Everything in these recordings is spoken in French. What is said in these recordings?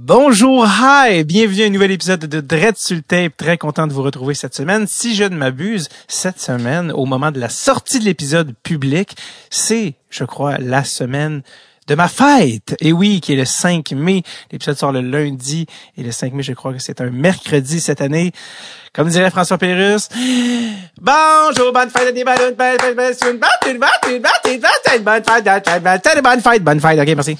Bonjour, hi, bienvenue à un nouvel épisode de Dread sur tape. Très content de vous retrouver cette semaine. Si je ne m'abuse, cette semaine, au moment de la sortie de l'épisode public, c'est, je crois, la semaine de ma fête. Et oui, qui est le 5 mai. L'épisode sort le lundi et le 5 mai, je crois que c'est un mercredi cette année. Comme dirait François Pérusse, bonjour, bonne fête, bonne fête, bonne fête, bonne fête, bonne fête, bonne fête, bonne fête, ok, merci.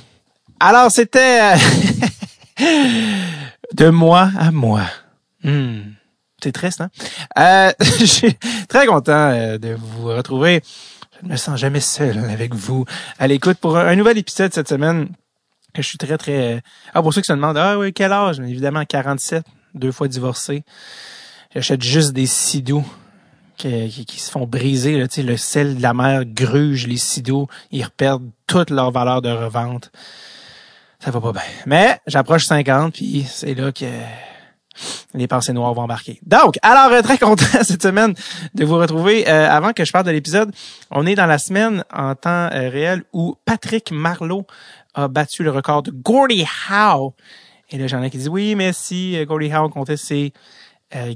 Alors, c'était de moi à moi. Hmm. C'est triste, hein? Euh, je suis très content euh, de vous retrouver. Je ne me sens jamais seul avec vous à l'écoute pour un, nouvel épisode cette semaine je suis très, très... Ah, pour ceux qui se demandent, ah oui, quel âge? Évidemment, 47, deux fois divorcé. J'achète juste des sidoux qui, qui, se font briser. Là, le sel de la mer gruge les sidoux. Ils perdent toute leur valeur de revente. Ça va pas bien. Mais j'approche 50, puis c'est là que les pensées noires vont embarquer. Donc, alors euh, très content cette semaine de vous retrouver. Euh, avant que je parle de l'épisode, on est dans la semaine en temps euh, réel où Patrick Marlowe a battu le record de Gordie Howe. Et là, j'en ai qui disent oui, mais si Gordie Howe comptait ses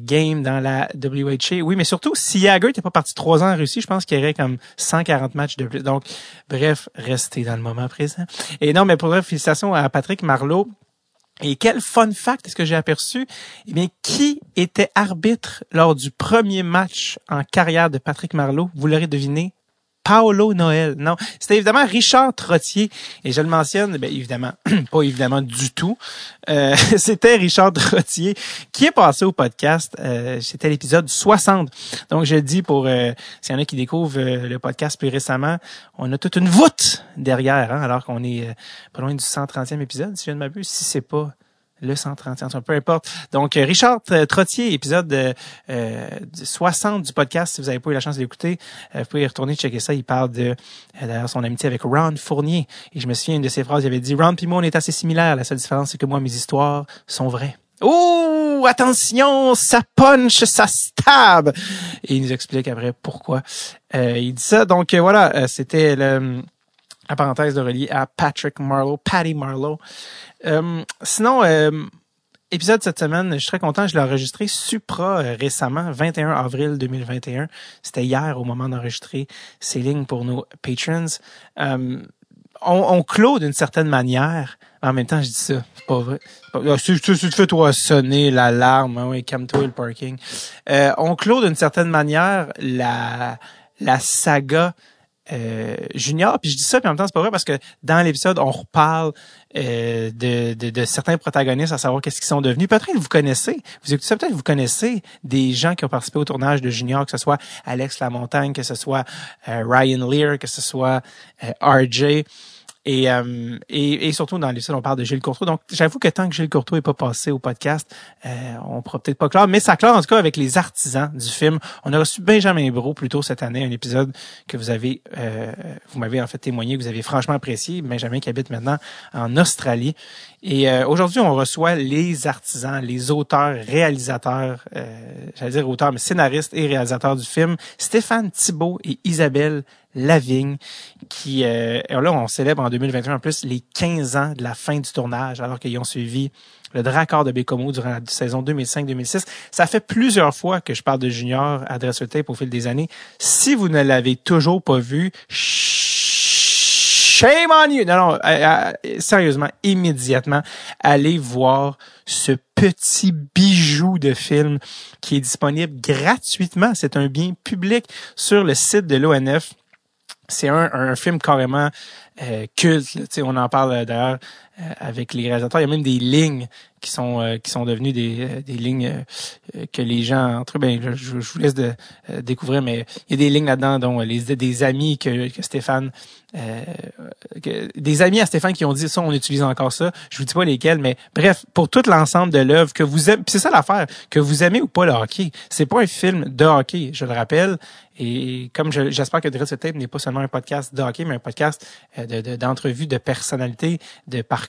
games dans la WHA, oui, mais surtout si Jagger n'était pas parti trois ans en Russie, je pense qu'il y aurait comme 140 matchs de plus. Donc, bref, restez dans le moment présent. Et non, mais pour vrai, félicitations à Patrick Marlowe et quel fun fact est-ce que j'ai aperçu? Eh bien, qui était arbitre lors du premier match en carrière de Patrick Marleau? Vous l'aurez deviné. Paolo Noël. Non, c'était évidemment Richard Trottier. Et je le mentionne, bien évidemment, pas évidemment du tout. Euh, c'était Richard Trottier qui est passé au podcast. Euh, c'était l'épisode 60. Donc, je le dis pour euh, s'il y en a qui découvrent euh, le podcast plus récemment, on a toute une voûte derrière, hein, alors qu'on est pas loin du 130e épisode, si je ne m'abuse. Si c'est pas le 130 peu importe. Donc, euh, Richard Trottier, épisode euh, 60 du podcast, si vous n'avez pas eu la chance d'écouter, euh, vous pouvez y retourner checker ça. Il parle de euh, d'ailleurs son amitié avec Ron Fournier. Et je me souviens, une de ses phrases, il avait dit, Ron puis moi, on est assez similaires. La seule différence, c'est que moi, mes histoires sont vraies. Oh, attention, ça punch, ça stab. Et il nous explique après pourquoi il dit ça. Donc voilà, c'était le la parenthèse de relier à Patrick Marlowe, Patty Marlowe. Euh, sinon, euh, épisode cette semaine, je suis très content, je l'ai enregistré Supra euh, récemment, 21 avril 2021. C'était hier au moment d'enregistrer ces lignes pour nos patrons. on, on clôt d'une certaine manière. En même temps, je dis ça, c'est pas vrai. Ah, si, tu te fais toi sonner l'alarme, hein, oui, calme-toi le parking. on clôt d'une certaine manière la la saga euh, junior. Puis je dis ça, puis en même temps, c'est pas vrai parce que dans l'épisode, on reparle euh, de, de, de, certains protagonistes, à savoir qu'est-ce qu'ils sont devenus. Peut-être que vous connaissez, vous écoutez ça, peut-être que vous connaissez des gens qui ont participé au tournage de Junior, que ce soit Alex Lamontagne, que ce soit euh, Ryan Lear, que ce soit RJ. Et, euh, et, et, surtout dans l'épisode, on parle de Gilles Courtois. Donc, j'avoue que tant que Gilles Courtois n'est pas passé au podcast, euh, on pourra peut-être pas clore. Mais ça clore en tout cas avec les artisans du film. On a reçu Benjamin Bro plus tôt cette année, un épisode que vous avez, euh, vous m'avez en fait témoigné, que vous avez franchement apprécié. Benjamin qui habite maintenant en Australie. Et euh, aujourd'hui, on reçoit les artisans, les auteurs, réalisateurs, euh, j'allais dire auteurs, mais scénaristes et réalisateurs du film, Stéphane Thibault et Isabelle Lavigne, qui, euh, là, on célèbre en 2021 en plus les 15 ans de la fin du tournage, alors qu'ils ont suivi le Dracard de Bécomo durant la saison 2005-2006. Ça fait plusieurs fois que je parle de Junior à Dress Tape au fil des années. Si vous ne l'avez toujours pas vu, shame on you! Non, non, euh, euh, sérieusement, immédiatement, allez voir ce petit bijou de film qui est disponible gratuitement. C'est un bien public sur le site de l'ONF c'est un, un, film carrément euh, culte. Là, on en parle euh, d'ailleurs avec les réalisateurs. Il y a même des lignes qui sont euh, qui sont devenues des, des lignes que les gens entre eux, ben je, je, vous laisse de découvrir, mais il y a des lignes là-dedans dont les des amis que, que Stéphane que, des amis à Stéphane qui ont dit ça, on utilise encore ça. Je vous dis pas lesquels, mais bref, pour tout l'ensemble de l'œuvre que vous aimez, c'est ça l'affaire, que vous aimez ou pas le hockey, c'est pas un film de hockey, je le rappelle. Et comme j'espère que Dress Tape n'est pas seulement un podcast de hockey, mais un podcast d'entrevue, de, de, de personnalité, de parcours.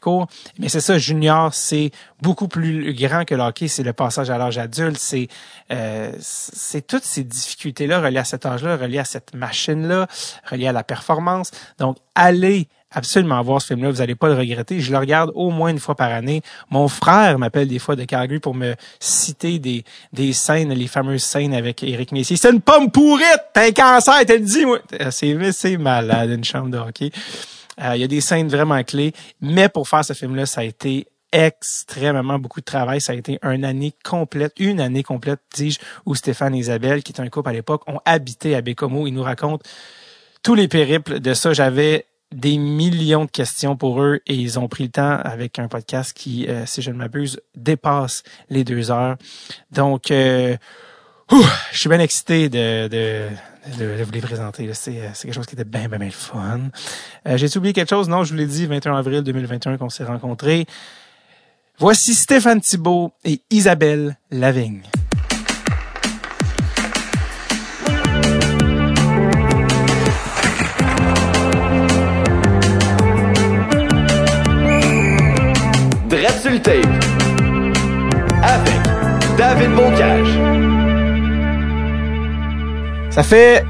Mais c'est ça, Junior, c'est beaucoup plus grand que le hockey. C'est le passage à l'âge adulte. C'est euh, c'est toutes ces difficultés-là reliées à cet âge-là, reliées à cette machine-là, reliées à la performance. Donc, allez absolument voir ce film-là. Vous allez pas le regretter. Je le regarde au moins une fois par année. Mon frère m'appelle des fois de Calgary pour me citer des, des scènes, les fameuses scènes avec Eric Messier. C'est une pomme pourrite! T'as un cancer, t'as le dit, moi! Euh, c'est malade, une chambre de hockey. Euh, il y a des scènes vraiment clés. Mais pour faire ce film-là, ça a été extrêmement beaucoup de travail. Ça a été une année complète, une année complète, dis-je, où Stéphane et Isabelle, qui est un couple à l'époque, ont habité à Bécomo. Ils nous racontent tous les périples de ça. J'avais des millions de questions pour eux et ils ont pris le temps avec un podcast qui, euh, si je ne m'abuse, dépasse les deux heures. Donc, euh, je suis bien excité de, de, de, vous les présenter. Euh, c'est, quelque chose qui était bien, bien, bien fun. Euh, J'ai oublié quelque chose? Non, je vous l'ai dit, 21 avril 2021 qu'on s'est rencontrés. Voici Stéphane Thibault et Isabelle Lavigne. avec David Bocage. Ça fait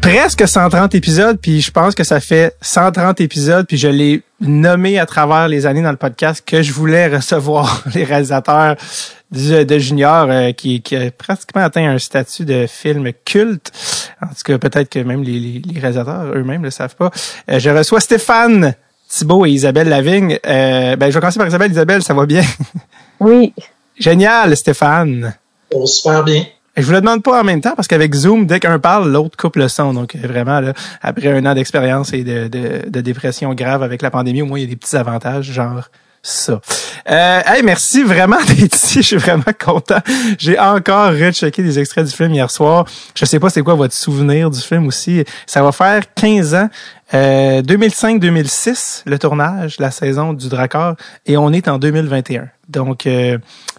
presque 130 épisodes, puis je pense que ça fait 130 épisodes, puis je l'ai nommé à travers les années dans le podcast que je voulais recevoir les réalisateurs de, Junior euh, qui, qui a pratiquement atteint un statut de film culte. En tout cas, peut-être que même les, réalisateurs eux-mêmes ne le savent pas. Euh, je reçois Stéphane Thibault et Isabelle Lavigne. Euh, ben, je vais commencer par Isabelle. Isabelle, ça va bien? Oui. Génial, Stéphane. Oh, super bien. Je vous le demande pas en même temps parce qu'avec Zoom, dès qu'un parle, l'autre coupe le son. Donc vraiment, là, après un an d'expérience et de, de, de, dépression grave avec la pandémie, au moins il y a des petits avantages, genre ça. Euh, hey, merci vraiment d'être ici. Je suis vraiment content. J'ai encore rechecké des extraits du film hier soir. Je sais pas c'est quoi votre souvenir du film aussi. Ça va faire 15 ans. Euh, 2005-2006, le tournage, la saison du Dracor, et on est en 2021. Donc, euh,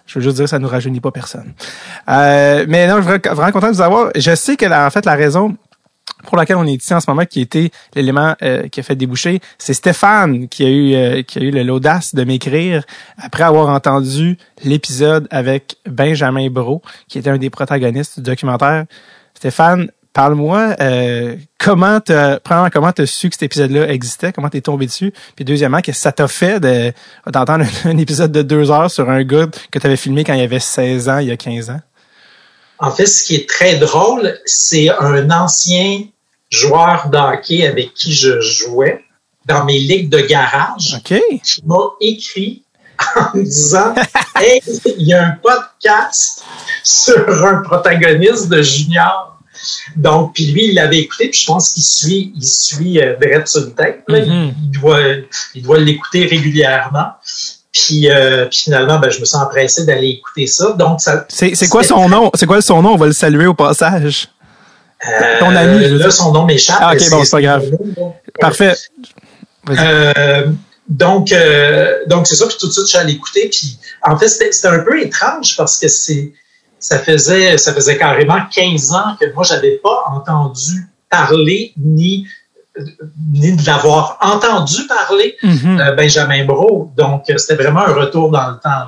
je veux juste dire, ça nous rajeunit pas personne. Euh, mais non, je suis vraiment content de vous avoir. Je sais que, en fait, la raison pour laquelle on est ici en ce moment, qui était l'élément euh, qui a fait déboucher, c'est Stéphane qui a eu euh, qui a eu l'audace de m'écrire après avoir entendu l'épisode avec Benjamin Bro, qui était un des protagonistes du documentaire. Stéphane, parle-moi euh, comment t'as premièrement comment t'as su que cet épisode-là existait, comment t'es tombé dessus, puis deuxièmement qu'est-ce que ça t'a fait de d'entendre un, un, épisode de deux heures sur un gars que tu avais filmé quand il avait 16 ans, il y a 15 ans? En fait, ce qui est très drôle, c'est un ancien joueur d'hockey avec qui je jouais dans mes ligues de garage qui m'a écrit en me disant Hey, il y a un podcast sur un protagoniste de junior. Donc, puis lui, il l'avait écouté, puis je pense qu'il suit, il suit euh, sur le tête. Mm-hmm. il, doit, il doit l'écouter régulièrement. Puis, euh, puis finalement, ben, je me sens empressé d'aller écouter ça. Donc, ça. C'est quoi son nom? C'est quoi son nom? On va le saluer au passage. Euh, Ton ami. Là, son nom m'échappe. Ah, ok, bon, c'est pas grave. Parfait. Euh, donc, donc c'est ça. Puis tout de suite, je suis allé écouter. Puis, en fait, c'était un peu étrange parce que c'est, ça faisait, ça faisait carrément 15 ans que moi, j'avais pas entendu parler ni ni de l'avoir entendu parler, mm-hmm. euh, Benjamin Bro. Donc, euh, c'était vraiment un retour dans le temps.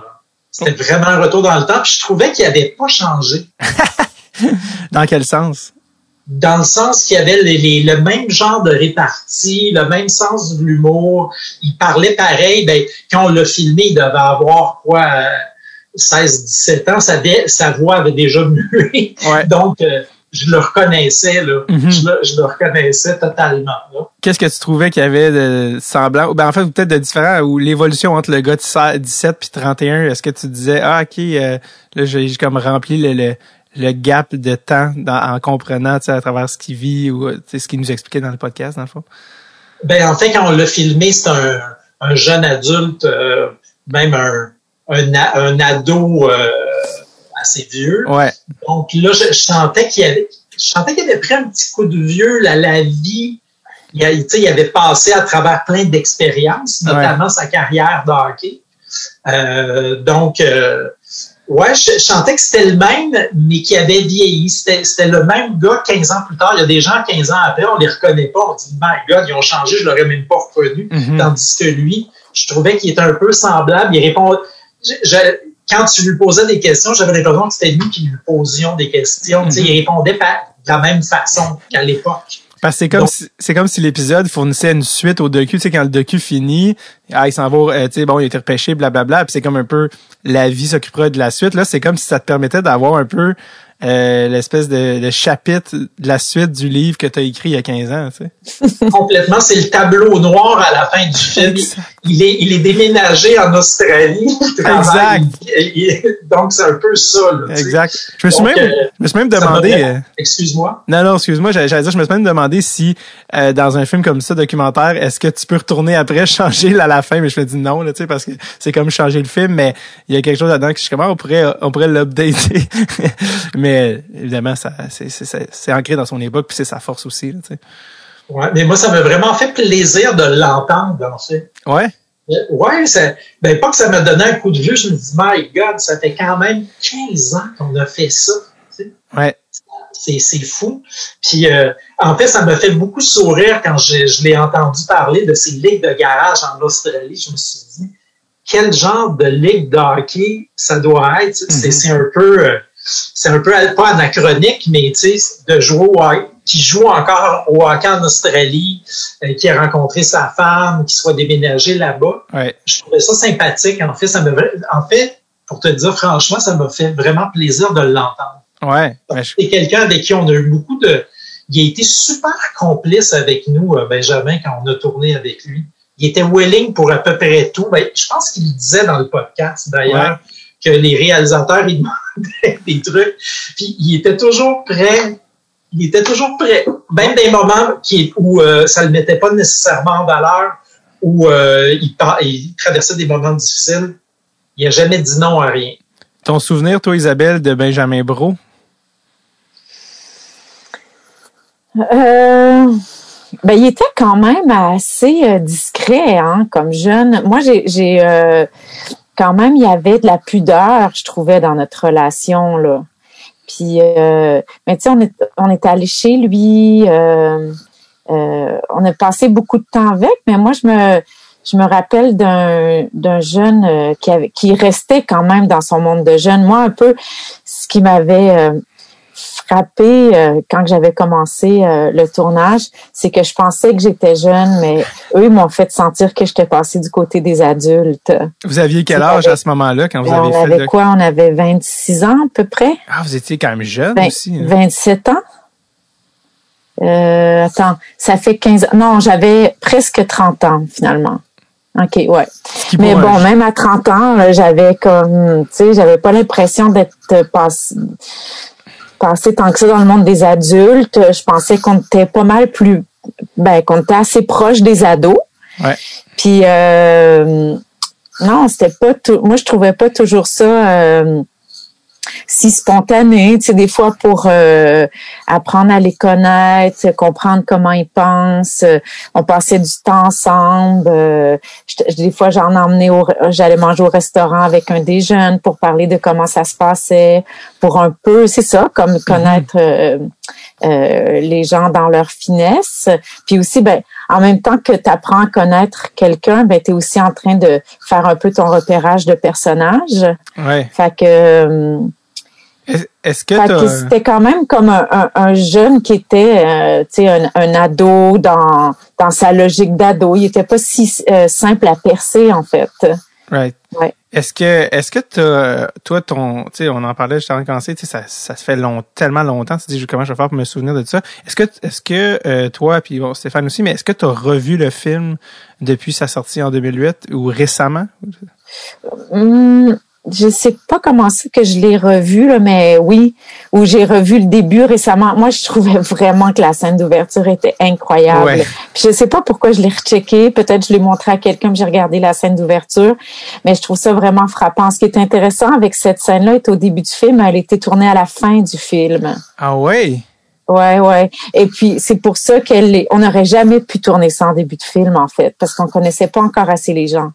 C'était vraiment un retour dans le temps. Puis je trouvais qu'il n'avait pas changé. dans quel sens? Dans le sens qu'il y avait les, le même genre de répartie, le même sens de l'humour. Il parlait pareil. Ben, quand on l'a filmé, il devait avoir quoi? 16-17 euh, ans, sa, sa, voix avait déjà mué. Donc, je le reconnaissais, là. Mhm. je, le, je, le, reconnaissais totalement. Qu'est-ce que tu trouvais qu'il y avait de semblant, ben en fait peut-être de différent, ou l'évolution entre le gars de 17 puis 31, est-ce que tu disais, ah ok, euh, là j'ai comme rempli le, le, le, gap de temps en comprenant à travers ce qu'il vit ou ce qu'il nous expliquait dans le podcast, dans le fond? Ben en fait, quand on l'a filmé, c'est un, un jeune adulte, euh, même un, un, un ado... Euh, assez vieux. Ouais. Donc là, je, sentais qu'il avait, je sentais qu'il avait pris un petit coup de vieux, la, la vie. Il, il avait passé à travers plein d'expériences, notamment sa carrière de hockey. Euh, donc, euh, ouais, je, sentais que c'était le même, mais qui avait vieilli. C'était le même gars 15 ans plus tard. Il y a des gens 15 ans après, on les reconnaît pas. On dit, my God, ils ont changé, je l'aurais même pas reconnu. Mm-hmm. Tandis que lui, je trouvais qu'il était un peu semblable. Il répond, je, quand tu lui posais des questions, j'avais l'impression que c'était nous qui lui posions des questions. Il répondait de la même façon qu'à l'époque. Parce que c'est comme, si, c'est comme si l'épisode fournissait une suite au docu. Tu sais, quand le docu finit, ah, il s'en va, euh, tu sais, bon, il a été repêché, blablabla, puis c'est comme un peu la vie s'occupera de la suite. Là, c'est comme si ça te permettait d'avoir un peu euh, l'espèce de, de, chapitre de la suite du livre que tu as écrit il y a 15 ans. Tu sais. Complètement, c'est le tableau noir à la fin du film. Il est, il est déménagé en Australie. Exact. donc, c'est un peu ça. Là, exact. Je me suis même, euh, je me suis même demandé... Euh, excuse-moi. Non, non, excuse-moi. J'allais dire, je me suis même demandé si, euh, dans un film comme ça, documentaire, est-ce que tu peux retourner après, changer à la fin? Mais je me dis non, là, tu sais, parce que c'est comme changer le film, mais il y a quelque chose là-dedans que je suis comment on pourrait, on pourrait l'updater. mais mais évidemment, ça, c'est ancré dans son époque, puis c'est sa force aussi. Là, ouais, mais moi, ça m'a vraiment fait plaisir de l'entendre danser. Ouais? Euh, ouais, ça, ben pas que ça m'a donné un coup de vue, je me dis, my God, ça fait quand même 15 ans qu'on a fait ça. Tu sais. Ouais. C'est fou. Puis, euh, en fait, ça me fait beaucoup sourire quand je, je l'ai entendu parler de ces ligues de garage en Australie. Je me suis dit, quel genre de ligue de hockey ça doit être? Mm-hmm. C'est un peu... Euh, c'est un peu pas anachronique, mais tu sais, de jouer au qui joue encore au hockey en Australie, euh, qui a rencontré sa femme, qui soit déménagé là-bas. Je trouvais ça sympathique. En fait, ça me, en fait, pour te dire franchement, ça m'a fait vraiment plaisir de l'entendre. Ouais. C'est quelqu'un avec qui on a eu beaucoup de. Il a été super complice avec nous, euh, Benjamin, quand on a tourné avec lui. Il était willing pour à peu près tout. Ben, je pense qu'il le disait dans le podcast d'ailleurs que les réalisateurs ils demandaient des trucs. Puis il était toujours prêt. Il était toujours prêt. Même des moments qui, où euh, ça le mettait pas nécessairement en valeur, où euh, il, il, traversait des moments difficiles, il a jamais dit non à rien. Ton souvenir, toi, Isabelle, de Benjamin Bro? Euh, ben, il était quand même assez euh, discret, hein, comme jeune. Moi, j'ai, euh, quand même, il y avait de la pudeur, je trouvais, dans notre relation, là. Puis, euh, tu sais, on est, allé chez lui, euh, euh, on a passé beaucoup de temps avec, mais moi, je me, rappelle d'un, jeune qui, restait quand même dans son monde de jeune. Moi, un peu, ce qui m'avait frappé euh, quand j'avais commencé euh, le tournage, c'est que je pensais que j'étais jeune, mais eux m'ont fait sentir que j'étais passée du côté des adultes. Vous aviez quel âge à ce moment-là quand vous avez fait On avait quoi? On avait 26 ans à peu près. Ah, vous étiez quand même jeune aussi. Hein? 27 ans. Euh, attends, ça fait 15 ans. Non, j'avais presque 30 ans finalement. OK, ouais. Mais bon, même à 30 ans, j'avais comme, tu sais, j'avais pas l'impression d'être passé passé tant que ça dans le monde des adultes. Je pensais qu'on était pas mal plus, ben, qu'on était assez proche des ados. Ouais. Puis, euh, non, c'était pas tout, moi, je trouvais pas toujours ça, euh, si spontané, tu sais, des fois pour euh, apprendre à les connaître, comprendre comment ils pensent. Euh, on passait du temps ensemble. Euh, des fois, j'en emmenais au, j'allais manger au restaurant avec un des jeunes pour parler de comment ça se passait, pour un peu, c'est ça, comme mm-hmm. Connaître les gens dans leur finesse. Puis aussi, ben, en même temps que tu apprends à connaître quelqu'un, ben, tu es aussi en train de faire un peu ton repérage de personnage. Ouais. Fait que est-ce que, c'était quand même comme un, jeune qui était, euh, tu sais, un, ado dans dans sa logique d'ado. Il était pas si euh, simple à percer en fait. Right. Ouais. Est-ce que est-ce que toi ton, tu sais, on en parlait juste avant de commencer, tu sais, ça ça se fait long, tellement longtemps. Tu dis comment je vais faire pour me souvenir de ça. Est-ce que est-ce que euh, toi puis bon Stéphane aussi, mais est-ce que tu as revu le film depuis sa sortie en 2008 ou récemment? Hum, je sais pas comment c'est que je l'ai revu, là, mais oui, où j'ai revu le début récemment. Moi, je trouvais vraiment que la scène d'ouverture était incroyable. Ouais. Puis je sais pas pourquoi je l'ai rechecké. Peut-être je l'ai montré à quelqu'un, j'ai regardé la scène d'ouverture, mais je trouve ça vraiment frappant. Ce qui est intéressant avec cette scène-là est au début du film, elle était tournée à la fin du film. Ah oui? Ouais, ouais. Et puis c'est pour ça qu'elle on n'aurait jamais pu tourner ça en début de film en fait, parce qu'on connaissait pas encore assez les gens.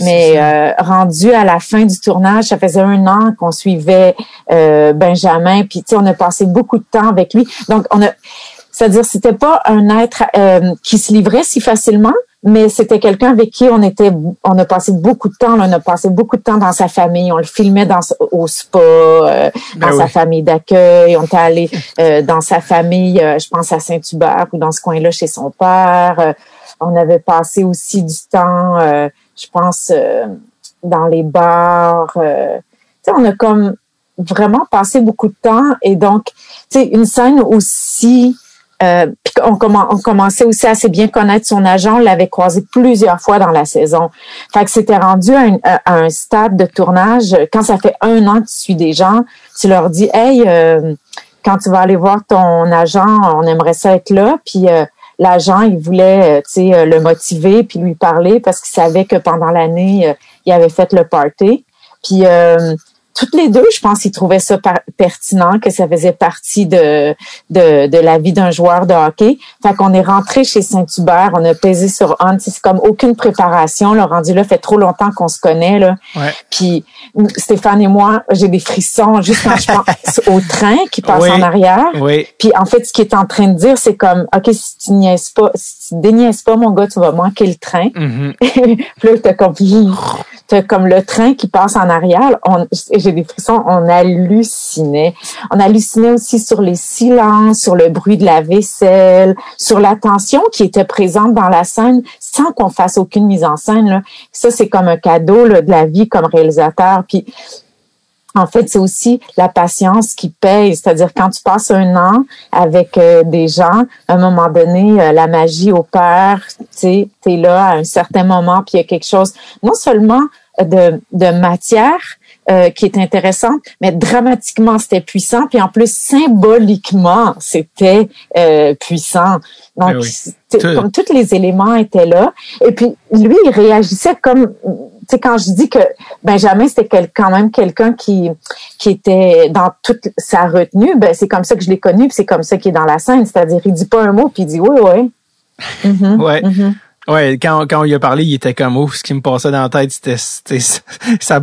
Mais euh, rendu à la fin du tournage, ça faisait un an qu'on suivait euh, Benjamin, puis tu sais, on a passé beaucoup de temps avec lui. Donc on a, c'est-à-dire c'était pas un être euh, qui se livrait si facilement, mais c'était quelqu'un avec qui on était, on a passé beaucoup de temps. on a passé beaucoup de temps dans sa famille. On le filmait dans au spa, euh, Ben dans sa famille d'accueil. On était allé euh, dans sa famille, euh, je pense à Saint-Hubert ou dans ce coin-là chez son père. On avait passé aussi du temps, je pense, dans les bars. Tu sais, on a comme vraiment passé beaucoup de temps et donc, tu sais, une scène aussi. Euh, puis on, commen- on commençait aussi à assez bien connaître son agent. On l'avait croisé plusieurs fois dans la saison. Fait que c'était rendu à, un stade de tournage. Quand ça fait un an que tu suis des gens, tu leur dis, hey, euh, quand tu vas aller voir ton agent, on aimerait ça être là. Puis euh, l'agent, il voulait, tu sais, le motiver puis lui parler parce qu'il savait que pendant l'année, il avait fait le party. Puis toutes les deux, je pense qu'ils trouvaient ça pertinent, que ça faisait partie de, de, de la vie d'un joueur de hockey. Fait qu'on est rentré chez Saint-Hubert, on a pesé sur on. C'est comme aucune préparation. Le rendu là fait trop longtemps qu'on se connaît. Là. Ouais. Puis Stéphane et moi, j'ai des frissons juste quand je pense au train qui passe Oui. en arrière. Oui. Puis en fait, ce qu'il est en train de dire, c'est comme, OK, si tu niaises pas, si tu déniaises pas, mon gars, tu vas manquer le train. Mhm. puis là, t'as comme, comme le train qui passe en arrière. J'ai des frissons, on hallucinait. On hallucinait aussi sur les silences, sur le bruit de la vaisselle, sur la tension qui était présente dans la scène sans qu'on fasse aucune mise en scène. Là. Ça, c'est comme un cadeau de la vie comme réalisateur. Puis en fait, c'est aussi la patience qui paye. C'est-à-dire, quand tu passes un an avec euh, des gens, à un moment donné, euh, la magie opère, tu sais, t'es là à un certain moment, puis il y a quelque chose, non seulement de, de matière euh, qui est intéressante, mais dramatiquement, c'était puissant, puis en plus, symboliquement, c'était euh, puissant. Donc, oui. Tout- comme tous les éléments étaient là. Et puis, lui, il réagissait comme, sais, quand je dis que Benjamin, c'était quel- quand même quelqu'un qui, qui était dans toute sa retenue, ben, c'est comme ça que je l'ai connu, puis c'est comme ça qu'il est dans la scène. C'est-à-dire, il dit pas un mot, puis il dit oui, oui. Mhm, Ouais. mhm. Ouais, quand, quand on lui a parlé, il était comme ouf. Ce qui me passait dans la tête, c'était, c'était ça.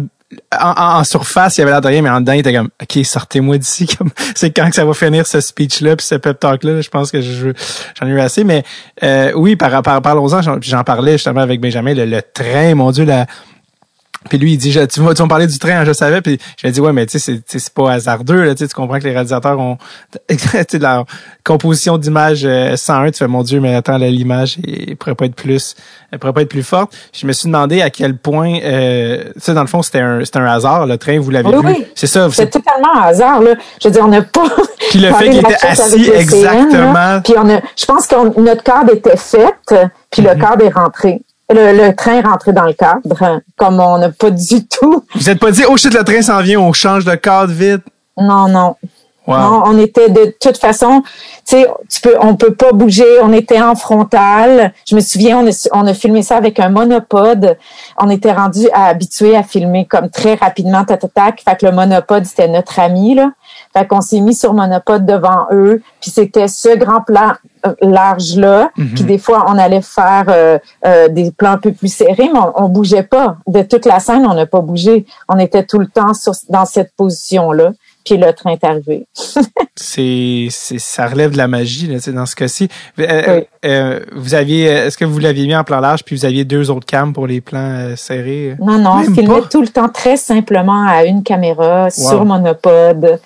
En, en- en surface, il y avait l'air de rien, mais en dedans, il était comme, OK, sortez-moi d'ici. Comme, c'est quand que ça va finir ce speech-là, puis ce pep talk-là. Je pense que je, j'en ai eu assez. Mais euh, oui, par, par, parlons-en. J'en, j'en parlais justement avec Benjamin. Le, le train, mon Dieu, la, puis lui, il dit, je, tu, vas- tu vas me parler du train, hein, je savais. Puis je lui ai dit, ouais, mais tu sais, c'est, pas hasardeux. Là, tu comprends que les réalisateurs ont tu sais, leur composition d'image euh, 101. Tu fais, mon Dieu, mais attends, là, l'image elle pourrait pas être plus, elle pourrait pas être plus forte. Je me suis demandé à quel point, euh, tu sais, dans le fond, c'était un, un hasard. Le train, vous l'avez Oui, vu. oui. C'est ça. C'est totalement un hasard, là. Je veux dire, on n'a pas. Puis le fait qu'il de la était assis CN, exactement. Puis on a, je pense que notre cadre était fait, puis le cadre est rentré. Le, le train rentré dans le cadre, comme on n'a pas du tout. Vous êtes pas dit, oh shit, le train s'en vient, on change de cadre vite? Non, non. Wow. Non, on était de toute façon, tu sais, tu peux, on peut pas bouger. On était en frontal. Je me souviens, on a, on a filmé ça avec un monopode. On était rendu à habitué à filmer comme très rapidement, tac, tac, tac. Fait que le monopode c'était notre ami là. Fait qu'on s'est mis sur monopode devant eux. Puis c'était ce grand plan large là. Puis des fois on allait faire euh, euh, des plans un peu plus serrés, mais on, on bougeait pas. De toute la scène, on n'a pas bougé. On était tout le temps sur, dans cette position là. Puis le train est arrivé. c'est, c'est, ça relève de la magie, là, dans ce cas-ci. Euh, Oui. vous aviez, est-ce que vous l'aviez mis en plan large puis vous aviez deux autres cams pour les plans serrés? Non, non, Même on filmait pas? tout le temps très simplement à une caméra, Wow. sur monopode.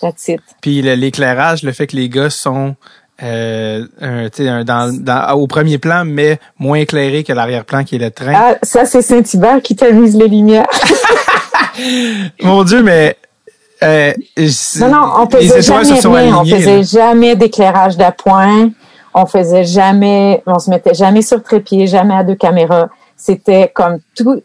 That's it. Puis l'éclairage, le fait que les gars sont euh, un, un- dans, dans, au premier plan, mais moins éclairés que l'arrière-plan qui est le train. Ah, ça, c'est Saint-Hubert qui t'amuse les lumières. Mon Dieu, mais euh, Non, non, on faisait jamais rien. On faisait là. jamais d'éclairage d'appoint. On faisait jamais, on se mettait jamais sur trépied, jamais à deux caméras. C'était comme tout,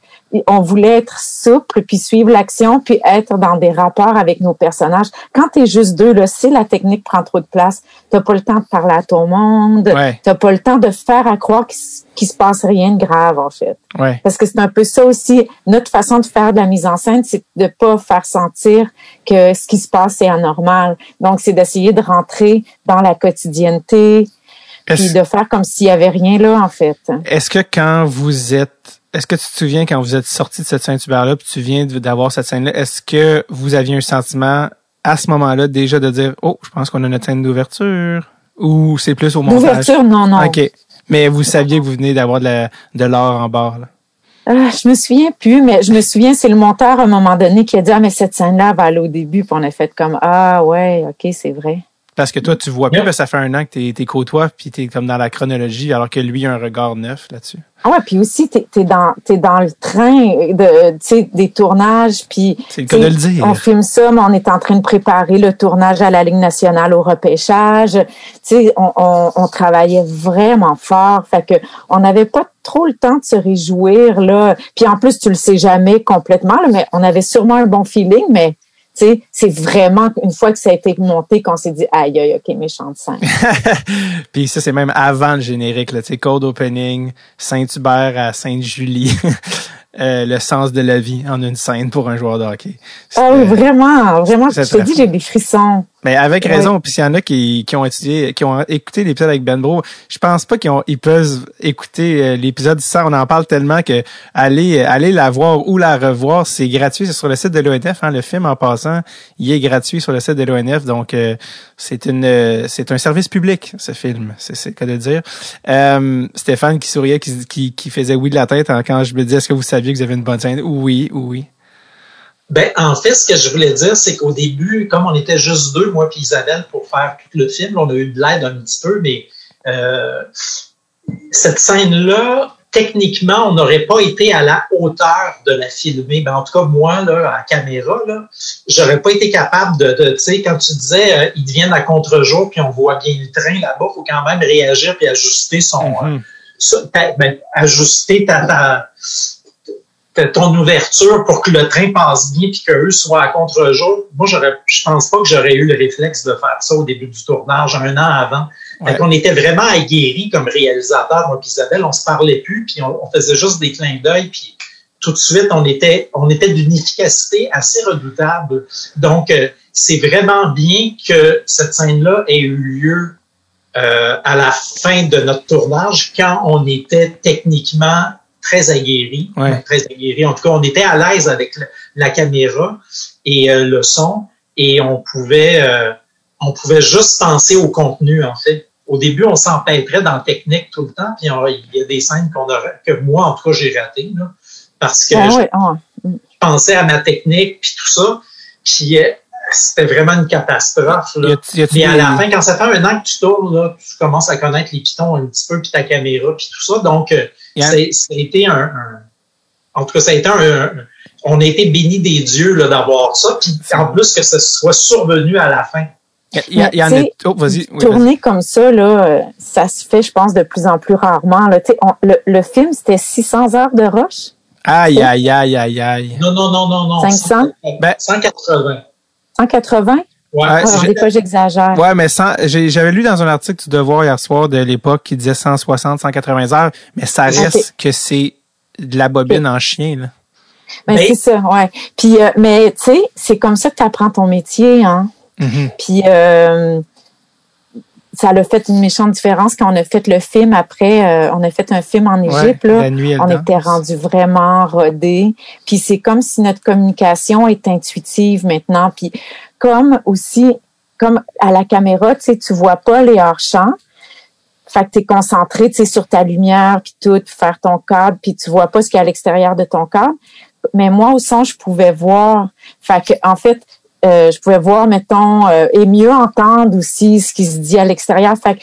on voulait être souple, puis suivre l'action, puis être dans des rapports avec nos personnages. Quand t'es juste deux, là, si la technique prend trop de place, t'as pas le temps de parler à ton monde, Ouais. t'as pas le temps de faire à croire qu'il se passe rien de grave, en fait. Ouais. Parce que c'est un peu ça aussi, notre façon de faire de la mise en scène, c'est de pas faire sentir que ce qui se passe est anormal. Donc, c'est d'essayer de rentrer dans la quotidienneté, puis de faire comme s'il y avait rien là, en fait. est-ce que quand vous êtes est-ce que tu te souviens quand vous êtes sorti de cette Saint-Hubert-là, puis tu viens d'avoir cette scène-là, est-ce que vous aviez un sentiment à ce moment-là déjà de dire Oh, je pense qu'on a notre scène d'ouverture? Ou c'est plus au montage? L'ouverture, non, non. OK. Mais vous saviez que vous venez d'avoir de, de l'or en barre. Là. Ah, je me souviens plus, mais je me souviens, c'est le monteur à un moment donné qui a dit Ah, mais cette scène-là va aller au début, puis on a fait comme Ah ouais, ok, c'est vrai. Parce que toi, tu vois plus, ça fait un an que t'es, t'es côtois, puis t'es comme dans la chronologie, alors que lui a un regard neuf là-dessus. Ah ouais, puis aussi, t'es, t'es dans, le train de, des tournages, puis. C'est le cas de le dire. On filme ça, mais on est en train de préparer le tournage à la Ligue nationale au repêchage. Tu sais, on, on, on, travaillait vraiment fort. Fait que on n'avait pas trop le temps de se réjouir, là. Puis en plus, tu le sais jamais complètement, là, mais on avait sûrement un bon feeling, mais c'est vraiment une fois que ça a été monté qu'on s'est dit aïe aïe ok méchante scène. Puis ça c'est même avant le générique là, tu sais code opening Saint-Hubert à Sainte-Julie. Euh, le sens de la vie en une scène pour un joueur de hockey. Oui, vraiment, vraiment. Je te dis, j'ai des frissons. Mais avec raison, puis s'il y en a qui, qui ont étudié, qui ont écouté l'épisode avec Ben Bro, je pense pas qu'ils ont, ils peuvent écouter euh, l'épisode ça. On en parle tellement que aller, aller la voir ou la revoir, c'est gratuit. C'est sur le site de l'ONF. Hein, le film, en passant, il est gratuit sur le site de l'ONF. Donc, euh, c'est une, euh, c'est un service public, ce film. C'est, le cas de dire. Stéphane qui souriait, qui, qui, qui, faisait oui de la tête quand je me disais, est-ce que vous saviez que vous avez une bonne scène? Oui, oui. Ben, en fait, ce que je voulais dire, c'est qu'au début, comme on était juste deux, moi et Isabelle, pour faire tout le film, on a eu de l'aide un petit peu, mais euh, cette scène-là, techniquement, on n'aurait pas été à la hauteur de la filmer. Ben, en tout cas, moi, là, à caméra, là, j'aurais pas été capable de, de tu sais, quand tu disais, euh, ils viennent à contre-jour, puis on voit bien le train là-bas, faut quand même réagir puis ajuster son, mm-hmm. euh, ben, ajuster ta, ta ton ouverture pour que le train passe bien puis qu'eux soient à contre-jour. Moi, j'aurais, je pense pas que j'aurais eu le réflexe de faire ça au début du tournage, un an avant. Ouais. on était vraiment aguerris comme réalisateur, moi et Isabelle. On se parlait plus, puis on, faisait juste des clins d'œil, puis tout de suite, on était, on était d'une efficacité assez redoutable. Donc, euh, c'est vraiment bien que cette scène-là ait eu lieu euh, à la fin de notre tournage, quand on était techniquement très aguerri, très aguerri. En tout cas, on était à l'aise avec la, caméra et euh, le son, et on pouvait, euh, on pouvait juste penser au contenu en fait. Au début, on s'empêtrait dans la technique tout le temps, puis il y a des scènes qu'on aurait, que moi en tout cas j'ai ratées parce que ah ah. je, pensais à ma technique puis tout ça, puis euh, c'était vraiment une catastrophe. Là. Et à la fin, quand ça fait un an que tu tournes, là, tu commences à connaître les pitons un petit peu, puis ta caméra, puis tout ça. Donc, ça a été un, en tout cas, ça a été un, on a été bénis des dieux d'avoir ça, puis en plus que ce soit survenu à la fin. Il y, en a, oh, vas-y. tourner comme ça, là, ça se fait, je pense, de plus en plus rarement. Là. le, le film, c'était 600 heures de roche. Aïe, aïe, aïe, aïe, aïe. Non, non, non, non, non. 500? 180. 180? Ouais, des fois, j'exagère. Ouais, mais j'avais lu dans un article du Devoir hier soir de l'époque qui disait 160, 180 heures, mais ça reste que c'est de la bobine en chien, là. Ben, c'est ça, ouais. Puis, euh, mais tu sais, c'est comme ça que tu apprends ton métier, hein. Mm-hmm. Puis, euh, ça a fait une méchante différence quand on a fait le film après. Euh, on a fait un film en Égypte. là, on était rendu vraiment rodé. Puis c'est comme si notre communication est intuitive maintenant. Puis comme aussi, comme à la caméra, tu sais, tu vois pas les hors-champs. Fait que tu es concentré, tu sais, sur ta lumière, puis tout, puis faire ton cadre, puis tu vois pas ce qu'il y a à l'extérieur de ton cadre. Mais moi, au son, je pouvais voir. Fait que, en fait, euh, je pouvais voir, mettons, euh, et mieux entendre aussi ce qui se dit à l'extérieur. Fait que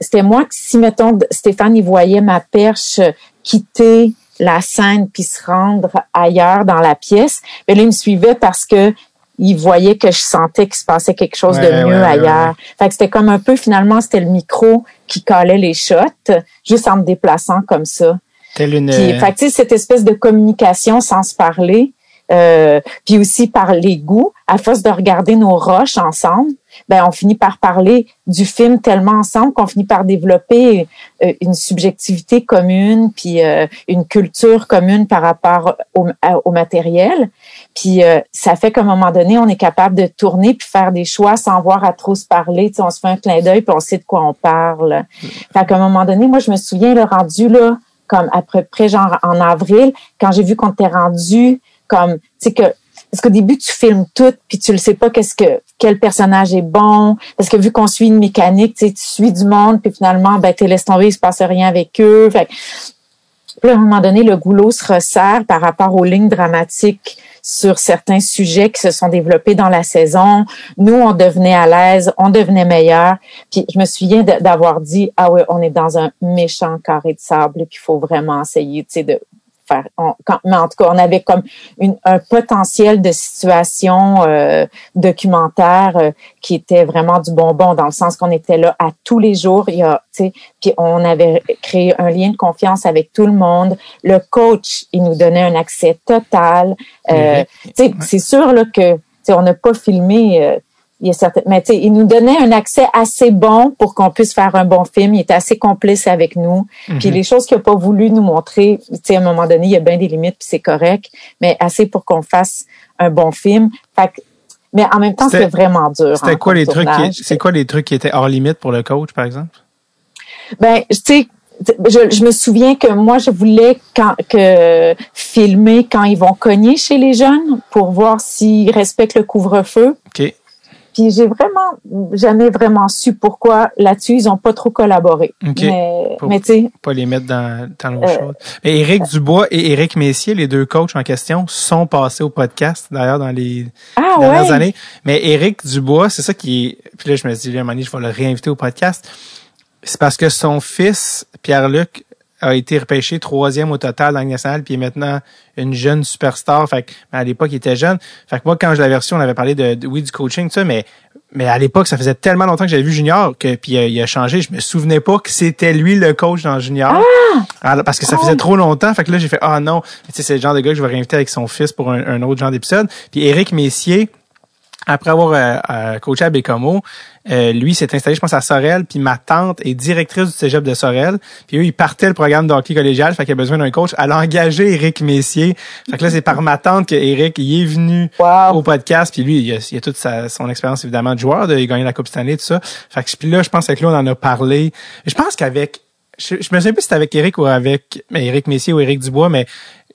c'était moi qui, si, mettons, Stéphane, il voyait ma perche quitter la scène puis se rendre ailleurs dans la pièce, mais là, il me suivait parce que il voyait que je sentais qu'il se passait quelque chose de mieux ailleurs. fait que c'était comme un peu, finalement, c'était le micro qui collait les shots, juste en me déplaçant comme ça. Telle une... Puis, fait que, cette espèce de communication sans se parler, euh, puis aussi par les goûts, à force de regarder nos roches ensemble, ben on finit par parler du film tellement ensemble qu'on finit par développer euh, une subjectivité commune, puis euh, une culture commune par rapport au, au matériel. Puis ça fait qu'à un moment donné, on est capable de tourner puis faire des choix sans voir à trop se parler. Tu sais, on se fait un clin d'œil puis on sait de quoi on parle. Fait qu'à un moment donné, moi je me souviens le rendu là, comme à peu près genre en avril, quand j'ai vu qu'on était rendu comme, tu sais, que parce qu'au début tu filmes tout puis tu le sais pas qu'est-ce que quel personnage est bon parce que vu qu'on suit une mécanique tu sais, tu suis du monde puis finalement ben tu laisses tomber il se passe rien avec eux fait puis à un moment donné le goulot se resserre par rapport aux lignes dramatiques sur certains sujets qui se sont développés dans la saison. Nous, on devenait à l'aise, on devenait meilleur. Puis je me souviens d'avoir dit, ah oui, on est dans un méchant carré de sable, puis il faut vraiment essayer, tu faire. mais en tout cas, on avait comme une, un potentiel de situation euh, documentaire euh, qui était vraiment du bonbon dans le sens qu'on était là à tous les jours. Il y a, puis on avait créé un lien de confiance avec tout le monde. Le coach, il nous donnait un accès total. Euh, C'est sûr là que on n'a pas filmé euh, il y a certaines, mais tu sais, il nous donnait un accès assez bon pour qu'on puisse faire un bon film. Il était assez complice avec nous. Puis mhm. les choses qu'il n'a pas voulu nous montrer, tu sais, à un moment donné, il y a bien des limites, puis c'est correct, mais assez pour qu'on fasse un bon film. Fait mais en même temps, c'est vraiment dur. C'était hein, quoi les trucs c'est quoi les trucs qui étaient hors limite pour le coach, par exemple? Ben, tu sais, je, je, me souviens que moi, je voulais quand, que filmer quand ils vont cogner chez les jeunes pour voir s'ils respectent le couvre-feu. Puis j'ai vraiment jamais vraiment su pourquoi là-dessus ils ont pas trop collaboré. Mais, mais tu sais, pas les mettre dans dans l'autre euh, chose. Mais Éric Dubois et Éric Messier, les deux coachs en question, sont passés au podcast d'ailleurs dans les ah, dernières années. Mais Éric Dubois, c'est ça qui est. Puis là je me dis, là, je vais le réinviter au podcast. C'est parce que son fils Pierre-Luc a été repêché troisième au total dans le national, puis est maintenant une jeune superstar. Fait que, à l'époque, il était jeune. Fait que moi, quand je l'avais reçu, on avait parlé de, oui, du coaching, tout ça, mais, mais à l'époque, ça faisait tellement longtemps que j'avais vu Junior que puis euh, il a changé. Je me souvenais pas que c'était lui le coach dans Junior. Ah! parce que ça faisait trop longtemps. Fait que là, j'ai fait Ah non. Tu sais, c'est le genre de gars que je vais réinviter avec son fils pour un, un autre genre d'épisode. Puis Éric Messier, après avoir euh, euh, coaché à Bécomo, euh, lui s'est installé, je pense, à Sorel, puis ma tante est directrice du cégep de Sorel. Puis eux, ils partaient le programme de hockey collégial, fait qu'il a besoin d'un coach. Elle a engagé Éric Messier. Fait que là, c'est par ma tante que Éric il est venu au podcast. Puis lui, il a, il a toute sa, son expérience, évidemment, de joueur, de, il a gagné la Coupe Stanley, tout ça. Fait que puis là, je pense que là, on en a parlé. Je pense qu'avec... Je, je me souviens plus si c'était avec Éric ou avec Éric Messier ou Éric Dubois, mais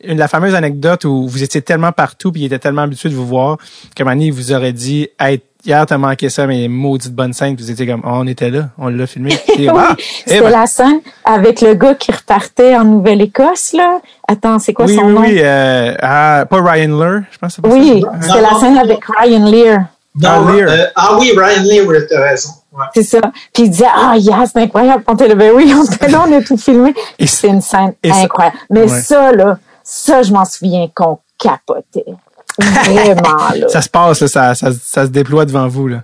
la fameuse anecdote où vous étiez tellement partout puis il était tellement habitué de vous voir que Manny vous aurait dit hey, hier t'as manqué ça mais maudite bonne scène puis vous étiez comme oh, on était là on l'a filmé oui, ah, eh c'était ben. la scène avec le gars qui repartait en Nouvelle-Écosse là attends c'est quoi son nom? oui euh, ah, pas Ryan Lear je pense pas oui c'est la scène avec Ryan Lear ah, euh, ah oui Ryan Lear oui t'as raison c'est ça. Puis il disait, ah, yes, c'est incroyable. On était là, ben oui, on était là, on a tout filmé. C'est une scène incroyable. Mais ça, là, ça, je m'en souviens qu'on capotait. Vraiment, là. ça se passe, ça, ça, ça, se déploie devant vous, là.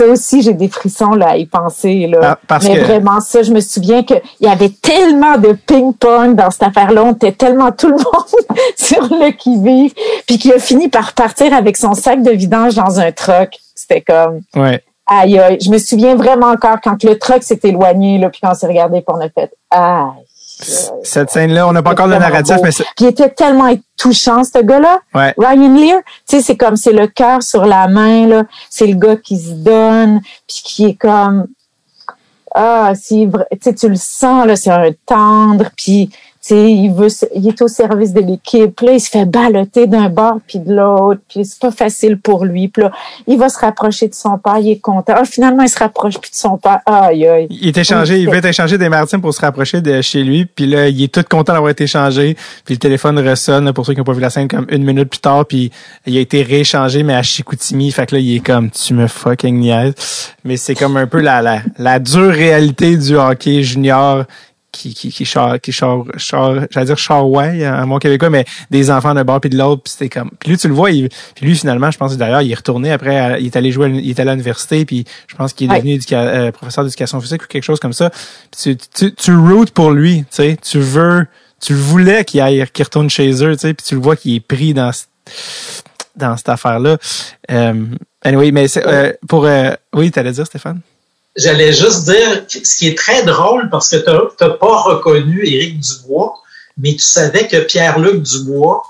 Ça aussi, j'ai des frissons là, à y penser. Là. Ah, Mais vraiment, ça, je me souviens qu'il y avait tellement de ping-pong dans cette affaire-là. On était tellement tout le monde sur le qui-vive. Puis qu'il a fini par partir avec son sac de vidange dans un truck. C'était comme... Ouais. Aïe, aïe. Je me souviens vraiment encore quand le truck s'est éloigné, là, puis quand on s'est regardé, puis on a fait aïe. Cette scène-là, on n'a pas encore le narratif, mais c'est... Qui était tellement touchant, ce gars-là. Ouais. Ryan Lear, tu sais, c'est comme, c'est le cœur sur la main, là. C'est le gars qui se donne, puis qui est comme, ah, si, tu sais, tu le sens, là, c'est un tendre, puis il veut, il est au service de l'équipe. Là, il se fait balloter d'un bord puis de l'autre. Puis c'est pas facile pour lui. Puis là, il va se rapprocher de son père. Il est content. Ah, finalement, il se rapproche plus de son père. Aïe, aïe. Il est échangé. Il veut être échangé des Martins pour se rapprocher de chez lui. Puis là, il est tout content d'avoir été échangé. Puis le téléphone ressonne pour ceux qui n'ont pas vu la scène comme une minute plus tard. Puis il a été rééchangé mais à Chicoutimi. Fait que là, il est comme tu me fucking niaises. Mais c'est comme un peu la la la dure réalité du hockey junior qui qui qui char qui char char j'allais dire charway en mon québécois mais des enfants d'un bord puis de l'autre puis c'était comme puis lui tu le vois il, puis lui finalement je pense d'ailleurs il est retourné après il est allé jouer il est allé à l'université puis je pense qu'il est devenu euh, professeur d'éducation physique ou quelque chose comme ça. Puis tu tu, tu routes pour lui tu sais tu veux tu voulais qu'il aille qu'il retourne chez eux tu sais puis tu le vois qu'il est pris dans dans cette affaire là euh, anyway mais c'est euh, pour euh, oui t'allais dire Stéphane? J'allais juste dire, ce qui est très drôle, parce que tu n'as pas reconnu Éric Dubois, mais tu savais que Pierre-Luc Dubois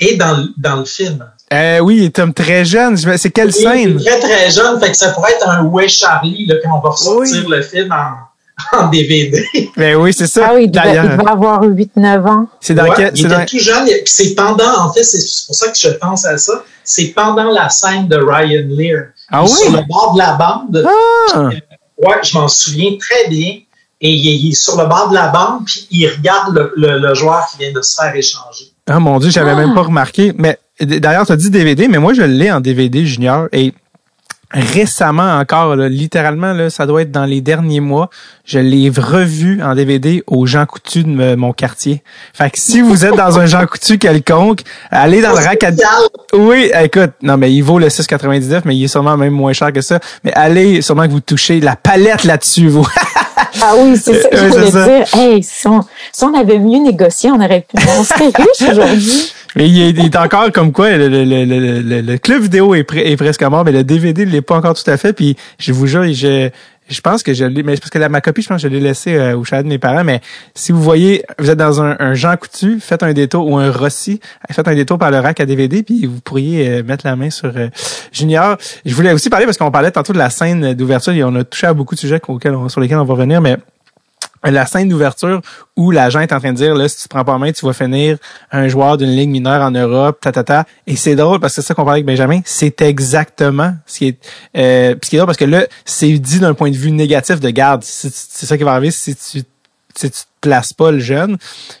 est dans, dans le film. Euh, oui, il est très jeune. C'est quelle scène? Il est très, très jeune. Fait que ça pourrait être un Ouais Charlie là, quand on va ressortir le film en, en DVD. Ben oui, c'est ça. Ah oui, il devait, il D'ailleurs, devait avoir 8-9 ans. c'est dans Ouais, quel, il c'est était dans- tout jeune. C'est pendant, en fait, c'est pour ça que je pense à ça. C'est pendant la scène de Ryan Lear. Ah est Sur oui? le bord de la bande. Ah! Ouais, je m'en souviens très bien. Et il est, sur le bord de la bande, puis il regarde le, le- le joueur qui vient de se faire échanger. Ah mon dieu, j'avais Ah. même pas remarqué. Mais d'ailleurs, tu as dit DVD, mais moi je l'ai en DVD junior et récemment encore, là, littéralement, là, ça doit être dans les derniers mois, je l'ai revu en DVD au Jean Coutu de me- mon quartier. Fait que si vous êtes dans un Jean Coutu quelconque, allez dans le rack à... Oui, écoute, non mais il vaut le 6,99, mais il est sûrement même moins cher que ça. Mais allez, sûrement que vous touchez la palette là-dessus, vous. Ah oui, c'est ça que Ouais, je voulais ça. dire. Hey, si on, si on avait mieux négocié, on aurait pu. On serait riche aujourd'hui. Mais il est, il est encore comme quoi, le, le, le, le, le- le club vidéo est, pre- est presque mort, mais le DVD ne l'est pas encore tout à fait. Puis je vous jure, je, je pense que je l'ai, mais parce que la, ma copie, je pense que je l'ai laissée euh, au chalet de mes parents. Mais si vous voyez, vous êtes dans un, Jean Coutu, faites un détour ou un Rossi, faites un détour par le rack à DVD, puis vous pourriez euh, mettre la main sur euh, Junior. Je voulais aussi parler parce qu'on parlait tantôt de la scène d'ouverture et on a touché à beaucoup de sujets on- sur lesquels on va revenir, mais la scène d'ouverture où l'agent est en train de dire là si tu te prends pas main tu vas finir un joueur d'une ligue mineure en Europe ta ta ta. Et c'est drôle parce que c'est ça qu'on parlait avec Benjamin. C'est exactement ce qui est euh, ce qui est drôle parce que là c'est dit d'un point de vue négatif de garde c'est c'est ça qui va arriver si tu si tu te places pas le jeune.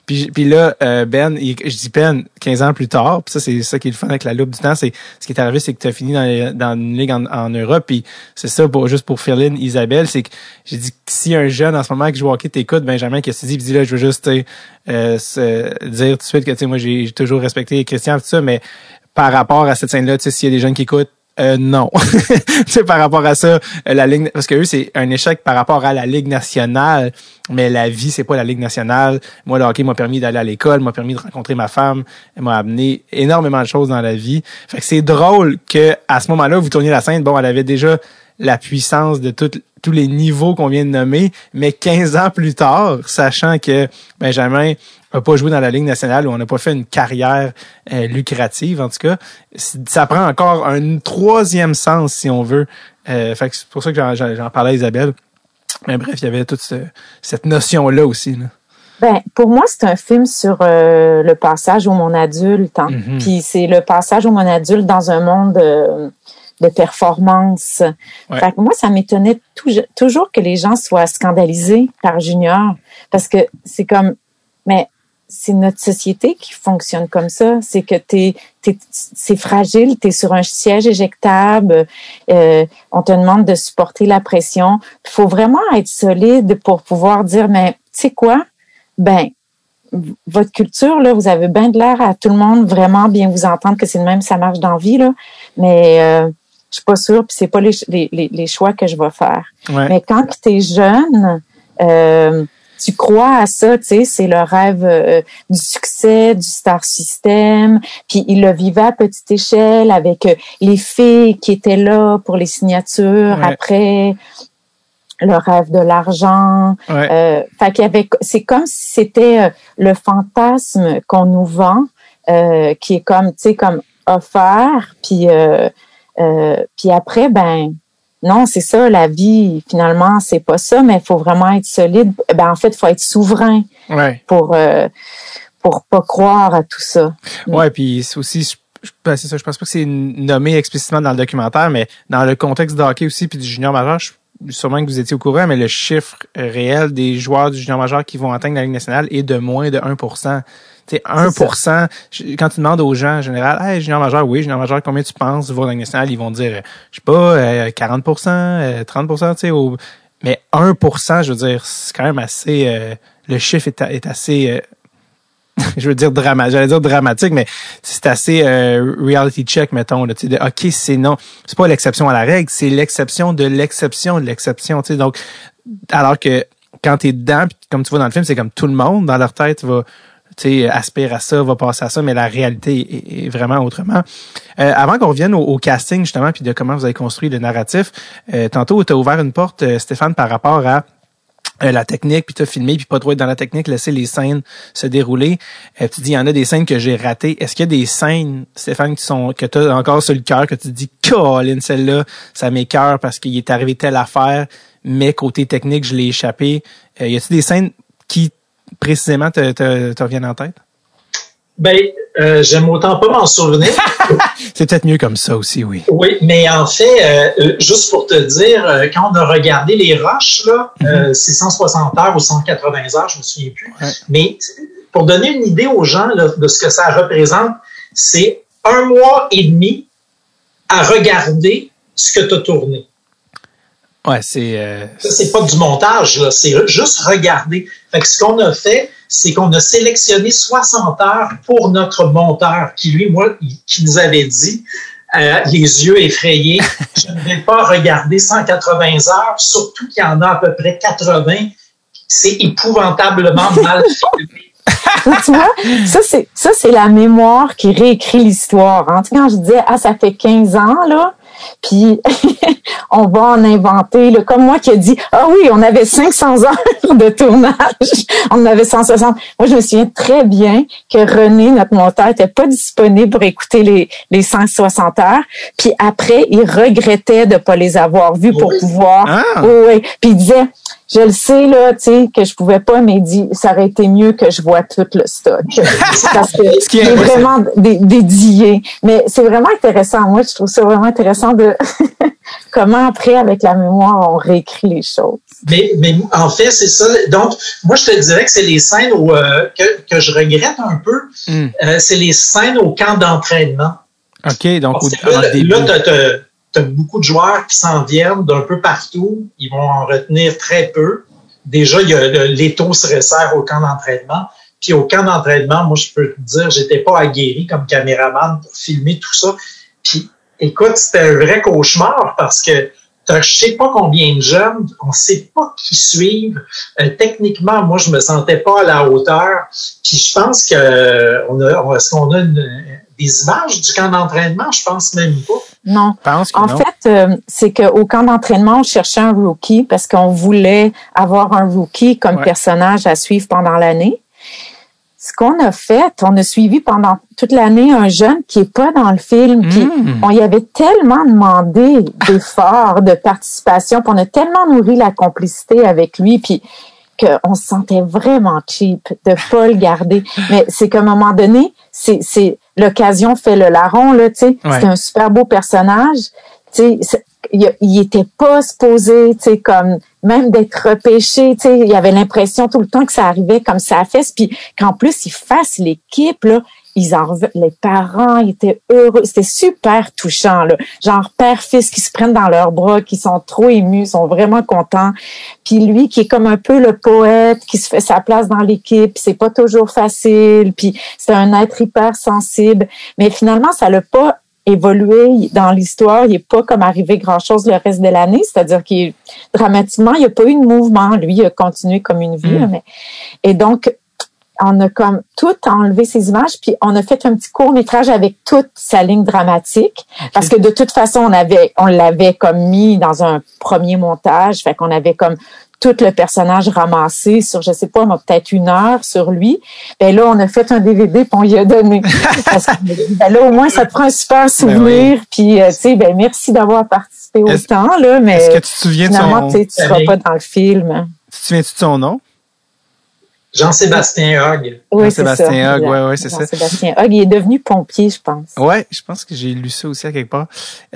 Puis puis là euh, Ben je dis Ben 15 ans plus tard puis ça c'est ça qui est le fun avec la loupe du temps c'est ce qui est arrivé c'est que tu as fini dans, dans une ligue en, Europe puis c'est ça pour juste pour fill in Isabelle c'est que j'ai dit que si un jeune en ce moment qui joue au hockey t'écoute Benjamin se dit il dit là je veux juste tu euh, se- dire tout de suite que tu sais moi j'ai toujours respecté Christian tout ça mais par rapport à cette scène là tu sais s'il y a des jeunes qui écoutent euh, non. sais, par rapport à ça, euh, la ligue, parce que eux, c'est un échec par rapport à la Ligue nationale, mais la vie, c'est pas la Ligue nationale. Moi, le hockey m'a permis d'aller à l'école, m'a permis de rencontrer ma femme, m'a amené énormément de choses dans la vie. Fait que c'est drôle que à ce moment-là, vous tourniez la scène, bon, elle avait déjà la puissance de tous les niveaux qu'on vient de nommer, mais 15 ans plus tard, sachant que Benjamin a pas joué dans la Ligue nationale ou on n'a pas fait une carrière euh, lucrative, en tout cas, ça prend encore un troisième sens, si on veut. Euh, fait que c'est pour ça que j'en- parlais à Isabelle. Mais bref, il y avait toute ce- cette notion-là aussi. Là. Ben, pour moi, c'est un film sur euh, le passage au monde adulte. Hein. Mhm. Puis c'est le passage au monde adulte dans un monde euh, de performance. Ouais. Fait que moi, ça m'étonnait tou- toujours que les gens soient scandalisés par Junior. Parce que c'est comme, mais c'est notre société qui fonctionne comme ça. C'est que t'es, t'es, c'est fragile, t'es sur un siège éjectable, euh, on te demande de supporter la pression. Il faut vraiment être solide pour pouvoir dire, mais tu sais quoi? Ben, votre culture, là, vous avez bien de l'air à tout le monde vraiment bien vous entendre que c'est le même, ça marche dans la vie, là. Mais euh, je suis pas sûre, puis c'est pas les, les, les choix que je vais faire. Ouais. Mais quand tu es jeune, euh, tu crois à ça, tu sais, c'est le rêve euh, du succès, du star system. Puis il le vivait à petite échelle avec euh, les filles qui étaient là pour les signatures Ouais. après le rêve de l'argent. Ouais. Euh, fait qu'il y avait, c'est comme si c'était euh, le fantasme qu'on nous vend, euh, qui est comme, tu sais, comme offert, puis euh, euh, puis après, ben non, c'est ça, la vie, finalement, c'est pas ça, mais il faut vraiment être solide. Ben en fait, il faut être souverain ouais. pour euh, pour pas croire à tout ça. Ouais, puis c'est aussi, je, je- ben, c'est ça, je pense pas que c'est nommé explicitement dans le documentaire, mais dans le contexte de hockey aussi, puis du junior majeur, je, sûrement que vous étiez au courant, mais le chiffre réel des joueurs du junior majeur qui vont atteindre la Ligue nationale est de moins de 1 tu sais, 1 je- quand tu demandes aux gens en général, hey, junior majeur, oui, junior majeur, combien tu penses la Ligue nationale? Ils vont dire, euh, je sais pas, euh, 40% euh, 30 tu sais, au- mais 1% je veux dire, c'est quand même assez, euh, le chiffre est, est assez, euh, je veux dire dramatique, j'allais dire dramatique, mais c'est assez euh, reality check, mettons, là, tu de, ok, c'est non, c'est pas l'exception à la règle, c'est l'exception de l'exception de l'exception, tu sais, donc, alors que quand t'es dedans, puis comme tu vois dans le film, c'est comme tout le monde dans leur tête va, tu aspire à ça, va passer à ça, mais la réalité est, vraiment autrement. Euh, avant qu'on revienne au, casting, justement, puis de comment vous avez construit le narratif, euh, tantôt, tu as ouvert une porte, euh, Stéphane, par rapport à euh, la technique, puis t'as filmé, puis pas trop être dans la technique, laisser les scènes se dérouler. Euh, tu dis, il y en a des scènes que j'ai ratées. Est-ce qu'il y a des scènes, Stéphane, qui sont que t'as encore sur le cœur, que tu dis, Colin, celle-là, ça m'écœure parce qu'il est arrivé telle affaire, mais côté technique, je l'ai échappé. Euh, y a-t-il des scènes qui précisément te, te, te reviennent en tête? Ben, euh, j'aime autant pas m'en souvenir. c'est peut-être mieux comme ça aussi, oui. Oui, mais en fait, euh, euh, juste pour te dire, quand on a regardé les roches, là, mm-hmm. c'est 160 heures ou 180 heures, je me souviens plus. Mais pour donner une idée aux gens de ce que ça représente, c'est un mois et demi à regarder ce que tu as tourné. Ouais, c'est. Ça, c'est pas du montage, là. C'est juste regarder. Fait que ce qu'on a fait, c'est qu'on a sélectionné 60 heures pour notre monteur, qui lui, moi, qui nous avait dit, euh, les yeux effrayés, je ne vais pas regarder 180 heures, surtout qu'il y en a à peu près 80. C'est épouvantablement mal filmé. tu vois, ça c'est ça c'est la mémoire qui réécrit l'histoire. Hein. Quand je disais ah ça fait 15 ans là, puis on va en inventer. Là, comme moi qui a dit, ah oui, on avait 500 heures de tournage, on avait 160. Moi, je me souviens très bien que René, notre monteur, était pas disponible pour écouter les, les 160 heures. Puis après, il regrettait de pas les avoir vus pour pouvoir. Ah. Oui, Puis il disait, je le sais là, tu sais que je pouvais pas, mais dit ça aurait été mieux que je vois tout le stock parce que c'est vraiment dédié. Mais c'est vraiment intéressant. Moi, je trouve ça vraiment intéressant de comment après avec la mémoire on réécrit les choses. Mais, mais en fait, c'est ça. Donc, moi, je te dirais que c'est les scènes où, euh, que, que je regrette un peu. Hmm. Euh, c'est les scènes au camp d'entraînement. OK, donc au, là, début. Là, tu beaucoup de joueurs qui s'en viennent d'un peu partout. Ils vont en retenir très peu. Déjà, il y a l'étau se resserre au camp d'entraînement. Puis au camp d'entraînement, moi, je peux te dire, j'étais pas aguerri comme caméraman pour filmer tout ça. Puis écoute, c'était un vrai cauchemar parce que je sais pas combien de jeunes, on sait pas qui suivent. Euh, techniquement, moi, je me sentais pas à la hauteur. Puis je pense que on a, est-ce qu'on a des images du camp d'entraînement? Je pense même pas. Non. en fait, euh, c'est qu'au camp d'entraînement, on cherchait un rookie parce qu'on voulait avoir un rookie comme personnage à suivre pendant l'année ce qu'on a fait, on a suivi pendant toute l'année un jeune qui est pas dans le film. Puis hmm. on y avait tellement demandé d'efforts, de participation, puis on a tellement nourri la complicité avec lui, puis qu'on se sentait vraiment cheap de pas le garder. Mais c'est qu'à un moment donné, c'est, c'est l'occasion fait le larron là, tu sais. C'est un super beau personnage. Tu sais, il, il était pas supposé, tu sais, comme même d'être repêché, tu sais, il y avait l'impression tout le temps que ça arrivait comme ça a fait, puis qu'en plus ils fassent l'équipe là, ils en les parents étaient heureux, c'était super touchant là, genre père fils qui se prennent dans leurs bras, qui sont trop émus, sont vraiment contents. Puis lui qui est comme un peu le poète, qui se fait sa place dans l'équipe, c'est pas toujours facile, puis c'est un être hyper sensible, mais finalement ça l'a pas évolué dans l'histoire. Il n'est pas comme arrivé grand-chose le reste de l'année, c'est-à-dire qu'il dramatiquement, il n'y a pas eu de mouvement. Lui, il a continué comme une vie. Mm. Mais, et donc, on a comme tout enlevé ces images, puis on a fait un petit court métrage avec toute sa ligne dramatique, parce que de toute façon, on avait, on l'avait comme mis dans un premier montage, fait qu'on avait comme tout le personnage ramassé sur, je sais pas, peut-être une heure sur lui. Ben là, on a fait un DVD puis on y a donné. Parce que, ben là, au moins, ça te prend un super ben souvenir. Puis, euh, tu sais, ben merci d'avoir participé autant, là, mais est-ce que tu te souviens de son... tu seras pas dans le film. Tu te souviens-tu de son nom? Jean-Sébastien Hogg. Oui, Jean-Sébastien Hogg, oui, ouais, c'est ça. Jean-Sébastien Hogg, il est devenu pompier, je pense. Oui, je pense que j'ai lu ça aussi à quelque part.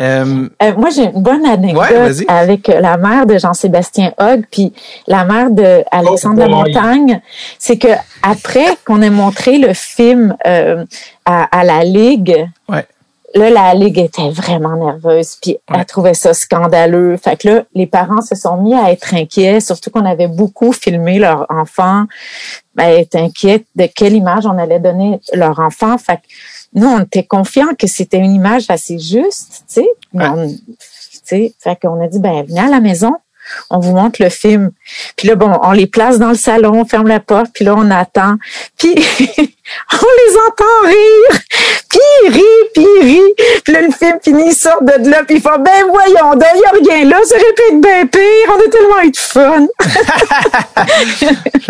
Euh... Euh, moi, j'ai une bonne anecdote avec la mère de Jean-Sébastien Hogg, puis la mère de Alexandre oh, Montagne. C'est que après qu'on ait montré le film euh, à, à, la Ligue, ouais là, la Ligue était vraiment nerveuse, puis elle trouvait ça scandaleux. Fait que là, les parents se sont mis à être inquiets, surtout qu'on avait beaucoup filmé leur enfant, ben, être inquiets de quelle image on allait donner leur enfant. Fait que nous, on était confiants que c'était une image assez juste, tu sais. Ouais. Fait qu'on a dit, ben, venez à la maison, on vous montre le film. Puis là, bon, on les place dans le salon, on ferme la porte, puis là, on attend. Puis on les entend rire, puis ils rient, puis ils rient. Puis là, le film finit, ils sortent de là, puis ils font, ben voyons, il n'y a rien là, ça aurait pu être bien pire, on a tellement eu de fun.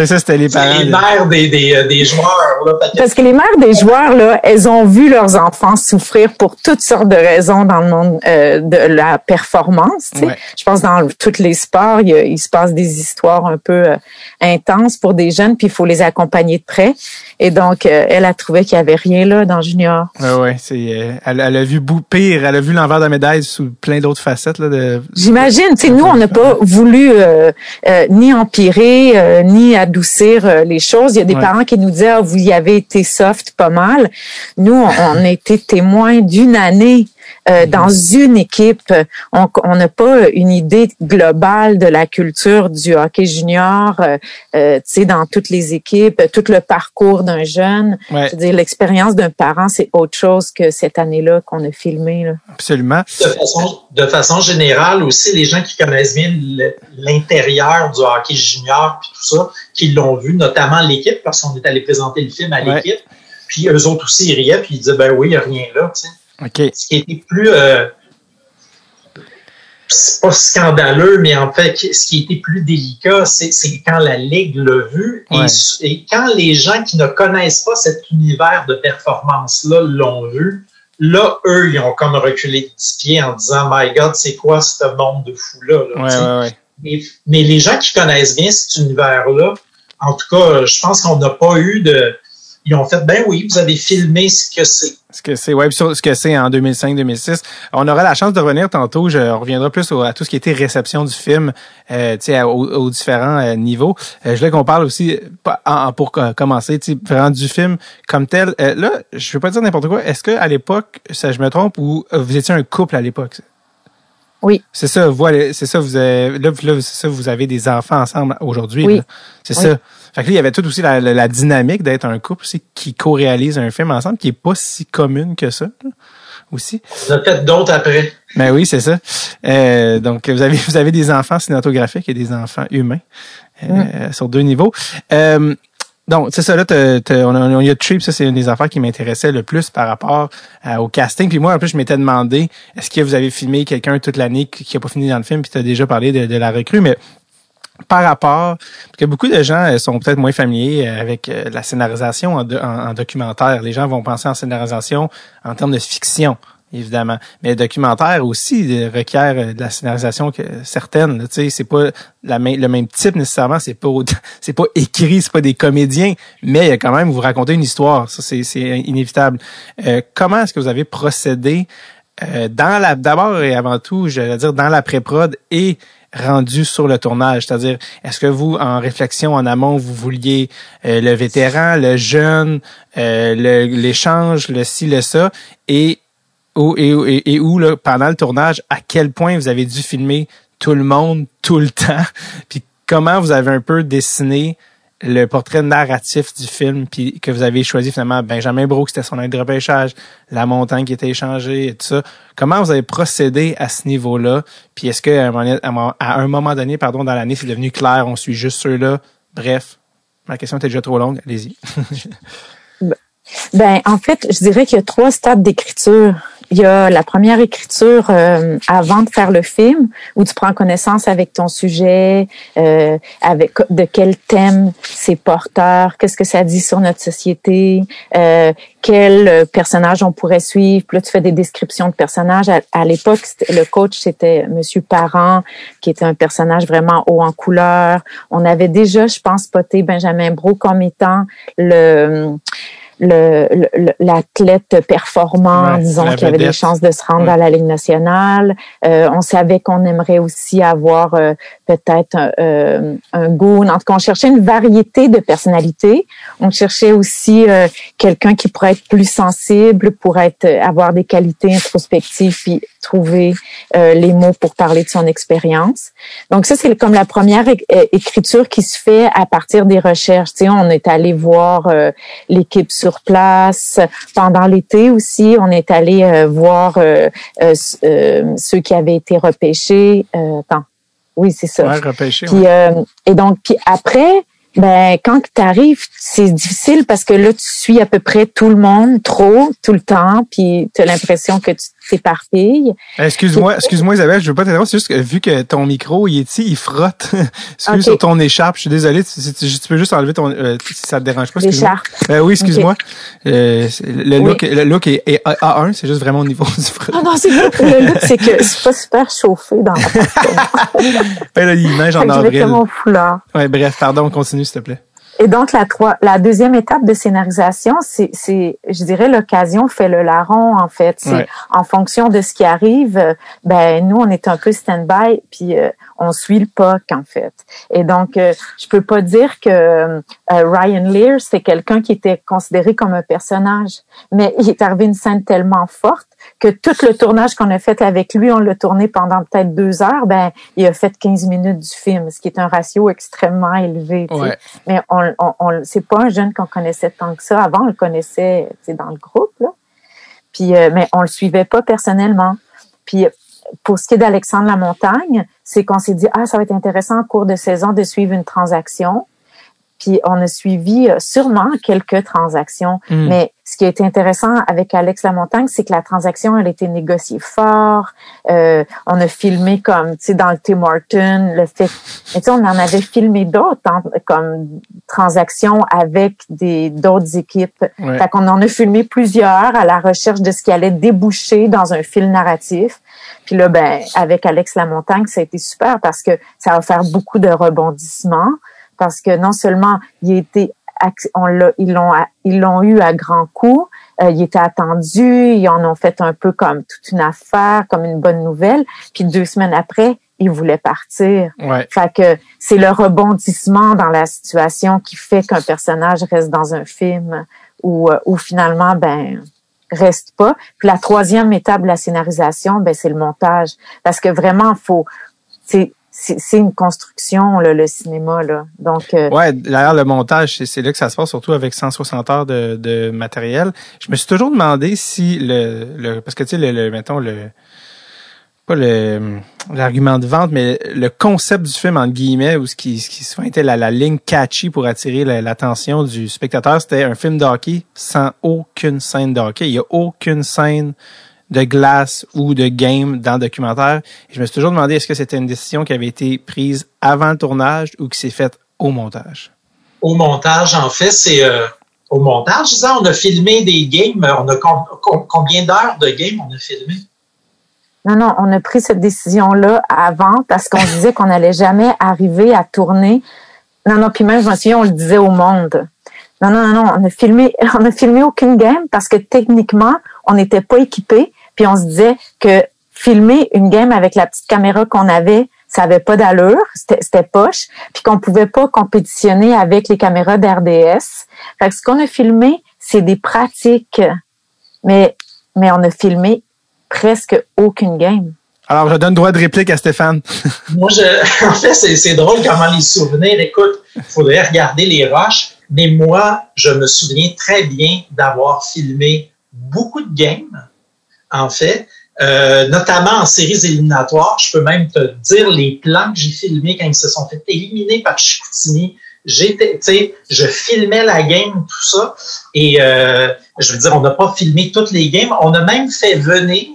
ça, c'était les parents. les mères des, des, euh, des joueurs. Là, Parce que les mères des joueurs, là, elles ont vu leurs enfants souffrir pour toutes sortes de raisons dans le monde euh, de la performance. Tu sais. Je pense dans tous les sports, il, il, se passe des histoires un peu euh, intenses pour des jeunes, puis il faut les accompagner de près. Et donc, euh, elle a trouvé qu'il y avait rien là dans Junior. Ouais, ouais, c'est, euh, elle, elle, a vu pire, elle a vu l'envers de la médaille sous plein d'autres facettes là. De... J'imagine. Tu sais, nous, on n'a pas voulu euh, ni empirer ni adoucir les choses. Il y a des Ouais. parents qui nous disaient, Ah, vous y avez été soft pas mal. Nous, on, on a été témoins d'une année euh, dans une équipe. On n'a pas une idée globale de la culture du hockey junior, euh, euh, tu sais, dans toutes les équipes, tout le parcours d'un jeune. Ouais, Je veux dire, l'expérience d'un parent, c'est autre chose que cette année-là qu'on a filmé. Là. absolument. De façon, de façon générale aussi, les gens qui connaissent bien l'intérieur du hockey junior puis tout ça, qui l'ont vu, notamment l'équipe, parce qu'on est allé présenter le film à Ouais. l'équipe, puis eux autres aussi, ils riaient, puis ils disaient, ben oui, il n'y a rien là, tu sais. Ce qui était plus... euh, c'est pas scandaleux, mais en fait, ce qui était plus délicat, c'est quand la Ligue l'a vu et, Ouais. et quand les gens qui ne connaissent pas cet univers de performance-là l'ont vu, là, eux, ils ont comme reculé de 10 pieds en disant My God, c'est quoi ce monde de fou-là? là, Ouais, tu sais? ouais, ouais. Mais, mais les gens qui connaissent bien cet univers-là, en tout cas, je pense qu'on n'a pas eu de. Ils ont fait, ben oui, vous avez filmé ce que c'est. Ce que c'est, ouais, sur ce que c'est en 2005-2006. On aura la chance de revenir tantôt. Je on reviendra plus au- à tout ce qui était réception du film, euh, tu sais, à- aux, aux différents euh, niveaux. Euh, je voulais qu'on parle aussi, en- en- pour co- commencer, tu sais, vraiment du film comme tel. Euh, là, je veux pas dire n'importe quoi. Est-ce que à l'époque, ça, je me trompe, ou euh, vous étiez un couple à l'époque? Oui. C'est ça, vous, c'est ça, vous avez, là, là, c'est ça, vous avez des enfants ensemble aujourd'hui. Oui. C'est Oui. ça. Fait que là, il y avait tout aussi la, la- la dynamique d'être un couple aussi qui co-réalise un film ensemble, qui est pas si commune que ça, là, aussi. On a fait d'autres après. Ben oui, c'est ça. Euh, donc, vous avez, vous avez des enfants cinématographiques et des enfants humains euh, sur deux niveaux. Euh, donc, c'est ça, là, t'as- t'as- on, a, on y a Trip, ça, c'est une des affaires qui m'intéressait le plus par rapport à- au casting. Puis moi, en plus, je m'étais demandé, est-ce que vous avez filmé quelqu'un toute l'année qui qui a pas fini dans le film, puis tu as déjà parlé de, de la recrue, mais par rapport, parce que beaucoup de gens euh, sont peut-être moins familiers euh, avec euh, la scénarisation en, do- en- en documentaire. Les gens vont penser en scénarisation en termes de fiction, évidemment. Mais le documentaire aussi requiert de la scénarisation que certaines. là, Tu sais, c'est pas le même type nécessairement. C'est pas pas écrit, c'est pas des comédiens, mais il y a quand même vous racontez une histoire. Ça c'est inévitable. Comment est-ce que vous avez procédé dans la d'abord et avant tout, je vais dire dans la pré-prod et rendu sur le tournage, c'est-à-dire est-ce que vous en réflexion en amont vous vouliez euh, le vétéran, le jeune, euh, l'échange, le ci, le ça? Et où, et, et, et où là, pendant le tournage à quel point vous avez dû filmer tout le monde tout le temps? Puis comment vous avez un peu dessiné le portrait narratif du film, puis que vous avez choisi finalement Benjamin Brooks, c'était son aide de repêchage, la montagne qui était échangée et tout ça. Comment vous avez procédé à ce niveau-là? Puis est-ce qu'à un moment, à un moment- donné, pardon, dans l'année, c'est devenu clair, on suit juste ceux-là? Bref, ma question était déjà trop longue, allez-y. Ben, en fait, je dirais qu'il y a trois stades d'écriture. Il y a la première écriture euh, avant de faire le film, où tu prends connaissance avec ton sujet, euh, avec de quel thème c'est porteur, qu'est-ce que ça dit sur notre société, euh, quel euh, personnage on pourrait suivre. Puis là, tu fais des descriptions de personnages. À, l'époque, le coach, c'était Monsieur Parent, qui était un personnage vraiment haut en couleur. On avait déjà, je pense, spoté Benjamin Bro comme étant le le- le- l'athlète performant, Ouais, disons, qui avait des chances de se rendre Ouais. à la Ligue nationale. Euh, on savait qu'on aimerait aussi avoir euh, peut-être un, euh, un goût. En tout cas, on cherchait une variété de personnalités. On cherchait aussi euh, quelqu'un qui pourrait être plus sensible, pour être avoir des qualités introspectives, puis trouver euh, les mots pour parler de son expérience. Donc ça, c'est comme la première écriture qui se fait à partir des recherches. Tu sais, on est allé voir euh, l'équipe sur place. Pendant l'été aussi, on est allé euh, voir ceux qui avaient été repêchés. Attends. Oui, c'est ça. Ouais, repêché. Puis, et donc, puis après, Ben, quand tu arrives, c'est difficile parce que là, tu suis à peu près tout le monde, trop, tout le temps, puis tu as l'impression que tu t'éparpilles. Excuse-moi, excuse-moi Isabelle, je veux pas t'interrompre, c'est juste que vu que ton micro, il est il frotte excuse sur ton écharpe. Je suis désolé, tu, peux juste enlever ton euh, si ça te dérange pas. L'écharpe. Euh, oui, excuse-moi. Euh, le, look, le look est, A1, c'est juste vraiment au niveau du frottement. Ah non, c'est le look, c'est que c'est pas super chauffé dans ben là, il neige en avril. mon foulard. Ouais, bref, pardon, continue s'il te plaît. Et donc, la, trois, la deuxième étape de scénarisation, c'est, je dirais, l'occasion fait le larron, en fait. C'est en fonction de ce qui arrive, euh, ben nous, on est un peu stand-by, puis euh, on suit le POC, en fait. Et donc, euh, je peux pas dire que Ryan Lear, c'est quelqu'un qui était considéré comme un personnage, mais il est arrivé une scène tellement forte que tout le tournage qu'on a fait avec lui, on l'a tourné pendant peut-être deux heures, ben il a fait 15 minutes du film, ce qui est un ratio extrêmement élevé. Mais on, on, c'est pas un jeune qu'on connaissait tant que ça. Avant, on le connaissait dans le groupe, là. Puis, euh, mais on le suivait pas personnellement. Puis pour ce qui est d'Alexandre Lamontagne, c'est qu'on s'est dit ah ça va être intéressant en cours de saison de suivre une transaction. Puis on a suivi euh, sûrement quelques transactions, hmm. mais ce qui a été intéressant avec Alex Lamontagne, c'est que la transaction elle a été négociée fort. Euh, on a filmé comme tu sais dans le Tim Horton, le fait, tu sais on en avait filmé d'autres hein, comme transactions avec des d'autres équipes. Fait qu'on en a filmé plusieurs à la recherche de ce qui allait déboucher dans un fil narratif. Puis là ben avec Alex Lamontagne, ça a été super parce que ça va faire beaucoup de rebondissements parce que non seulement il était on l'a, ils l'ont ils l'ont eu à grands coups, euh, il était attendu, ils en ont fait un peu comme toute une affaire, comme une bonne nouvelle, puis deux semaines après, ils voulaient partir. Ouais. Fait que c'est le rebondissement dans la situation qui fait qu'un personnage reste dans un film ou ou finalement ben reste pas. Puis la troisième étape de la scénarisation, ben c'est le montage parce que vraiment faut c'est c'est une construction le cinéma là. Donc euh, ouais, d'ailleurs le montage c'est là que ça se passe surtout avec 160 heures de, de matériel. Je me suis toujours demandé si le, le parce que tu sais le, le, mettons le pas le l'argument de vente mais le concept du film entre guillemets ou ce qui ce qui souvent était la, la ligne catchy pour attirer l'attention du spectateur, c'était un film de hockey sans aucune scène de hockey, il y a aucune scène de glace ou de game dans le documentaire. je me suis toujours demandé est-ce que c'était une décision qui avait été prise avant le tournage ou qui s'est faite au montage? Au montage, en fait, c'est euh, au montage. on a filmé des games. On a combien d'heures de games on a filmé? Non, non, on a pris cette décision-là avant parce qu'on disait qu'on n'allait jamais arriver à tourner. Non, non, puis même, je me souviens, on le disait au monde. Non, non, non, non, on a filmé, on a filmé aucune game parce que techniquement, on n'était pas équipé. Puis on se disait que filmer une game avec la petite caméra qu'on avait, ça avait pas d'allure, c'était poche, puis qu'on pouvait pas compétitionner avec les caméras d'RDS. Fait que ce qu'on a filmé, c'est des pratiques, mais mais on a filmé presque aucune game. Alors, je donne droit de réplique à Stéphane. Moi, je, en fait, c'est drôle comment les souvenirs, écoute, il faudrait regarder les roches, mais moi, je me souviens très bien d'avoir filmé beaucoup de games en fait, euh, notamment en séries éliminatoires. Je peux même te dire les plans que j'ai filmés quand ils se sont fait éliminer par Chicoutimi. J'étais, je filmais la game, tout ça. Et euh, je veux dire, on n'a pas filmé toutes les games. On a même fait venir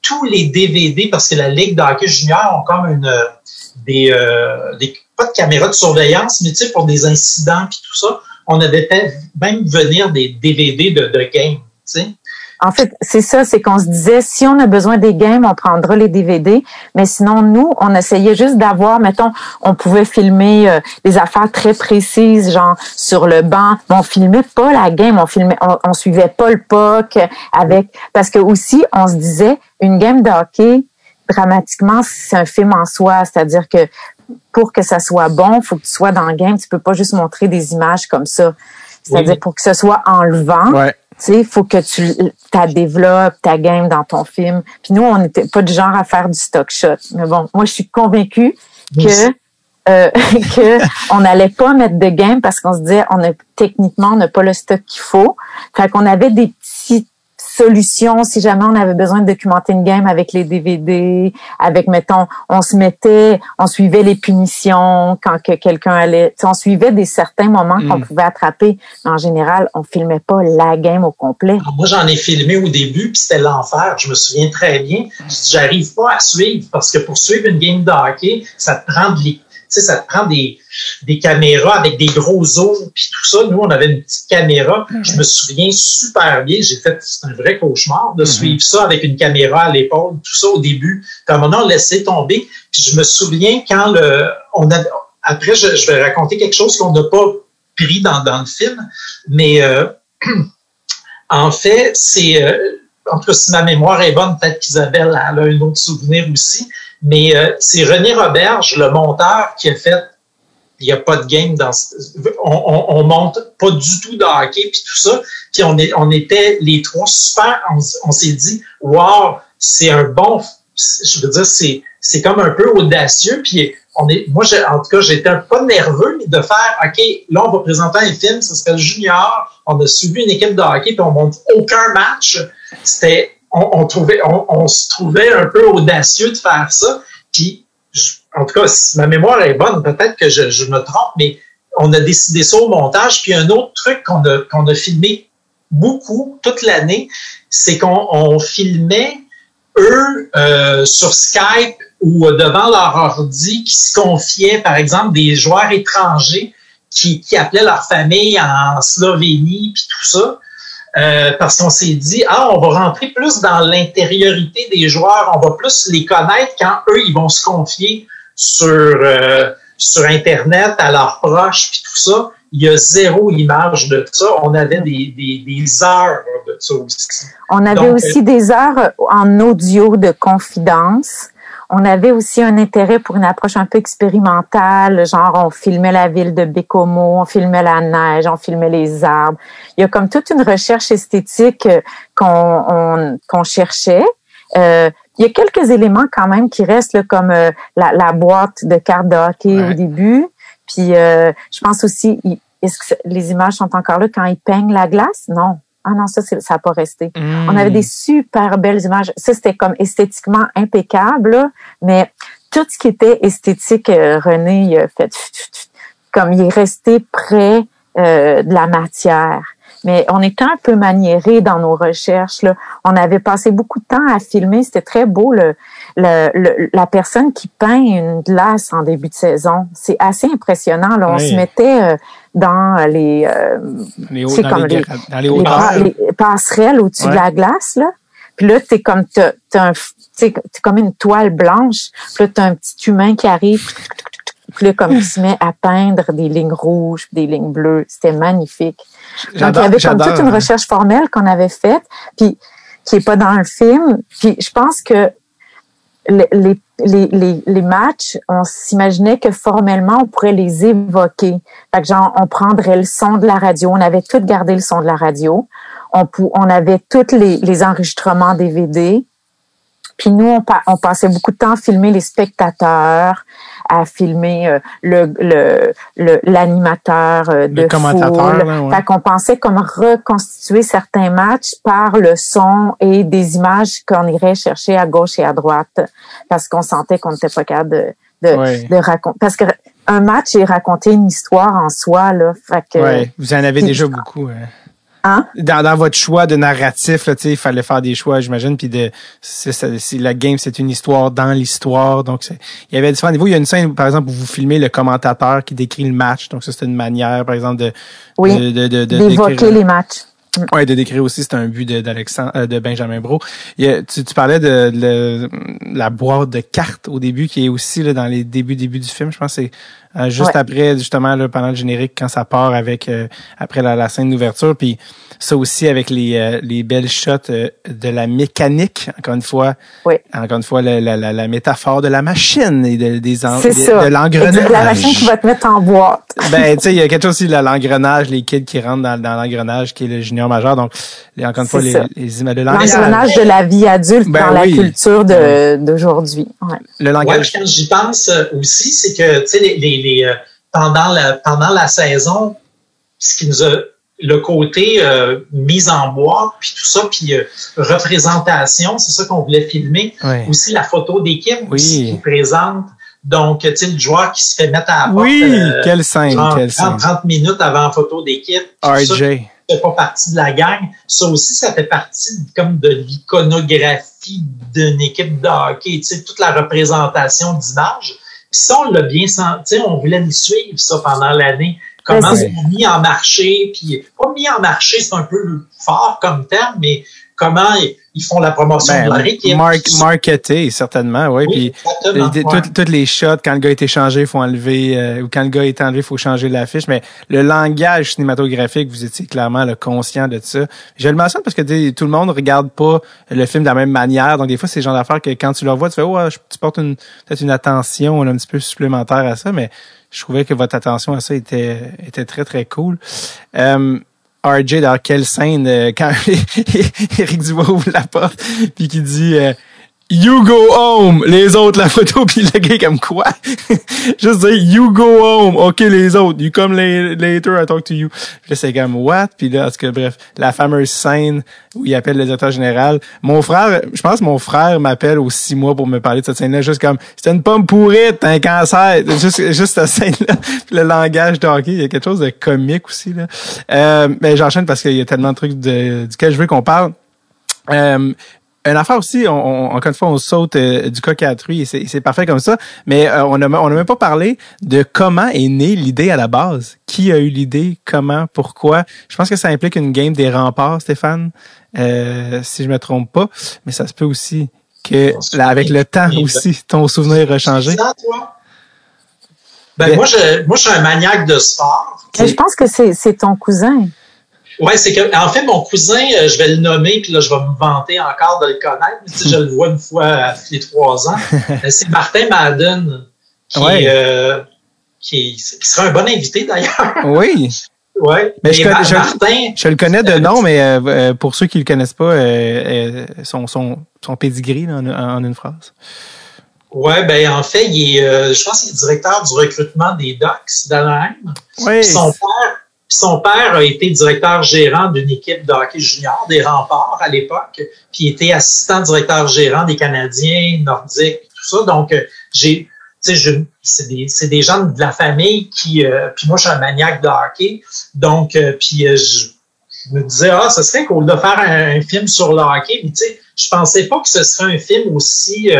tous les DVD parce que la Ligue d'hockey junior ont comme une des, euh, des pas de caméras de surveillance, mais tu sais, pour des incidents et tout ça, on avait fait même venir des DVD de, de games, tu sais. En fait, c'est ça, c'est qu'on se disait, si on a besoin des games, on prendra les DVD. Mais sinon, nous, on essayait juste d'avoir, mettons, on pouvait filmer euh, des affaires très précises, genre sur le banc. Mais on filmait pas la game, on filmait, on, suivait pas le POC avec, parce que aussi, on se disait, une game de hockey, dramatiquement, c'est un film en soi. C'est-à-dire que pour que ça soit bon, faut que tu sois dans le game. Tu peux pas juste montrer des images comme ça. C'est-à-dire pour que ce soit enlevant. Ouais tu sais, il faut que tu ta développes ta game dans ton film. Puis nous, on n'était pas du genre à faire du stock shot. Mais bon, moi, je suis convaincue que euh, que on n'allait pas mettre de game parce qu'on se disait on a techniquement on n'a pas le stock qu'il faut. Fait qu'on avait des solutions si jamais on avait besoin de documenter une game avec les DVD, avec mettons, on se mettait, on suivait les punitions quand que quelqu'un allait, on suivait des certains moments qu'on mm. pouvait attraper. Mais en général, on filmait pas la game au complet. Moi, j'en ai filmé au début, puis c'était l'enfer. Je me souviens très bien. J'arrive pas à suivre parce que pour suivre une game de hockey, ça te prend de sais, ça te prend des, des caméras avec des gros zooms puis tout ça. Nous, on avait une petite caméra. Je me souviens super bien. J'ai fait, c'est un vrai cauchemar de mhm. suivre ça avec une caméra à l'épaule, tout ça au début. Puis à un moment, on laissait tomber. Puis je me souviens quand le, on a, après, je, vais raconter quelque chose qu'on n'a pas pris dans, dans le film, mais euh, en fait, c'est, euh, en tout cas, si ma mémoire est bonne, peut-être qu'Isabelle a un autre souvenir aussi. Mais euh, c'est René Roberge, le monteur, qui a fait il n'y a pas de game dans on, on, monte pas du tout de hockey puis tout ça puis on est on était les trois super on, s'est dit wow c'est un bon je veux dire c'est c'est comme un peu audacieux puis on est moi en tout cas j'étais un peu nerveux de faire ok là on va présenter un film ça serait le junior on a suivi une équipe de hockey puis on monte aucun match. C'était on, trouvait, on, se trouvait un peu audacieux de faire ça. Puis, en tout cas, si ma mémoire est bonne, peut-être que je, me trompe, mais on a décidé ça au montage. Puis un autre truc qu'on a, qu'on a filmé beaucoup toute l'année, c'est qu'on filmait eux euh, sur Skype ou devant leur ordi qui se confiaient, par exemple, des joueurs étrangers qui, qui appelaient leur famille en Slovénie puis tout ça. Euh, parce qu'on s'est dit, ah, on va rentrer plus dans l'intériorité des joueurs, on va plus les connaître quand eux, ils vont se confier sur, euh, sur Internet à leurs proches, puis tout ça. Il y a zéro image de ça. On avait des, des, des heures de ça aussi. On avait aussi des heures en audio de confidence on avait aussi un intérêt pour une approche un peu expérimentale, genre on filmait la ville de Bécomo, on filmait la neige, on filmait les arbres. Il y a comme toute une recherche esthétique euh, qu'on qu'on cherchait. Euh, il y a quelques éléments quand même qui restent comme euh, la, la, boîte de cartes de hockey au début. Puis euh, je pense aussi, est-ce que les images sont encore là quand ils peignent la glace? Non. Ah non, ça, ça n'a pas resté. On avait des super belles images. Ça, c'était comme esthétiquement impeccable, mais tout ce qui était esthétique, euh, René, il a fait comme il est resté près euh, de la matière. Mais on était un peu maniéré dans nos recherches. Là. On avait passé beaucoup de temps à filmer. C'était très beau le, le, la personne qui peint une glace en début de saison. C'est assez impressionnant. Là. On se mettait euh, dans les, euh, les, comme les, les, passerelles au-dessus de la glace. Là. Puis là, t'es comme t'as, t'as t'es comme une toile blanche. Puis là, t'as un petit humain qui arrive. Puis là, comme il se met à peindre des lignes rouges, des lignes bleues. C'était magnifique. Donc, il y avait comme toute une recherche formelle qu'on avait faite, puis qui est pas dans le film. Puis je pense que les, les, les, les matchs, on s'imaginait que formellement, on pourrait les évoquer. Fait que genre, on prendrait le son de la radio. On avait tout gardé le son de la radio. On, on avait tous les, les enregistrements DVD. Puis nous, on, on, passait beaucoup de temps à filmer les spectateurs, à filmer euh, le l'animateur le, euh, de le commentateur, foule. Fait qu'on pensait comme reconstituer certains matchs par le son et des images qu'on irait chercher à gauche et à droite parce qu'on sentait qu'on n'était pas capable de, de, de raconter. Parce que un match est raconter une histoire en soi là. Fait que, ouais, vous en avez déjà beaucoup. Hein. Hein? Dans, dans, votre choix de narratif, là, il fallait faire des choix, j'imagine. Puis de, c'est, la game, c'est une histoire dans l'histoire. Donc, il y avait différents niveaux. Il y a une scène, par exemple, où vous filmez le commentateur qui décrit le match. Donc, ça, c'est une manière, par exemple, de, oui, de, de, d'évoquer les matchs. Oui, de décrire aussi, c'est un but d'Alexandre, euh, de Benjamin Bro. tu, tu, parlais de, la boîte de cartes au début, qui est aussi là, dans les débuts débuts du film. Je pense que c'est euh, juste après, justement, là, pendant le générique, quand ça part avec euh, après la, la scène d'ouverture. Puis ça aussi avec les, euh, les belles shots de la mécanique, encore une fois. Oui. Encore une fois, la, la, la, métaphore de la machine et de, des de, de l'engrenage. La machine qui va te mettre en boîte. ben, tu sais, il y a quelque chose aussi de l'engrenage, les kids qui rentrent dans, dans l'engrenage, qui est le junior majeur. Donc, encore une fois, les, les, images de l'engrenage. L'engrenage de la vie adulte ben dans la culture d'aujourd'hui. Ouais. Le langage. Ouais, quand j'y pense aussi, c'est que, tu sais, les, les, euh, pendant, la, pendant la saison, ce qui nous a le côté euh, mise en boîte, puis tout ça, puis euh, représentation, c'est ça qu'on voulait filmer. Aussi la photo d'équipe oui. qui présente. Donc, tu sais, le joueur qui se fait mettre à la porte. Oui, euh, quelle scène, 30, quelle 30, 30 minutes avant la photo d'équipe. RJ. Ça fait pas partie de la gang. Ça aussi, ça fait partie comme de l'iconographie d'une équipe de hockey, tu sais, toute la représentation d'images. Ça, on l'a bien senti, on voulait le suivre ça pendant l'année. Comment c'est mis en marché, puis pas mis en marché, c'est un peu fort comme terme, mais comment ils font la promotion ben, de leur équipe. marketé, certainement, oui. puis toutes les shots, quand le gars est échangé, il faut enlever, euh, ou quand le gars est enlevé, il faut changer l'affiche. Mais le langage cinématographique, vous étiez clairement le conscient de ça. Je le mentionne parce que tout le monde regarde pas le film de la même manière. Donc des fois, c'est le genre d'affaires que quand tu le vois, tu fais, oh, tu portes une, peut-être une attention un petit peu supplémentaire à ça, mais je trouvais que votre attention à ça était, était très, très cool. Euh, RJ, dans quelle scène, euh, quand Eric Dubois ouvre la porte, puis qui dit euh, You go home, les autres, la photo, puis le gars comme quoi? Juste dire You go home, ok les autres, you come later, I talk to you. Puis là, c'est comme what? Puis là, en tout cas, bref, la fameuse scène où il appelle le directeur général. Mon frère, je pense que mon frère m'appelle aux six mois pour me parler de cette scène-là, juste comme c'est une pomme pourrite, un cancer. Juste, juste cette scène-là. Le langage de hockey, il y a quelque chose de comique aussi, là. Euh, mais j'enchaîne parce qu'il y a tellement de trucs de, duquel je veux qu'on parle. Euh, une affaire aussi, on, encore une fois, on saute euh, du coq à truie et c'est parfait comme ça, mais euh, on n'a on a même pas parlé de comment est née l'idée à la base. Qui a eu l'idée, comment, pourquoi? Je pense que ça implique une game des remparts, Stéphane, euh, si je me trompe pas, mais ça se peut aussi que là, avec le temps aussi, ton souvenir a changé. Ben, moi, je, moi, je suis un maniaque de sport. Je pense que c'est ton cousin. Ouais, c'est que, en fait, mon cousin, euh, je vais le nommer, puis là, je vais me vanter encore de le connaître. Si je le vois une fois à les trois ans. Euh, c'est Martin Madden, qui, euh, qui, qui, sera un bon invité d'ailleurs. Oui. Ouais. Mais je, Martin, je, le connais de nom, mais euh, pour ceux qui le connaissent pas, son, son, son pedigree en, en, une phrase. Ouais, ben en fait, il est, je pense qu'il est directeur du recrutement des Ducks d'Anaheim. Oui. Son père, son père a été directeur gérant d'une équipe de hockey junior, des remparts à l'époque, puis était assistant directeur gérant des Canadiens nordiques, tout ça. Donc, euh, j'ai, c'est des, des gens de la famille qui, euh, puis moi, je suis un maniaque de hockey. Donc, euh, puis je, me disais, ah, ce serait cool de faire un, film sur le hockey. Mais tu sais, je pensais pas que ce serait un film aussi,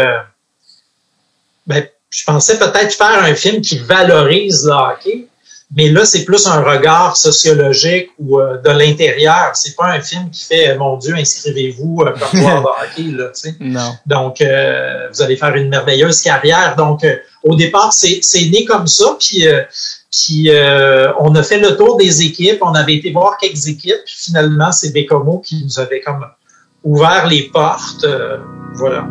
ben, je pensais peut-être faire un film qui valorise le hockey. Mais là, c'est plus un regard sociologique ou euh, de l'intérieur. C'est pas un film qui fait mon Dieu, inscrivez-vous euh, de hockey, là. Non. Donc, euh, vous allez faire une merveilleuse carrière. Donc, au départ, c'est né comme ça. Puis, puis on a fait le tour des équipes. On avait été voir quelques équipes. Puis finalement, c'est Bécomo qui nous avait comme ouvert les portes. voilà.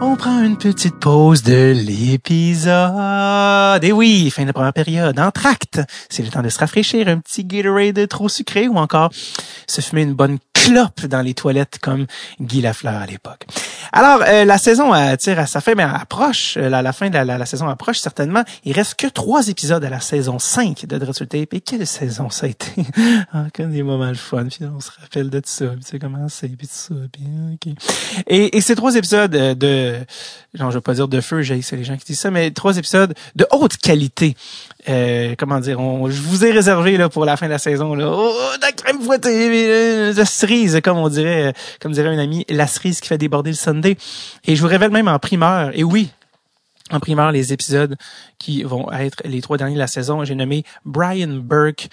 On prend une petite pause de l'épisode. Et oui, fin de première période. En tract, c'est le temps de se rafraîchir, un petit Gatorade trop sucré ou encore se fumer une bonne clope dans les toilettes comme Guy Lafleur à l'époque. Alors, euh, la saison tire à sa fin, mais approche, euh, la, fin de la, saison approche certainement. Il reste que trois épisodes à la saison 5 de Dressel Tape. Et quelle saison ça a été? Encore des moments le fun, puis on se rappelle de tout ça, puis tu sais comment c'est, puis tout ça, bien, ok. Et, et ces trois épisodes euh, de, genre, je veux pas dire de feu, j'ai c'est les gens qui disent ça, mais trois épisodes de haute qualité. Euh, comment dire, on, je vous ai réservé là pour la fin de la saison là, oh, la crème fouettée, la cerise, comme on dirait, comme dirait un ami, la cerise qui fait déborder le Sunday. Et je vous révèle même en primeur, et oui, en primeur les épisodes qui vont être les trois derniers de la saison. J'ai nommé Brian Burke,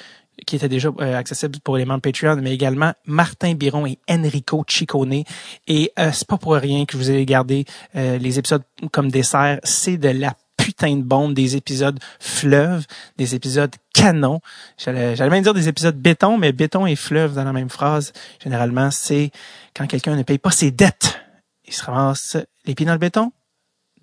qui était déjà euh, accessible pour les membres Patreon, mais également Martin Biron et Enrico Ciccone. Et euh, c'est pas pour rien que je vous ai gardé euh, les épisodes comme dessert. C'est de la putain de bombe, des épisodes fleuves, des épisodes canons. J'allais même dire des épisodes béton, mais béton et fleuve dans la même phrase. Généralement, c'est quand quelqu'un ne paye pas ses dettes. Il se ramasse les pieds dans le béton,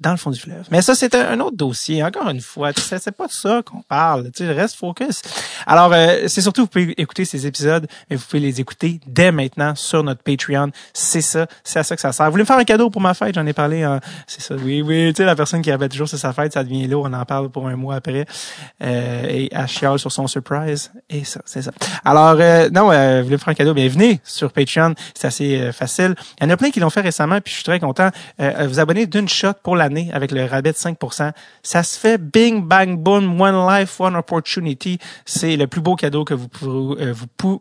dans le fond du fleuve. Mais ça, c'est un, autre dossier. Encore une fois, c'est pas de ça qu'on parle. Tu reste focus. Alors, euh, c'est surtout, vous pouvez écouter ces épisodes, mais vous pouvez les écouter dès maintenant sur notre Patreon. C'est ça, c'est à ça que ça sert. Vous voulez me faire un cadeau pour ma fête? J'en ai parlé. c'est ça. Oui, oui. Tu sais, la personne qui avait toujours sa fête, ça devient lourd. On en parle pour un mois après. Euh, et à chiale sur son surprise. Et ça, c'est ça. Alors, euh, non, euh, vous voulez me faire un cadeau? Bienvenue sur Patreon. C'est assez euh, facile. Il y en a plein qui l'ont fait récemment, puis je suis très content. vous abonnez d'une shot pour avec le rabais de 5%. Ça se fait bing, bang, boom, one life, one opportunity. C'est le plus beau cadeau que vous, pourrez, vous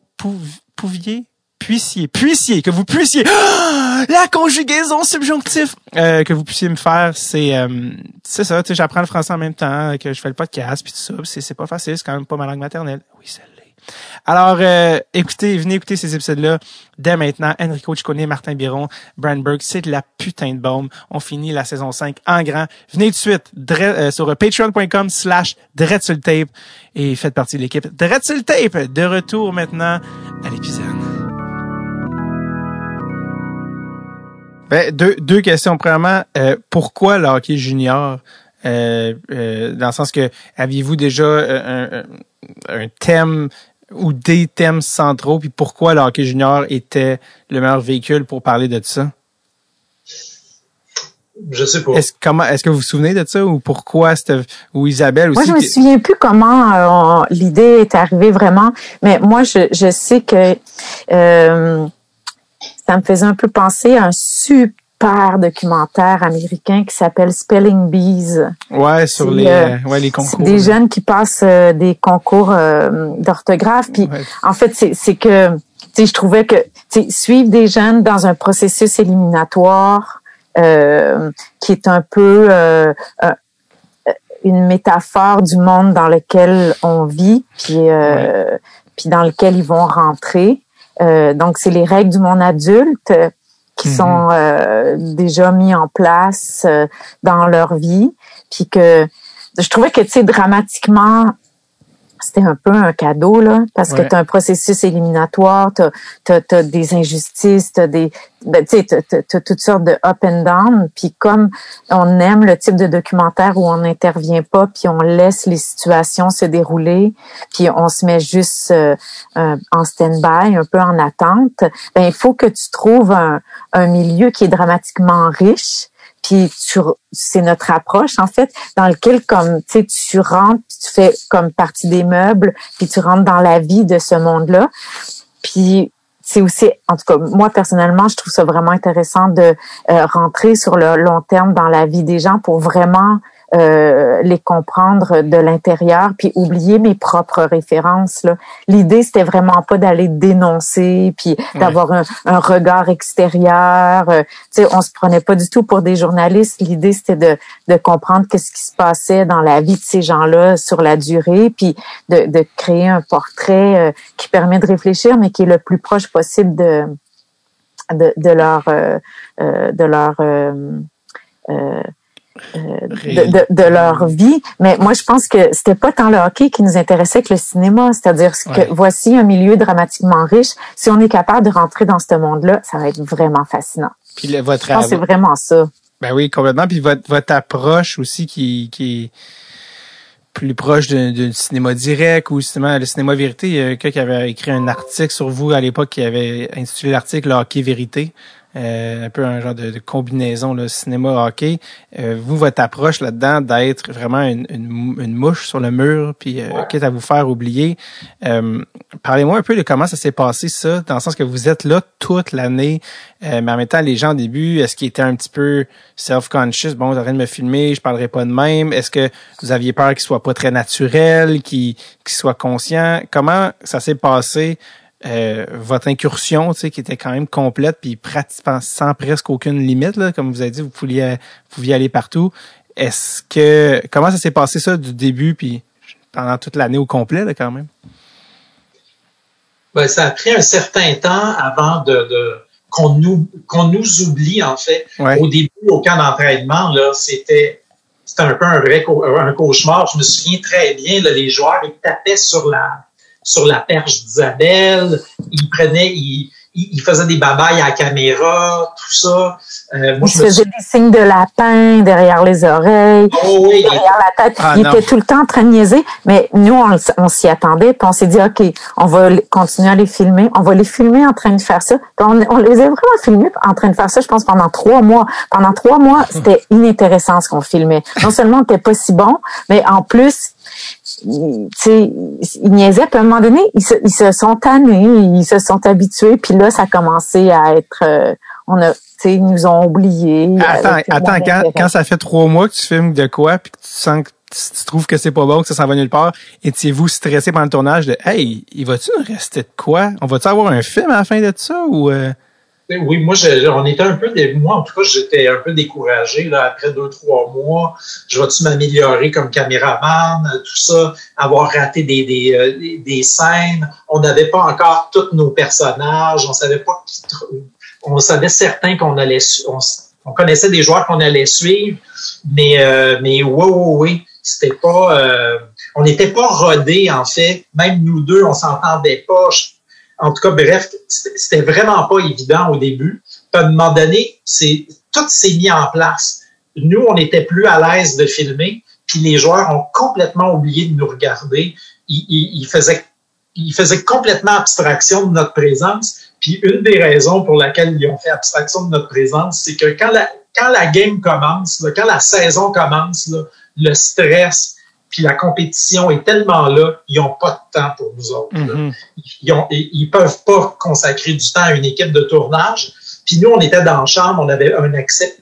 pouviez puissiez, puissiez, que vous puissiez, la conjugaison subjonctif euh, que vous puissiez me faire, c'est euh, c'est ça, tu sais, j'apprends le français en même temps que je fais le podcast puis tout ça, c'est c'est pas facile, c'est quand même pas ma langue maternelle. Oui, c'est alors, euh, écoutez, venez écouter ces épisodes-là dès maintenant. Enrico Ciccone, Martin Biron, Brandberg, c'est de la putain de bombe. On finit la saison 5 en grand. Venez tout de suite euh, sur patreon.com slash tape et faites partie de l'équipe Tape. De retour maintenant à l'épisode. Ben, deux, questions. Premièrement, euh, pourquoi le hockey junior? Euh, dans le sens que aviez-vous déjà un, thème ou des thèmes centraux, puis pourquoi le hockey junior était le meilleur véhicule pour parler de ça? Je sais pas. Est-ce, comment, est-ce que vous vous souvenez de ça ou pourquoi c'était, ou Isabelle aussi? Moi, je me souviens plus comment euh, l'idée est arrivée vraiment, mais moi, je, je sais que euh, ça me faisait un peu penser à un super super documentaire américain qui s'appelle Spelling Bees. Ouais, sur les, euh, ouais, les concours. Des jeunes qui passent euh, des concours euh, d'orthographe. Puis en fait, c'est que tu je trouvais que suivre des jeunes dans un processus éliminatoire qui est un peu une métaphore du monde dans lequel on vit, puis puis dans lequel ils vont rentrer. donc c'est les règles du monde adulte qui sont mhm. euh, déjà mis en place euh, dans leur vie, puis que je trouvais que tu sais dramatiquement c'était un peu un cadeau là parce que tu as un processus éliminatoire, tu as, des injustices, tu as des ben, tu sais toutes sortes de up and down, puis comme on aime le type de documentaire où on n'intervient pas puis on laisse les situations se dérouler, puis on se met juste euh, en stand-by, un peu en attente, ben il faut que tu trouves un, un milieu qui est dramatiquement riche puis c'est notre approche en fait dans lequel comme tu tu rentres tu fais comme partie des meubles puis tu rentres dans la vie de ce monde là puis c'est aussi en tout cas moi personnellement je trouve ça vraiment intéressant de euh, rentrer sur le long terme dans la vie des gens pour vraiment euh, les comprendre de l'intérieur, puis oublier mes propres références. L'idée, c'était vraiment pas d'aller dénoncer, puis d'avoir un, un, regard extérieur. Euh, tu sais, on se prenait pas du tout pour des journalistes. L'idée, c'était de, de comprendre qu'est-ce qui se passait dans la vie de ces gens-là sur la durée, puis de, de créer un portrait euh, qui permet de réfléchir, mais qui est le plus proche possible de de, de leur euh, de leur euh, de, de, leur vie. Mais moi, je pense que c'était pas tant le hockey qui nous intéressait que le cinéma. C'est-à-dire que voici un milieu dramatiquement riche. Si on est capable de rentrer dans ce monde-là, ça va être vraiment fascinant. Puis votre je pense c'est vraiment ça. Ben oui, complètement. Puis votre, votre approche aussi qui, qui est plus proche d'un cinéma direct ou justement le cinéma vérité. Il y a quelqu'un qui avait écrit un article sur vous à l'époque qui avait intitulé l'article Hockey Vérité. Euh, un peu un genre de, combinaison le cinéma hockey. Euh, vous, votre approche là-dedans d'être vraiment une, une, mouche sur le mur, puis euh, quitte à vous faire oublier. Euh, parlez-moi un peu de comment ça s'est passé ça, dans le sens que vous êtes là toute l'année, mais en même temps les gens au début, est-ce qu'ils étaient un petit peu self-conscious, bon, vous de me filmer, je parlerai pas de même. Est-ce que vous aviez peur qu'il soit pas très naturel, qu'il qu'il soit conscient Comment ça s'est passé? Euh, votre incursion, tu sais, qui était quand même complète, puis pratiquement sans presque aucune limite, là, comme vous avez dit, vous pouviez, vous pouviez aller partout. Est-ce que comment ça s'est passé ça du début, puis pendant toute l'année au complet, là, quand même? Ben, ça a pris un certain temps avant de, qu'on nous qu'on nous oublie en fait. Au début, au camp d'entraînement, là, c'était c'était un peu un vrai un cauchemar. Je me souviens très bien, là, les joueurs ils tapaient sur la sur la perche d'Isabelle. Il prenait, il, il, faisait des babayes à la caméra, tout ça. Euh, moi, il faisait des signes de lapin derrière les oreilles, oh derrière la tête. Ah, il était tout le temps en train de niaiser. Mais nous, on, s'y attendait. Puis on s'est dit, OK, on va continuer à les filmer. On va les filmer en train de faire ça. on, les a vraiment filmés en train de faire ça, je pense, pendant trois mois. Pendant trois mois, c'était inintéressant ce qu'on filmait. Non seulement on n'était pas si bon, mais en plus, ils niaisaient, puis à un moment donné, ils se, ils se, sont tannés, ils se sont habitués, puis là, ça a commencé à être, euh, on a, ils nous ont oubliés. Attends, attends, quand, quand, ça fait trois mois que tu filmes de quoi, puis que tu sens que tu trouves que c'est pas bon, que ça s'en va nulle part, étiez-vous stressé pendant le tournage de, hey, il va-tu rester de quoi? On va-tu avoir un film à la fin de ça ou? Euh? Oui, moi, je, on était un peu, des, moi, en tout cas, j'étais un peu découragé, là, après deux, trois mois. Je vais-tu m'améliorer comme caméraman, tout ça, avoir raté des, des, euh, des, scènes? On n'avait pas encore tous nos personnages. On savait pas qui, on savait certain qu'on allait, on, on, connaissait des joueurs qu'on allait suivre. Mais, euh, mais oui, oui, oui, c'était pas, euh, on n'était pas rodés, en fait. Même nous deux, on s'entendait pas. En tout cas, bref, c'était vraiment pas évident au début. à un moment donné, c'est tout s'est mis en place. Nous, on était plus à l'aise de filmer, puis les joueurs ont complètement oublié de nous regarder. Ils, ils, faisaient, ils faisaient complètement abstraction de notre présence. Puis une des raisons pour laquelle ils ont fait abstraction de notre présence, c'est que quand la, quand la game commence, quand la saison commence, le stress, puis la compétition est tellement là, ils n'ont pas de temps pour nous autres. Mm-hmm. Ils, ne peuvent pas consacrer du temps à une équipe de tournage. Puis nous, on était dans la chambre, on avait un accès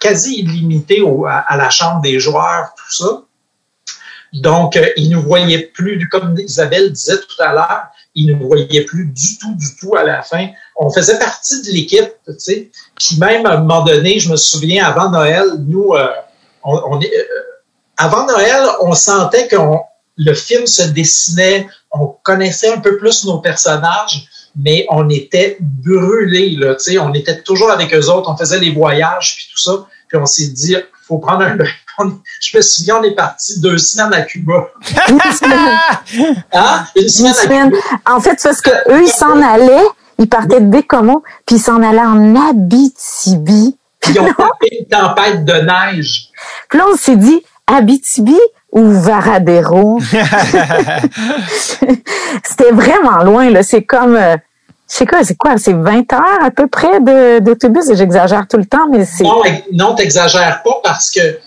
quasi illimité à, la chambre des joueurs, tout ça. Donc, euh, ils nous voyaient plus, comme Isabelle disait tout à l'heure, ils ne voyaient plus du tout, du tout à la fin. On faisait partie de l'équipe, tu sais. Puis même à un moment donné, je me souviens, avant Noël, nous, euh, on, on est, euh, avant Noël, on sentait que le film se dessinait, on connaissait un peu plus nos personnages, mais on était brûlés, là, tu sais, on était toujours avec eux autres, on faisait les voyages, puis tout ça, puis on s'est dit, faut prendre un break. Je me souviens, on est parti deux semaines à Cuba. hein? Une semaine, à Cuba. En fait, parce que eux, ils s'en allaient, ils partaient de Bécomo, puis ils s'en allaient en Abitibi. Puis ils ont tapé une tempête de neige. Puis là, on s'est dit, Abitibi ou Varadero? C'était vraiment loin, là. C'est comme, euh, c'est quoi, c'est quoi, c'est 20 heures à peu près d'autobus. J'exagère tout le temps, mais c'est. Non, non, t'exagères pas parce que,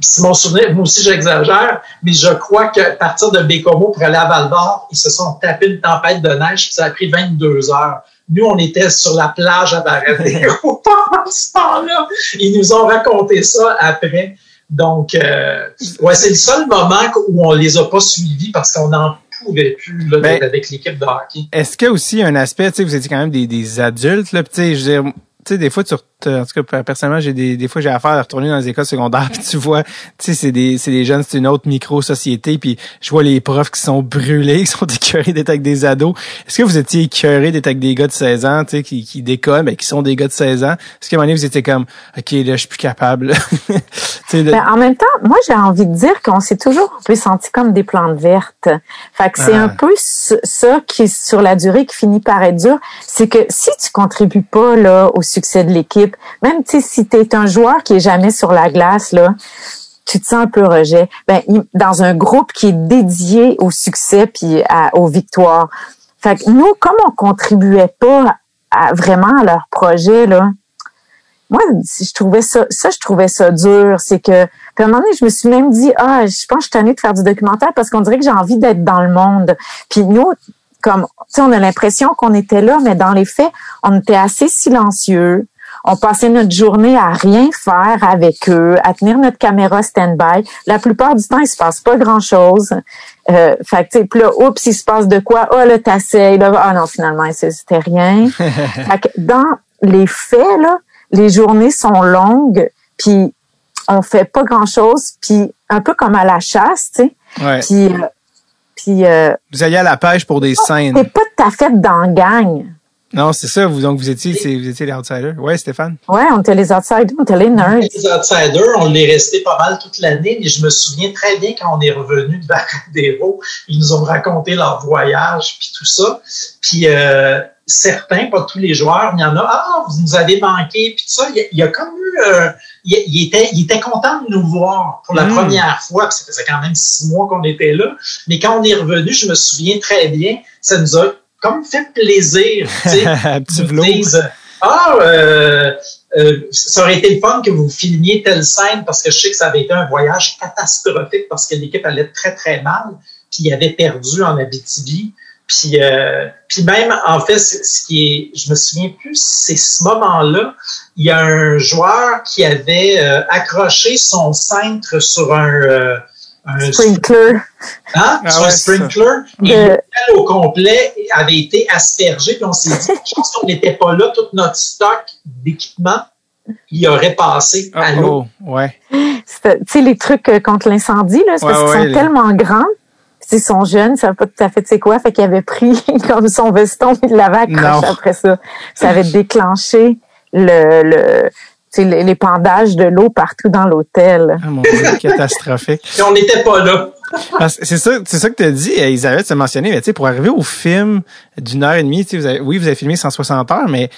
si mon souvenir, moi aussi j'exagère, mais je crois qu'à partir de Bécomo pour aller à Val d'Or, ils se sont tapés une tempête de neige, ça a pris 22 heures. Nous, on était sur la plage à Varadero pendant ce temps-là. Ils nous ont raconté ça après. Donc, euh, ouais, c'est le seul moment où on les a pas suivis parce qu'on n'en pouvait plus là, ben, avec l'équipe de hockey. Est-ce qu'il y a aussi un aspect, tu sais, vous étiez quand même des, des adultes, là, tu sais, je veux dire, tu sais, des fois, tu, en tout cas, personnellement, j'ai des, des fois, j'ai affaire à retourner dans les écoles secondaires, puis tu vois, tu sais, c'est des, c'est des jeunes, c'est une autre micro-société, puis je vois les profs qui sont brûlés, qui sont écœurés d'être avec des ados. Est-ce que vous étiez écœurés d'être avec des gars de 16 ans, tu sais, qui, qui déconnent, mais qui sont des gars de 16 ans? Est-ce qu'à un moment donné, vous étiez comme, OK, là, je suis plus capable? ben, en même temps, moi, j'ai envie de dire qu'on s'est toujours un peu senti comme des plantes vertes. Fait que c'est ah. un peu ça qui, sur la durée, qui finit par être dur. C'est que si tu contribues pas, là, au succès de l'équipe. Même si tu es un joueur qui est jamais sur la glace, là, tu te sens un peu rejet. Ben, dans un groupe qui est dédié au succès puis aux victoires. Fait que nous, comme on contribuait pas vraiment à leur projet, là, moi, je trouvais ça, ça, je trouvais ça dur. C'est que, puis à un moment donné, je me suis même dit, ah, je pense que je suis tannée de faire du documentaire parce qu'on dirait que j'ai envie d'être dans le monde. Puis nous, comme, tu on a l'impression qu'on était là, mais dans les faits, on était assez silencieux. On passait notre journée à rien faire avec eux, à tenir notre caméra stand-by. La plupart du temps, il se passe pas grand-chose. Euh, fait que, puis là, oups, il se passe de quoi? Oh, là, t'essayes. Là, ah non, finalement, c'était rien. fait que dans les faits, là, les journées sont longues, puis on fait pas grand-chose, puis un peu comme à la chasse, tu sais. Ouais. Puis euh, euh, vous alliez à la pêche pour des scènes. C'est pas ta fête dans la gang. Non, c'est ça. Vous, donc, vous étiez, vous étiez les outsiders. Ouais, Stéphane? Ouais, on était les outsiders, on était les nerds. Les outsiders, on l'est resté pas mal toute l'année, mais je me souviens très bien quand on est revenu de Varadero, ils nous ont raconté leur voyage, puis tout ça. Puis, euh, certains, pas tous les joueurs, il y en a, ah, vous nous avez manqué, puis tout ça, il, y a comme eu, euh, il, était, il était content de nous voir pour la Mm. première fois, puis ça faisait quand même six mois qu'on était là, mais quand on est revenu, je me souviens très bien, ça nous a comme fait plaisir, tu sais, Un petit vlog. ah, euh, euh, ça aurait été le fun que vous filmiez telle scène parce que je sais que ça avait été un voyage catastrophique parce que l'équipe allait très très mal, puis il avait perdu en Abitibi. Puis, euh, puis même, en fait, ce qui est, je me souviens plus, c'est ce moment-là, il y a un joueur qui avait accroché son cintre sur un, un Sprinkler. hein, Ah sur ouais, un sprinkler, et l'hôtel au complet avait été aspergé, puis on s'est dit, je pense qu'on n'était pas là, tout notre stock d'équipement, il aurait passé à l'eau. Oh, ouais. Tu sais, les trucs euh, contre l'incendie, là, c'est Ouais, parce qu'ils sont les- tellement grands. Puis Ils sont jeunes, ils savent pas tout à fait c'est quoi, fait qu'il avait pris comme son veston, il l'avait accroché Non. après ça. Ça avait déclenché le, le les pendages de l'eau partout dans l'hôtel. Ah, mon Dieu, catastrophique. On n'était pas là. Parce que C'est ça, c'est ça que tu as dit, Elisabeth, tu as mentionné, mais tu sais, pour arriver au film d'une heure et demie, tu sais, vous avez- oui, vous avez filmé 160 heures, mais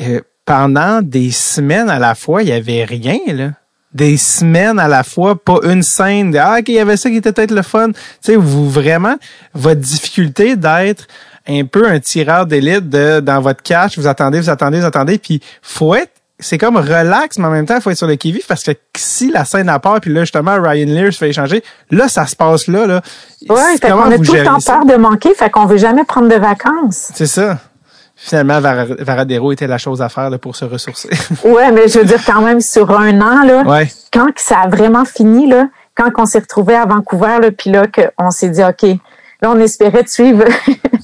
euh, pendant des semaines à la fois, il y avait rien, là. Des semaines à la fois, pas une scène de Ah, ok, il y avait ça qui était peut-être le fun. Tu sais, vous vraiment, votre difficulté d'être un peu un tireur d'élite de dans votre catch, vous attendez, vous attendez, vous attendez, puis faut être c'est comme relax, mais en même temps, il faut être sur le qui-vive parce que si la scène à part, puis là, justement, Ryan Lear se fait échanger, là, ça se passe là, là. Ouais, fait Comment qu'on a tout le temps peur de manquer, fait qu'on veut jamais prendre de vacances. C'est ça. Finalement, Var- Varadero était la chose à faire là, pour se ressourcer. Ouais, mais je veux dire quand même sur un an, là, ouais. quand que ça a vraiment fini, là, quand on s'est retrouvé à Vancouver, là, puis là, qu'on s'est dit, OK, là, on espérait de suivre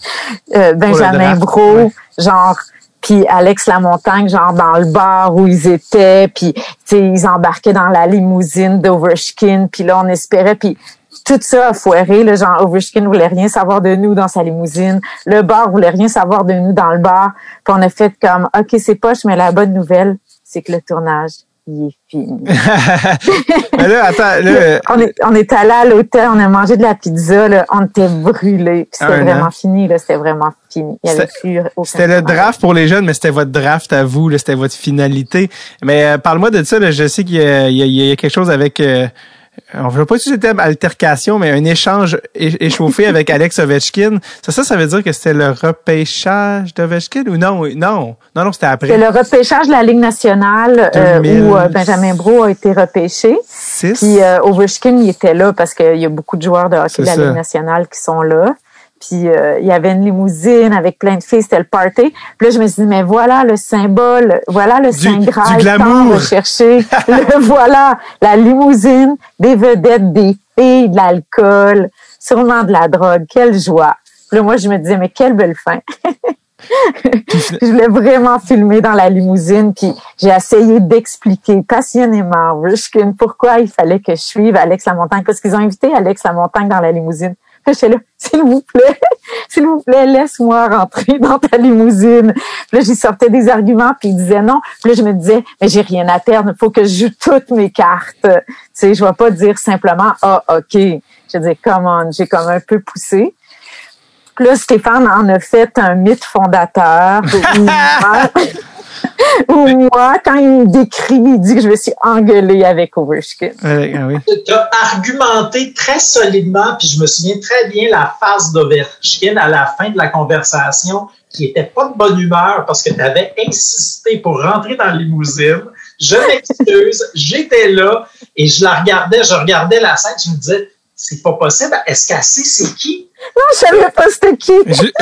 euh, Benjamin Bro, ouais. genre, puis Alex Lamontagne, genre, dans le bar où ils étaient, puis, ils embarquaient dans la limousine d'Overshkin, puis là, on espérait, puis tout ça a foiré, là, genre, Overshkin voulait rien savoir de nous dans sa limousine, le bar voulait rien savoir de nous dans le bar, puis on a fait comme, OK, c'est poche, mais la bonne nouvelle, c'est que le tournage, il est fini. Mais là, attends, là, euh, On est, on à l'hôtel, on a mangé de la pizza, là, on était brûlés. puis C'était vraiment an. fini, là, c'était vraiment fini. C'était le draft pour les jeunes, mais c'était votre draft à vous, c'était votre finalité. Mais euh, parle-moi de ça, je sais qu'il y a quelque chose avec... euh, on ne veut pas utiliser le terme altercation, mais un échange échauffé avec Alex Ovechkin. Ça, ça, ça veut dire que c'était le repêchage d'Ovechkin ou non? Non, non, non, c'était C'est après. le repêchage de la Ligue nationale euh, 2000. où euh, Benjamin Bro a été repêché. Six. Puis euh, Ovechkin, il était là parce qu'il y a beaucoup de joueurs de hockey C'est de la ça. Ligue nationale qui sont là. Puis euh, il y avait une limousine avec plein de filles, c'était le party. Puis là, je me suis dit, mais voilà le symbole, voilà le Saint Graal tant recherché. le voilà, la limousine, des vedettes, des filles, de l'alcool, sûrement de la drogue. Quelle joie. Puis là, moi, je me disais, mais quelle belle fin. je voulais vraiment filmer dans la limousine, puis j'ai essayé d'expliquer passionnément pourquoi il fallait que je suive Alex Lamontagne, parce qu'ils ont invité Alex Lamontagne dans la limousine. Puis J'étais là, s'il vous plaît, s'il vous plaît, laisse-moi rentrer dans ta limousine. Puis là, j'y sortais des arguments, puis il disait non. Puis là, je me disais, mais j'ai rien à perdre, il faut que je joue toutes mes cartes. Tu sais, je vais pas dire simplement, ah, OK. Je dis, come on, j'ai comme un peu poussé. Puis là, Stéphane en a fait un mythe fondateur. où moi, quand il me décrit, il dit que je me suis engueulée avec Ovechkin. Euh, ah oui. Tu as argumenté très solidement, puis je me souviens très bien la face d'Overchkin à la fin de la conversation, qui était pas de bonne humeur parce que tu avais insisté pour rentrer dans la limousine. Je m'excuse, j'étais là et je la regardais, je regardais la scène, je me disais, c'est pas possible, est-ce qu'elle sait c'est qui? Non, je savais pas c'était qui.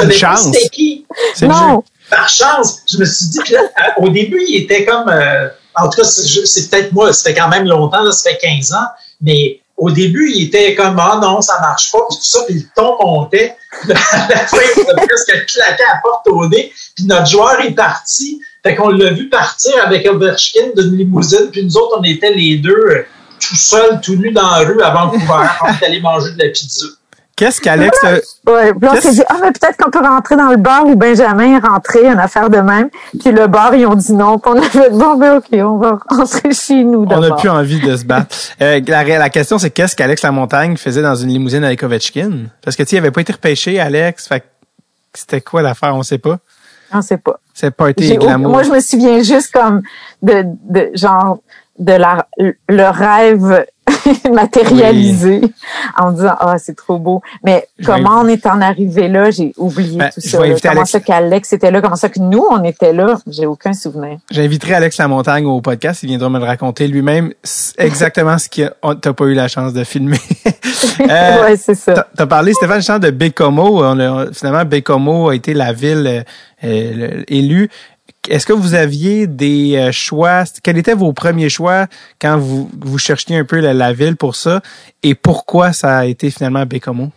Une chance. C'était qui? Non. Par chance, je me suis dit, puis là, au début, il était comme, euh, en tout cas, c'est peut-être moi, c'était quand même longtemps, là, ça fait 15 ans, mais au début, il était comme, ah non, ça marche pas, puis tout ça, puis le ton montait. À la fin, il a presque claqué à la porte au nez, puis notre joueur est parti. Fait qu'on l'a vu partir avec Overchkin d'une limousine, puis nous autres, on était les deux euh, tout seuls, tout nus dans la rue à Vancouver, on est allé manger de la pizza. Qu'est-ce qu'Alex... euh, Ouais, puis on s'est dit, ah, mais peut-être qu'on peut rentrer dans le bar où Benjamin est rentré, une affaire de même. Puis le bar, ils ont dit non. Puis on a fait, bon, ben, OK, on va rentrer chez nous On n'a plus envie de se battre. Euh, la, la question, c'est qu'est-ce qu'Alex Lamontagne faisait dans une limousine avec Ovechkin? Parce que, tu sais, il avait pas été repêché, Alex. Fait que c'était quoi l'affaire? On sait pas. On sait pas. C'est pas été J'ai- glamour. Moi, je me souviens juste comme de, de genre de la, le rêve matérialisé en disant ah c'est trop beau mais comment on est en arrivé là? J'ai oublié Ben, tout ça là. comment Alex. ça qu'Alex était là? Comment ça que nous on était là? J'ai aucun souvenir J'inviterai Alex Lamontagne au podcast. Il viendra me le raconter lui-même exactement ce que t'as pas eu la chance de filmer. Euh, ouais c'est ça T'as parlé, Stéphane, de Bécomo. On a- finalement, Bécomo a été la ville euh, euh, élue. Est-ce que vous aviez des euh, choix? Quels étaient vos premiers choix quand vous, vous cherchiez un peu la, la ville pour ça? Et pourquoi ça a été finalement Bécomo?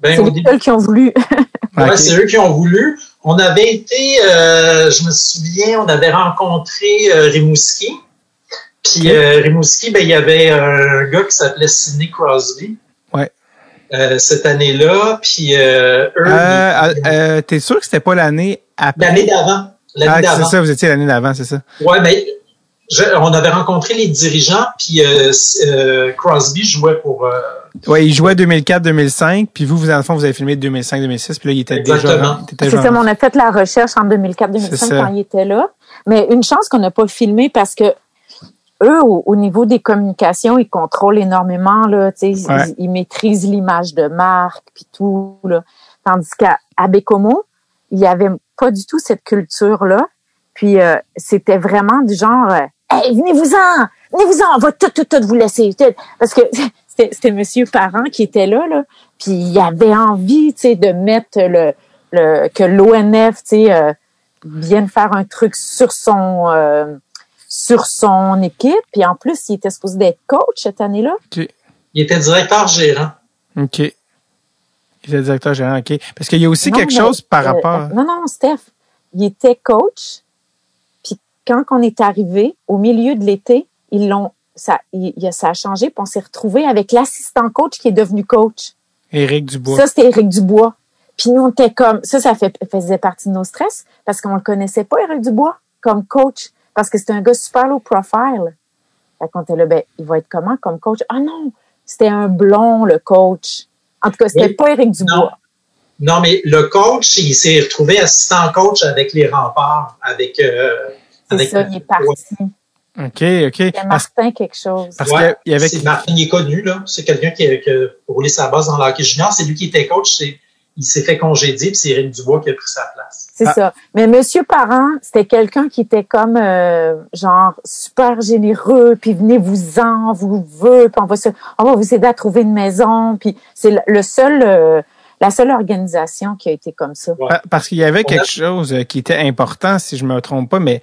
Ben, c'est seuls qui ont voulu ouais, c'est eux qui ont voulu. On avait été, euh, je me souviens, on avait rencontré euh, Rimouski. Puis euh, Rimouski, ben, il y avait un gars qui s'appelait Sidney Crosby. Ouais. Euh, cette année-là. Puis euh, eux, Euh, euh, T'es sûr que c'était pas l'année? L'année d'avant. L'année Ah, c'est ça, vous étiez l'année d'avant, c'est ça? Ouais, mais je- on avait rencontré les dirigeants, puis euh, euh, Crosby jouait pour. euh, Ouais, il jouait 2004-2005, puis vous, vous, en fond, vous avez filmé 2005-2006, puis là, il était Exactement. déjà... était c'est ça mais on a fait la recherche en C'est 2004-2005 ça. quand il était là mais une chance qu'on n'a pas filmé parce que eux, au, au niveau des communications, ils contrôlent énormément, là, ils- Ouais. ils, ils maîtrisent l'image de marque, puis tout, là. Tandis qu'à Bécomo, il y avait pas du tout cette culture-là. Puis euh, c'était vraiment du genre, euh, hey, venez-vous-en, venez-vous-en, on va tout, tout, tout vous laisser. tout. Parce que c'était Monsieur Parent qui était là, là. Puis il avait envie, tu sais, de mettre le, le que l'ONF, tu sais, euh, vienne faire un truc sur son euh, sur son équipe. Puis en plus, il était supposé d'être coach cette année-là. il était directeur gérant. OK. Il était directeur gérant, OK. Parce qu'il y a aussi Non, quelque mais, chose par euh, rapport... non, non, Steph, il était coach. Puis quand on est arrivé au milieu de l'été, ils l'ont ça, il, ça a changé. Puis on s'est retrouvé avec l'assistant coach qui est devenu coach. Éric Dubois. Ça, c'était Éric Dubois. Puis nous, on était comme ça, ça fait, faisait partie de nos stress parce qu'on le connaissait pas, Éric Dubois, comme coach, parce que c'était un gars super low profile. Fait qu'on était là, ben, il va être comment comme coach? Ah non, c'était un blond, le coach. En tout cas, c'était Oui. pas Éric Dubois. Non, mais le coach, il s'est retrouvé assistant coach avec les remparts, avec. euh, C'est avec ça, il est parti. OK, OK. Il y a Parce, Martin quelque chose. parce Ouais, qu'il y avait... c'est Martin, il est connu, là. C'est quelqu'un qui, a- qui a roulé sa base dans l'hockey junior. C'est lui qui était coach. C'est, il s'est fait congédier, puis c'est Éric Dubois qui a pris sa place. C'est Ah. ça. Mais Monsieur Parent, c'était quelqu'un qui était comme euh, genre super généreux, puis venez-vous-en, on vous veut, puis on va se, on va vous aider à trouver une maison, puis c'est le- seul, euh, la seule organisation qui a été comme ça. Ouais. Parce qu'il y avait quelque chose euh, qui était important, si je me trompe pas, mais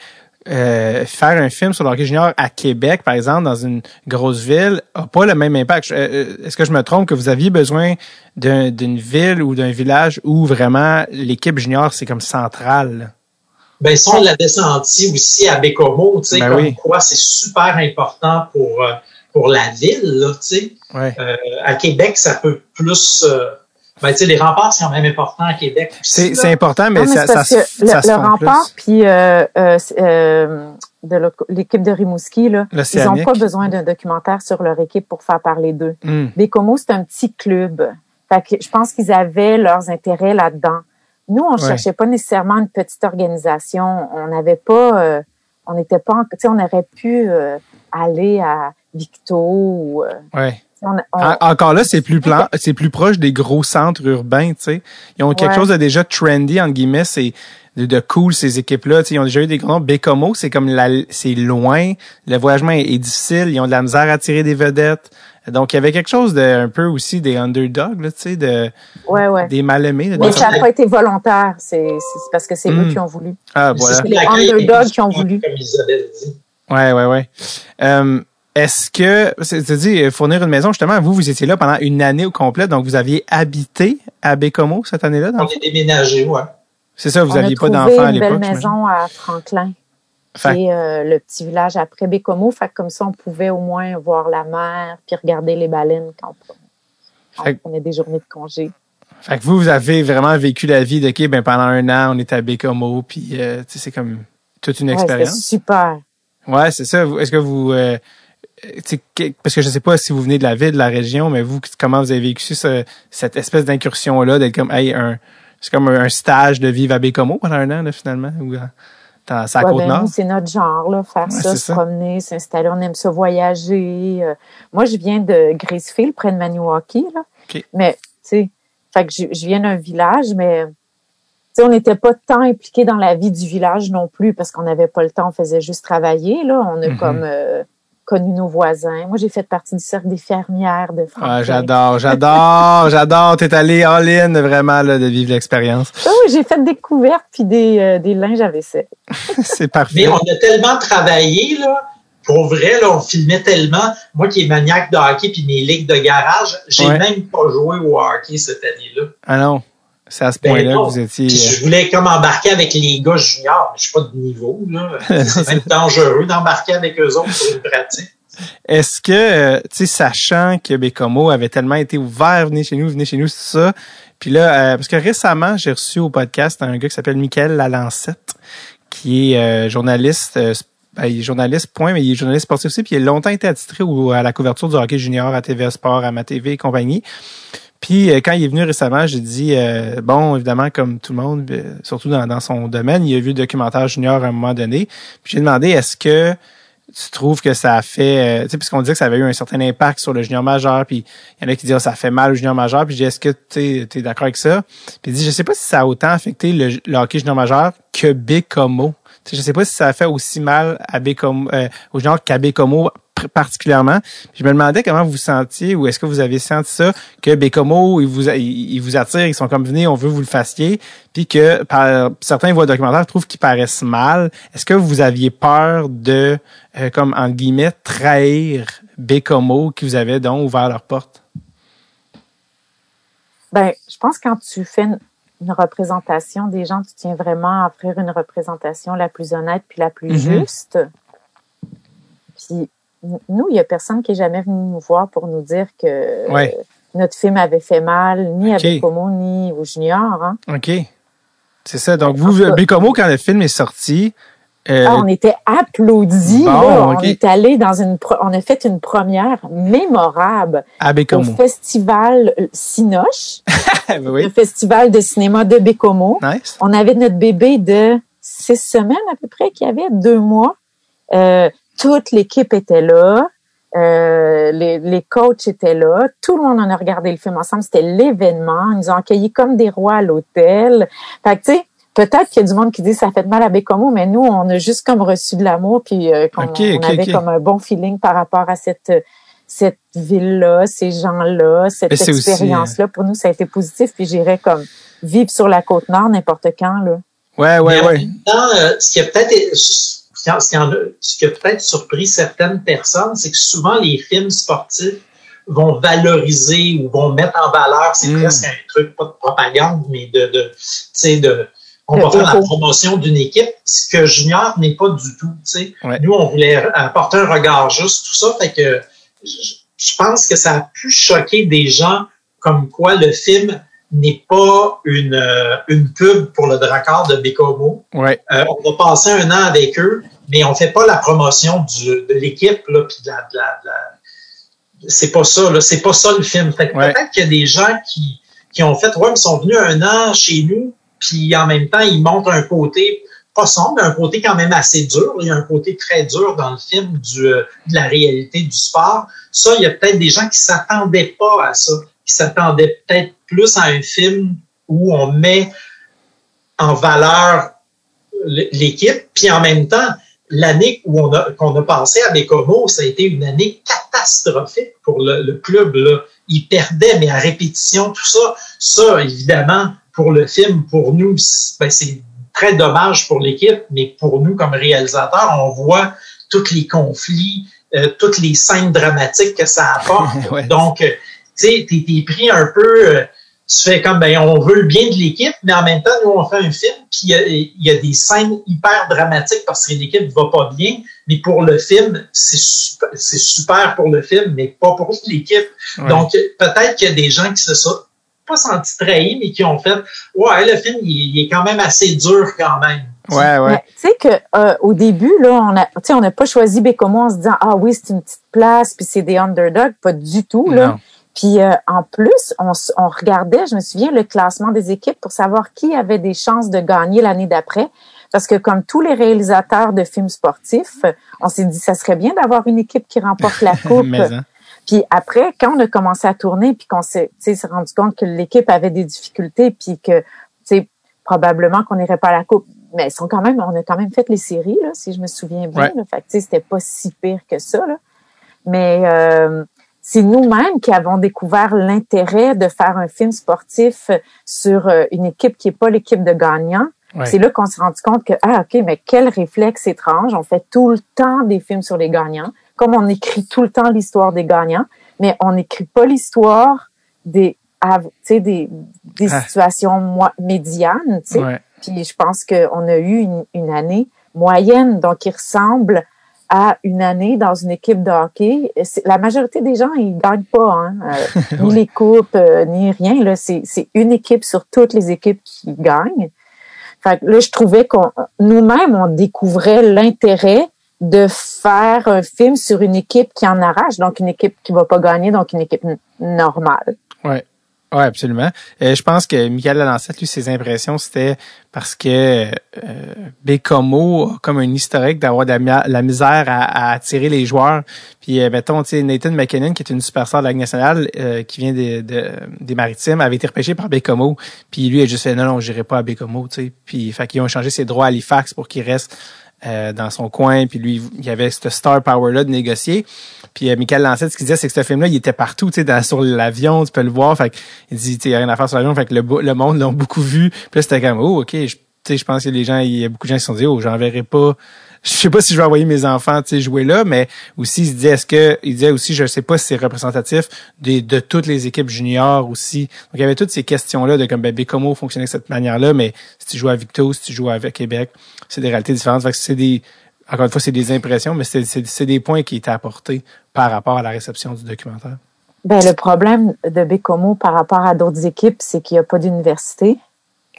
euh, faire un film sur le hockey junior à Québec, par exemple, dans une grosse ville, a pas le même impact. Euh, euh, Est-ce que je me trompe que vous aviez besoin d'un- d'une ville ou d'un village où vraiment l'équipe junior, c'est comme centrale? Ben, ça, on l'avait senti aussi à Bécomo, tu sais, Ben comme oui. quoi c'est super important pour, pour la ville, là, tu sais. Ouais. Euh, à Québec, ça peut plus. Ben, tu sais, les remparts, c'est quand même important à Québec. C'est important, mais, Non, mais ça, c'est ça, que ça le, se le rempart plus. puis euh, euh, euh, de l'équipe de Rimouski là, ils n'ont pas besoin d'un documentaire sur leur équipe pour faire parler d'eux. Hmm. Bécomo, c'est un petit club. Fait que je pense qu'ils avaient leurs intérêts là-dedans. Nous, on Ouais. cherchait pas nécessairement une petite organisation. On n'avait pas, euh, on n'était pas, en- tu sais, on aurait pu euh, aller à Victo ou, euh, Ouais. On, on- En- Encore là, c'est plus plan, c'est plus proche des gros centres urbains, tu sais. Ils ont quelque Ouais. chose de déjà trendy entre guillemets, c'est de, de cool ces équipes-là. Tu sais, ils ont déjà eu des grands noms. Bécomo, c'est comme la, c'est loin, le voyagement est, est difficile, ils ont de la misère à tirer des vedettes. Donc il y avait quelque chose de un peu aussi des underdogs, là, tu sais, de ouais, ouais. des mal aimés. Mais ça n'a pas été volontaire. C'est c'est parce que c'est eux qui ont voulu. Ah voilà. c'est Les underdogs qui ont voulu. Comme Isabelle dit. Ouais, ouais, ouais. Euh, est-ce que, c'est-à-dire, fournir une maison, justement, vous, vous étiez là pendant une année au complet, donc vous aviez habité à Bécomo cette année-là? dans On est déménagé, ouais. C'est ça, vous on aviez a pas d'enfants à une l'époque. belle j'imagine? maison à Franklin. Fait- qui est euh, le petit village après Bécomo. Fait que comme ça, on pouvait au moins voir la mer puis regarder les baleines quand on, que- on prenait des journées de congé. Fait que vous, vous avez vraiment vécu la vie de, OK, ben, pendant un an, on était à Bécomo, puis, euh, tu sais, c'est comme toute une Ouais, expérience. super. Ouais, c'est ça. Est-ce que vous, euh, parce que je sais pas si vous venez de la ville, de la région, mais vous, comment vous avez vécu cette espèce d'incursion-là, d'être comme, hey, un, c'est comme un stage de vivre à Bécomo pendant un an, là, finalement, ou euh, dans, Ouais, Côte ben, c'est notre genre, là, faire Ouais, ça, se ça. promener, s'installer. On aime ça voyager. Euh, moi, je viens de Gracefield, près de Maniwaki, là. Mais, tu sais, fait que je, je viens d'un village, mais, on n'était pas tant impliqués dans la vie du village non plus parce qu'on n'avait pas le temps, on faisait juste travailler, là. On a Mhm. comme euh, connu nos voisins. Moi, j'ai fait partie du cercle des fermières de France. Ah, j'adore, j'adore, j'adore. T'es allé all-in, vraiment, là, de vivre l'expérience. Ah oui, j'ai fait des couvertes puis des, euh, des linges à vaisselle. c'est parfait. Mais on a tellement travaillé, là. Pour vrai, là, on filmait tellement. Moi qui est maniaque de hockey puis mes ligues de garage, j'ai Ouais. même pas joué au hockey cette année-là. Ah non, c'est à ce Ben point-là que vous étiez... Je voulais comme embarquer avec les gars juniors. Je suis pas de niveau, là. C'est même dangereux d'embarquer avec eux autres pour une pratique. Est-ce que, euh, tu sais, sachant que Bécomo avait tellement été ouvert, venez chez nous, venez chez nous, c'est ça. Puis là, euh, parce que récemment, j'ai reçu au podcast un gars qui s'appelle Michael Lalancette, qui est euh, journaliste, euh, ben, il est journaliste, point, mais il est journaliste sportif aussi, puis il a longtemps été attitré au- à la couverture du hockey junior à TVA Sport, à ma TV et compagnie. Puis euh, quand il est venu récemment, j'ai dit euh, bon, évidemment, comme tout le monde, euh, surtout dans, dans son domaine, il a vu le documentaire junior à un moment donné. Puis j'ai demandé est-ce que tu trouves que ça a fait, euh, tu sais, puisqu'on disait que ça avait eu un certain impact sur le junior majeur, puis il y en a qui disent ah, ça fait mal au junior majeur, puis j'ai dit est-ce que tu es d'accord avec ça? Puis il dit je sais pas si ça a autant affecté le, le hockey junior majeur que Bécomo. Je sais pas si ça a fait aussi mal à Bécomo, euh, au junior qu'à Bécomo particulièrement. Je me demandais comment vous sentiez ou est-ce que vous avez senti ça que Bécomo, ils vous, ils, vous attirent, ils sont comme venez, on veut vous le fassiez, puis que par, certains voient le documentaire trouvent qu'ils paraissent mal. Est-ce que vous aviez peur de, euh, comme en guillemets, trahir Bécomo qui vous avait donc ouvert leur porte? Ben, je pense que quand tu fais une, une représentation des gens, tu tiens vraiment à offrir une représentation la plus honnête puis la plus Mhm. juste. Puis nous, il y a personne qui est jamais venu nous voir pour nous dire que Ouais. notre film avait fait mal, ni à Bécomo, ni aux juniors. Hein. OK. C'est ça. Donc, vous, Bécomo, quand le film est sorti, euh, Ah, on était applaudis. Bon, là. ok. On est allé dans une, pro- on a fait une première mémorable à au festival euh, Cinoche, le oui. festival de cinéma de Bécomo. Nice. On avait notre bébé de six semaines à peu près, qui avait deux mois. Euh, toute l'équipe était là. Euh, les, les coachs étaient là. Tout le monde en a regardé le film ensemble. C'était l'événement. Ils nous ont accueillis comme des rois à l'hôtel. Fait que, tu sais, peut-être qu'il y a du monde qui dit ça fait de mal à Bécomo, mais nous, on a juste comme reçu de l'amour puis euh, qu'on- avait comme un bon feeling par rapport à cette cette ville-là, ces gens-là, cette expérience-là. Pour nous, ça a été positif. Puis j'irais comme vivre sur la côte nord n'importe quand là. Ouais, ouais, ouais. euh, ce qui a peut-être ce qui a- peut-être surpris certaines personnes, c'est que souvent les films sportifs vont valoriser ou vont mettre en valeur, c'est Mm. presque un truc, pas de propagande, mais de, on va faire la promotion d'une équipe, ce que Junior n'est pas du tout, tu sais. Ouais. Nous, on voulait apporter un regard juste, tout ça, fait que je, pense que ça a pu choquer des gens comme quoi le film n'est pas une, euh, une pub pour le Dracard de Bécomo. Ouais. Euh, on va passer un an avec eux, mais on fait pas la promotion du, de l'équipe, là, puis de la, de la- de la- c'est pas ça, là, c'est pas ça le film. Fait que Ouais. peut-être qu'il y a des gens qui, qui ont fait, ouais, mais ils sont venus un an chez nous, puis en même temps, ils montrent un côté pas sombre, un côté quand même assez dur. Il y a un côté très dur dans le film euh, de la réalité du sport. Ça, il y a peut-être des gens qui s'attendaient pas à ça, qui s'attendaient peut-être plus à un film où on met en valeur l'équipe, puis en même temps, l'année où on a qu'on a passé à Bécomo, ça a été une année catastrophique pour le, club. Là. Ils perdaient, mais à répétition, tout ça. Ça, évidemment, pour le film, pour nous, c'est ben, c'est très dommage pour l'équipe, mais pour nous, comme réalisateurs, on voit tous les conflits, euh, toutes les scènes dramatiques que ça apporte. Ouais. Donc, euh, tu sais, t'es t'es pris un peu, euh, tu fais comme, ben, on veut le bien de l'équipe, mais en même temps, nous, on fait un film, puis il y a- il y, a des scènes hyper dramatiques parce que l'équipe va pas bien, mais pour le film, c'est super, c'est super pour le film, mais pas pour l'équipe. Ouais. Donc, peut-être qu'il y a des gens qui se sont pas trahis, mais qui ont fait, ouais, le film, il, il est quand même assez dur quand même. Ouais, ouais. Mais tu sais que euh, au début là, on a, tu sais, on n'a pas choisi Bécomo en se disant ah oui c'est une petite place puis c'est des underdogs, pas du tout là. Non. Puis euh, en plus, on, on, regardait, je me souviens, le classement des équipes pour savoir qui avait des chances de gagner l'année d'après. Parce que comme tous les réalisateurs de films sportifs, on s'est dit ça serait bien d'avoir une équipe qui remporte la coupe. Hein. Puis après, quand on a commencé à tourner, puis qu'on s'est rendu compte que l'équipe avait des difficultés, puis que probablement qu'on n'irait pas à la coupe. Mais ils sont quand même, on a quand même fait les séries, là, si je me souviens bien. Là. Fait que c'était pas si pire que ça. Là. Mais euh, c'est nous-mêmes qui avons découvert l'intérêt de faire un film sportif sur euh, une équipe qui est pas l'équipe de gagnants. C'est là qu'on s'est rendu compte que ah ok mais quel réflexe étrange on fait tout le temps des films sur les gagnants comme on écrit tout le temps l'histoire des gagnants mais on n'écrit pas l'histoire des des, des ah. situations médianes ouais. puis je pense qu'on a eu une, une année moyenne donc qui ressemble à une année dans une équipe de hockey, la majorité des gens, ils gagnent pas, hein, euh, ni les coupes, euh, ni rien. Là, c'est, une équipe sur toutes les équipes qui gagnent. Fait que là, je trouvais qu'on nous-mêmes, on découvrait l'intérêt de faire un film sur une équipe qui en arrache, donc une équipe qui va pas gagner, donc une équipe normale. Ouais. Oui, absolument. Euh, je pense que Michael Lalancette, lui, ses impressions, c'était parce que euh, Bécomo a comme un historique d'avoir de la, misère à, attirer les joueurs. Puis, euh, mettons, tu sais, Nathan McKinnon, qui est une superstar de la Ligue nationale, euh, qui vient des, des Maritimes, avait été repêché par Bécomo. Puis lui, il a juste fait, non, non, j'irai pas à Bécomo, tu sais. Puis, fait qu'ils ont changé ses droits à Halifax pour qu'il reste euh, dans son coin, puis lui, il y avait cette star power-là de négocier. Puis euh, Michael Lancette, ce qu'il disait, c'est que ce film-là, il était partout, tu sais, sur l'avion, tu peux le voir. Fait il dit, a rien à faire sur l'avion, fait que le, le monde l'ont beaucoup vu. Puis là, c'était comme, oh, ok, je, je pense que les gens, il y a beaucoup de gens qui se sont dit, oh, j'enverrai pas je sais pas si je vais envoyer mes enfants jouer là, mais aussi il se est-ce que il disait aussi je sais pas si c'est représentatif de, toutes les équipes juniors aussi. Donc il y avait toutes ces questions là de comme ben, comment fonctionner de cette manière-là, mais si tu joues à Victo, si tu joues avec Québec, c'est des réalités différentes. Fait que c'est des encore une fois c'est des impressions, mais c'est des points qui étaient apportés par rapport à la réception du documentaire. Ben, le problème de Bécomo par rapport à d'autres équipes, c'est qu'il n'y a pas d'université.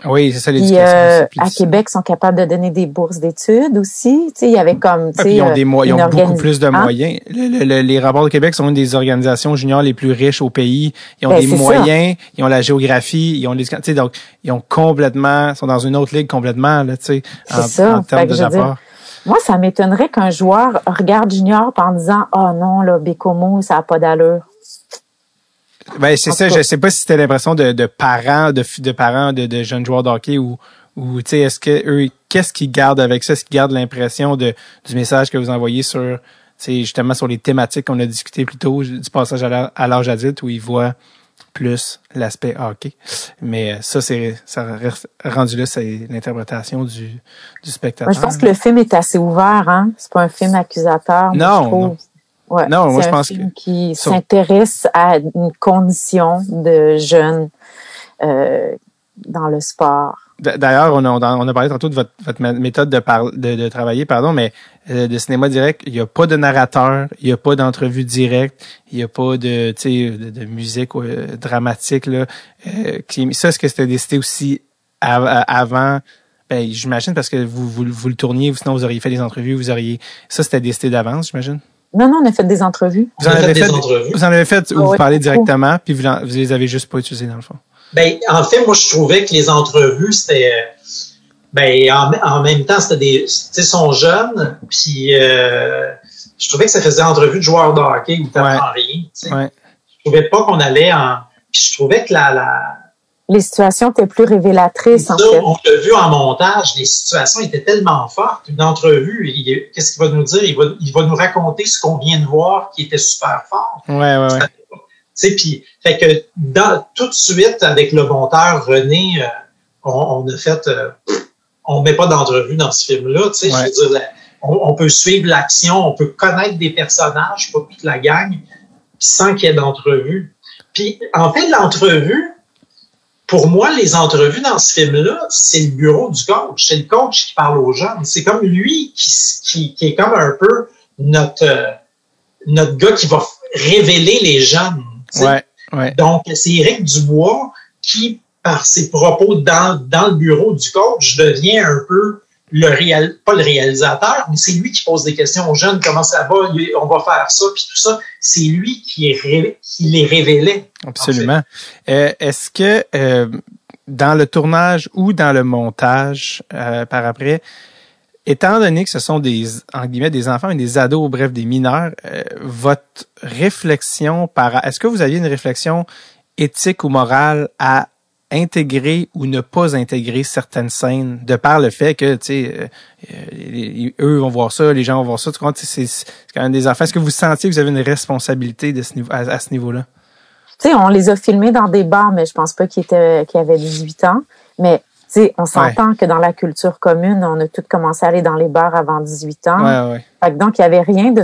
Oui, c'est ça l'éducation. Euh, à Québec, ils sont capables de donner des bourses d'études aussi. Tu sais, il y avait comme, tu sais, ils ont, des ils ont beaucoup plus de hein? moyens. les rapports de Québec sont une des organisations juniors les plus riches au pays. Ils ont ben, des moyens, ils ont la géographie, ils ont les, tu sais, donc ils ont complètement, sont dans une autre ligue complètement là, tu sais, en, en, termes de rapport. Moi, ça m'étonnerait qu'un joueur regarde junior en disant, oh non, là, Bécomo, ça a pas d'allure. Ben, c'est ça, je sais pas si c'était l'impression de, de, parents, de, de parents de, de, jeunes joueurs de hockey ou, ou tu sais, est-ce que eux, qu'est-ce qu'ils gardent avec ça? Est-ce qu'ils gardent l'impression de, du message que vous envoyez sur, c'est justement sur les thématiques qu'on a discuté plus tôt, du passage à l'âge adulte où ils voient plus l'aspect hockey? Mais ça, c'est ça rendu là, c'est l'interprétation du, du spectateur. je pense que le film est assez ouvert, hein? C'est pas un film accusateur. Non, non. Ouais, non, moi je pense film qui s'intéresse à une condition de jeunes euh, dans le sport. D'ailleurs, on a, on a parlé tantôt de votre, votre méthode de, de, de, travailler, pardon, mais euh, de cinéma direct, il n'y a pas de narrateur, il n'y a pas d'entrevue directe, il n'y a pas de, de, de musique euh, dramatique. Là, euh, qui, ça, est-ce que c'était décidé aussi avant? Ben, j'imagine parce que vous, vous, vous le tourniez, sinon vous auriez fait des entrevues, vous auriez. Ça, c'était décidé d'avance, j'imagine? Non, non, on a fait des entrevues. Vous en, avez fait, vous en avez fait où vous parlez directement, puis vous, vous les avez juste pas utilisées dans le fond? Ben, en fait, moi, je trouvais que les entrevues, c'était, ben, en, même temps, c'était des, tu sais, sont jeunes, puis euh, je trouvais que ça faisait entrevue de joueurs de hockey ou tellement ouais. rien. Tu sais. Ouais. Je trouvais pas qu'on allait en, puis je trouvais que la, la les situations étaient plus révélatrices, en fait. On l'a vu en montage, les situations étaient tellement fortes. Une entrevue, qu'est-ce qu'il va nous dire? Il va, il va nous raconter ce qu'on vient de voir qui était super fort. Ouais, ouais, ouais. Tu sais, puis, fait que dans, tout de suite, avec le monteur René, euh, on, on, a fait, euh, on met pas d'entrevue dans ce film-là, tu sais, je veux dire, on, on, peut suivre l'action, on peut connaître des personnages, pas toute la gang, sans qu'il y ait d'entrevue. Puis, en fait, l'entrevue, pour moi, les entrevues dans ce film-là, c'est le bureau du coach. C'est le coach qui parle aux jeunes. C'est comme lui qui, qui, est comme un peu notre, euh, notre gars qui va révéler les jeunes. Ouais, ouais. Donc, c'est Éric Dubois qui, par ses propos dans, dans le bureau du coach, devient un peu le réel, pas le réalisateur, mais c'est lui qui pose des questions aux jeunes, comment ça va, on va faire ça, puis tout ça. C'est lui qui, les révélait. Absolument. Euh, est-ce que euh, dans le tournage ou dans le montage euh, par après, étant donné que ce sont des en guillemets des enfants et des ados, bref des mineurs, votre réflexion par est-ce que vous aviez une réflexion éthique ou morale à intégrer ou ne pas intégrer certaines scènes de par le fait que tu sais euh, eux vont voir ça les gens vont voir ça tu comprends c'est quand même des enfants est-ce que vous sentiez que vous avez une responsabilité de ce niveau à, ce niveau-là? Tu sais on les a filmés dans des bars mais je pense pas qu'ils étaient qu'ils avaient 18 ans. Mais sais, on s'entend que dans la culture commune, on a tous commencé à aller dans les bars avant 18 ans. Donc, il y avait rien de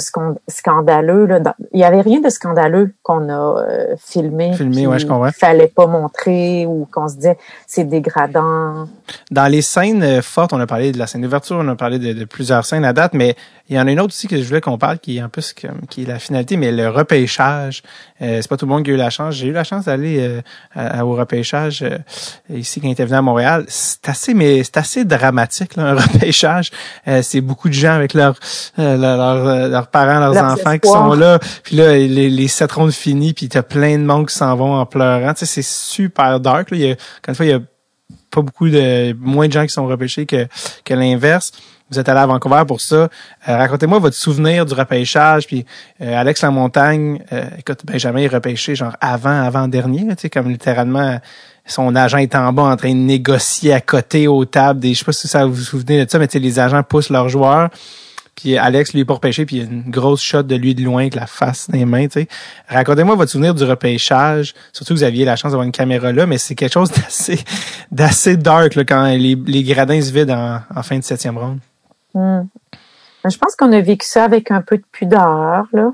scandaleux. Là, il y avait rien de scandaleux qu'on a euh, filmé. Filmé, ouais, je comprends. fallait pas montrer ou qu'on se disait c'est dégradant. Dans les scènes euh, fortes, on a parlé de la scène d'ouverture, on a parlé de, plusieurs scènes à date, mais il y en a une autre aussi que je voulais qu'on parle, qui est un peu qui est la finalité, mais le repêchage. Euh, c'est pas tout le monde qui a eu la chance. J'ai eu la chance d'aller euh, au repêchage euh, ici quand il était venu à Montréal. C'est assez, mais c'est assez dramatique là, un repêchage. c'est beaucoup de gens avec leurs leurs parents, leurs, enfants qui sont là. Puis là, les, les sept rondes finies, puis t'as plein de monde qui s'en vont en pleurant. Tu sais, c'est super dark. Là. Il y a, quand une fois, il y a pas beaucoup de moins de gens qui sont repêchés que que l'inverse. Vous êtes allé à Vancouver pour ça. Euh, racontez-moi votre souvenir du repêchage. Puis euh, Alex Lamontagne, euh, écoute, Benjamin est repêché genre avant, avant dernier, tu sais, comme littéralement son agent est en bas en train de négocier à côté aux tables des. Je sais pas si ça vous vous souvenez de ça, mais tu sais, les agents poussent leurs joueurs. Puis Alex, lui, est pas repêché, puis il y a une grosse shot de lui de loin avec la face des mains, tu sais. Racontez-moi votre souvenir du repêchage. Surtout que vous aviez la chance d'avoir une caméra là, mais c'est quelque chose d'assez d'assez dark là, quand les, les gradins se vident en, en fin de septième ronde. Hmm. Je pense qu'on a vécu ça avec un peu de pudeur. Là.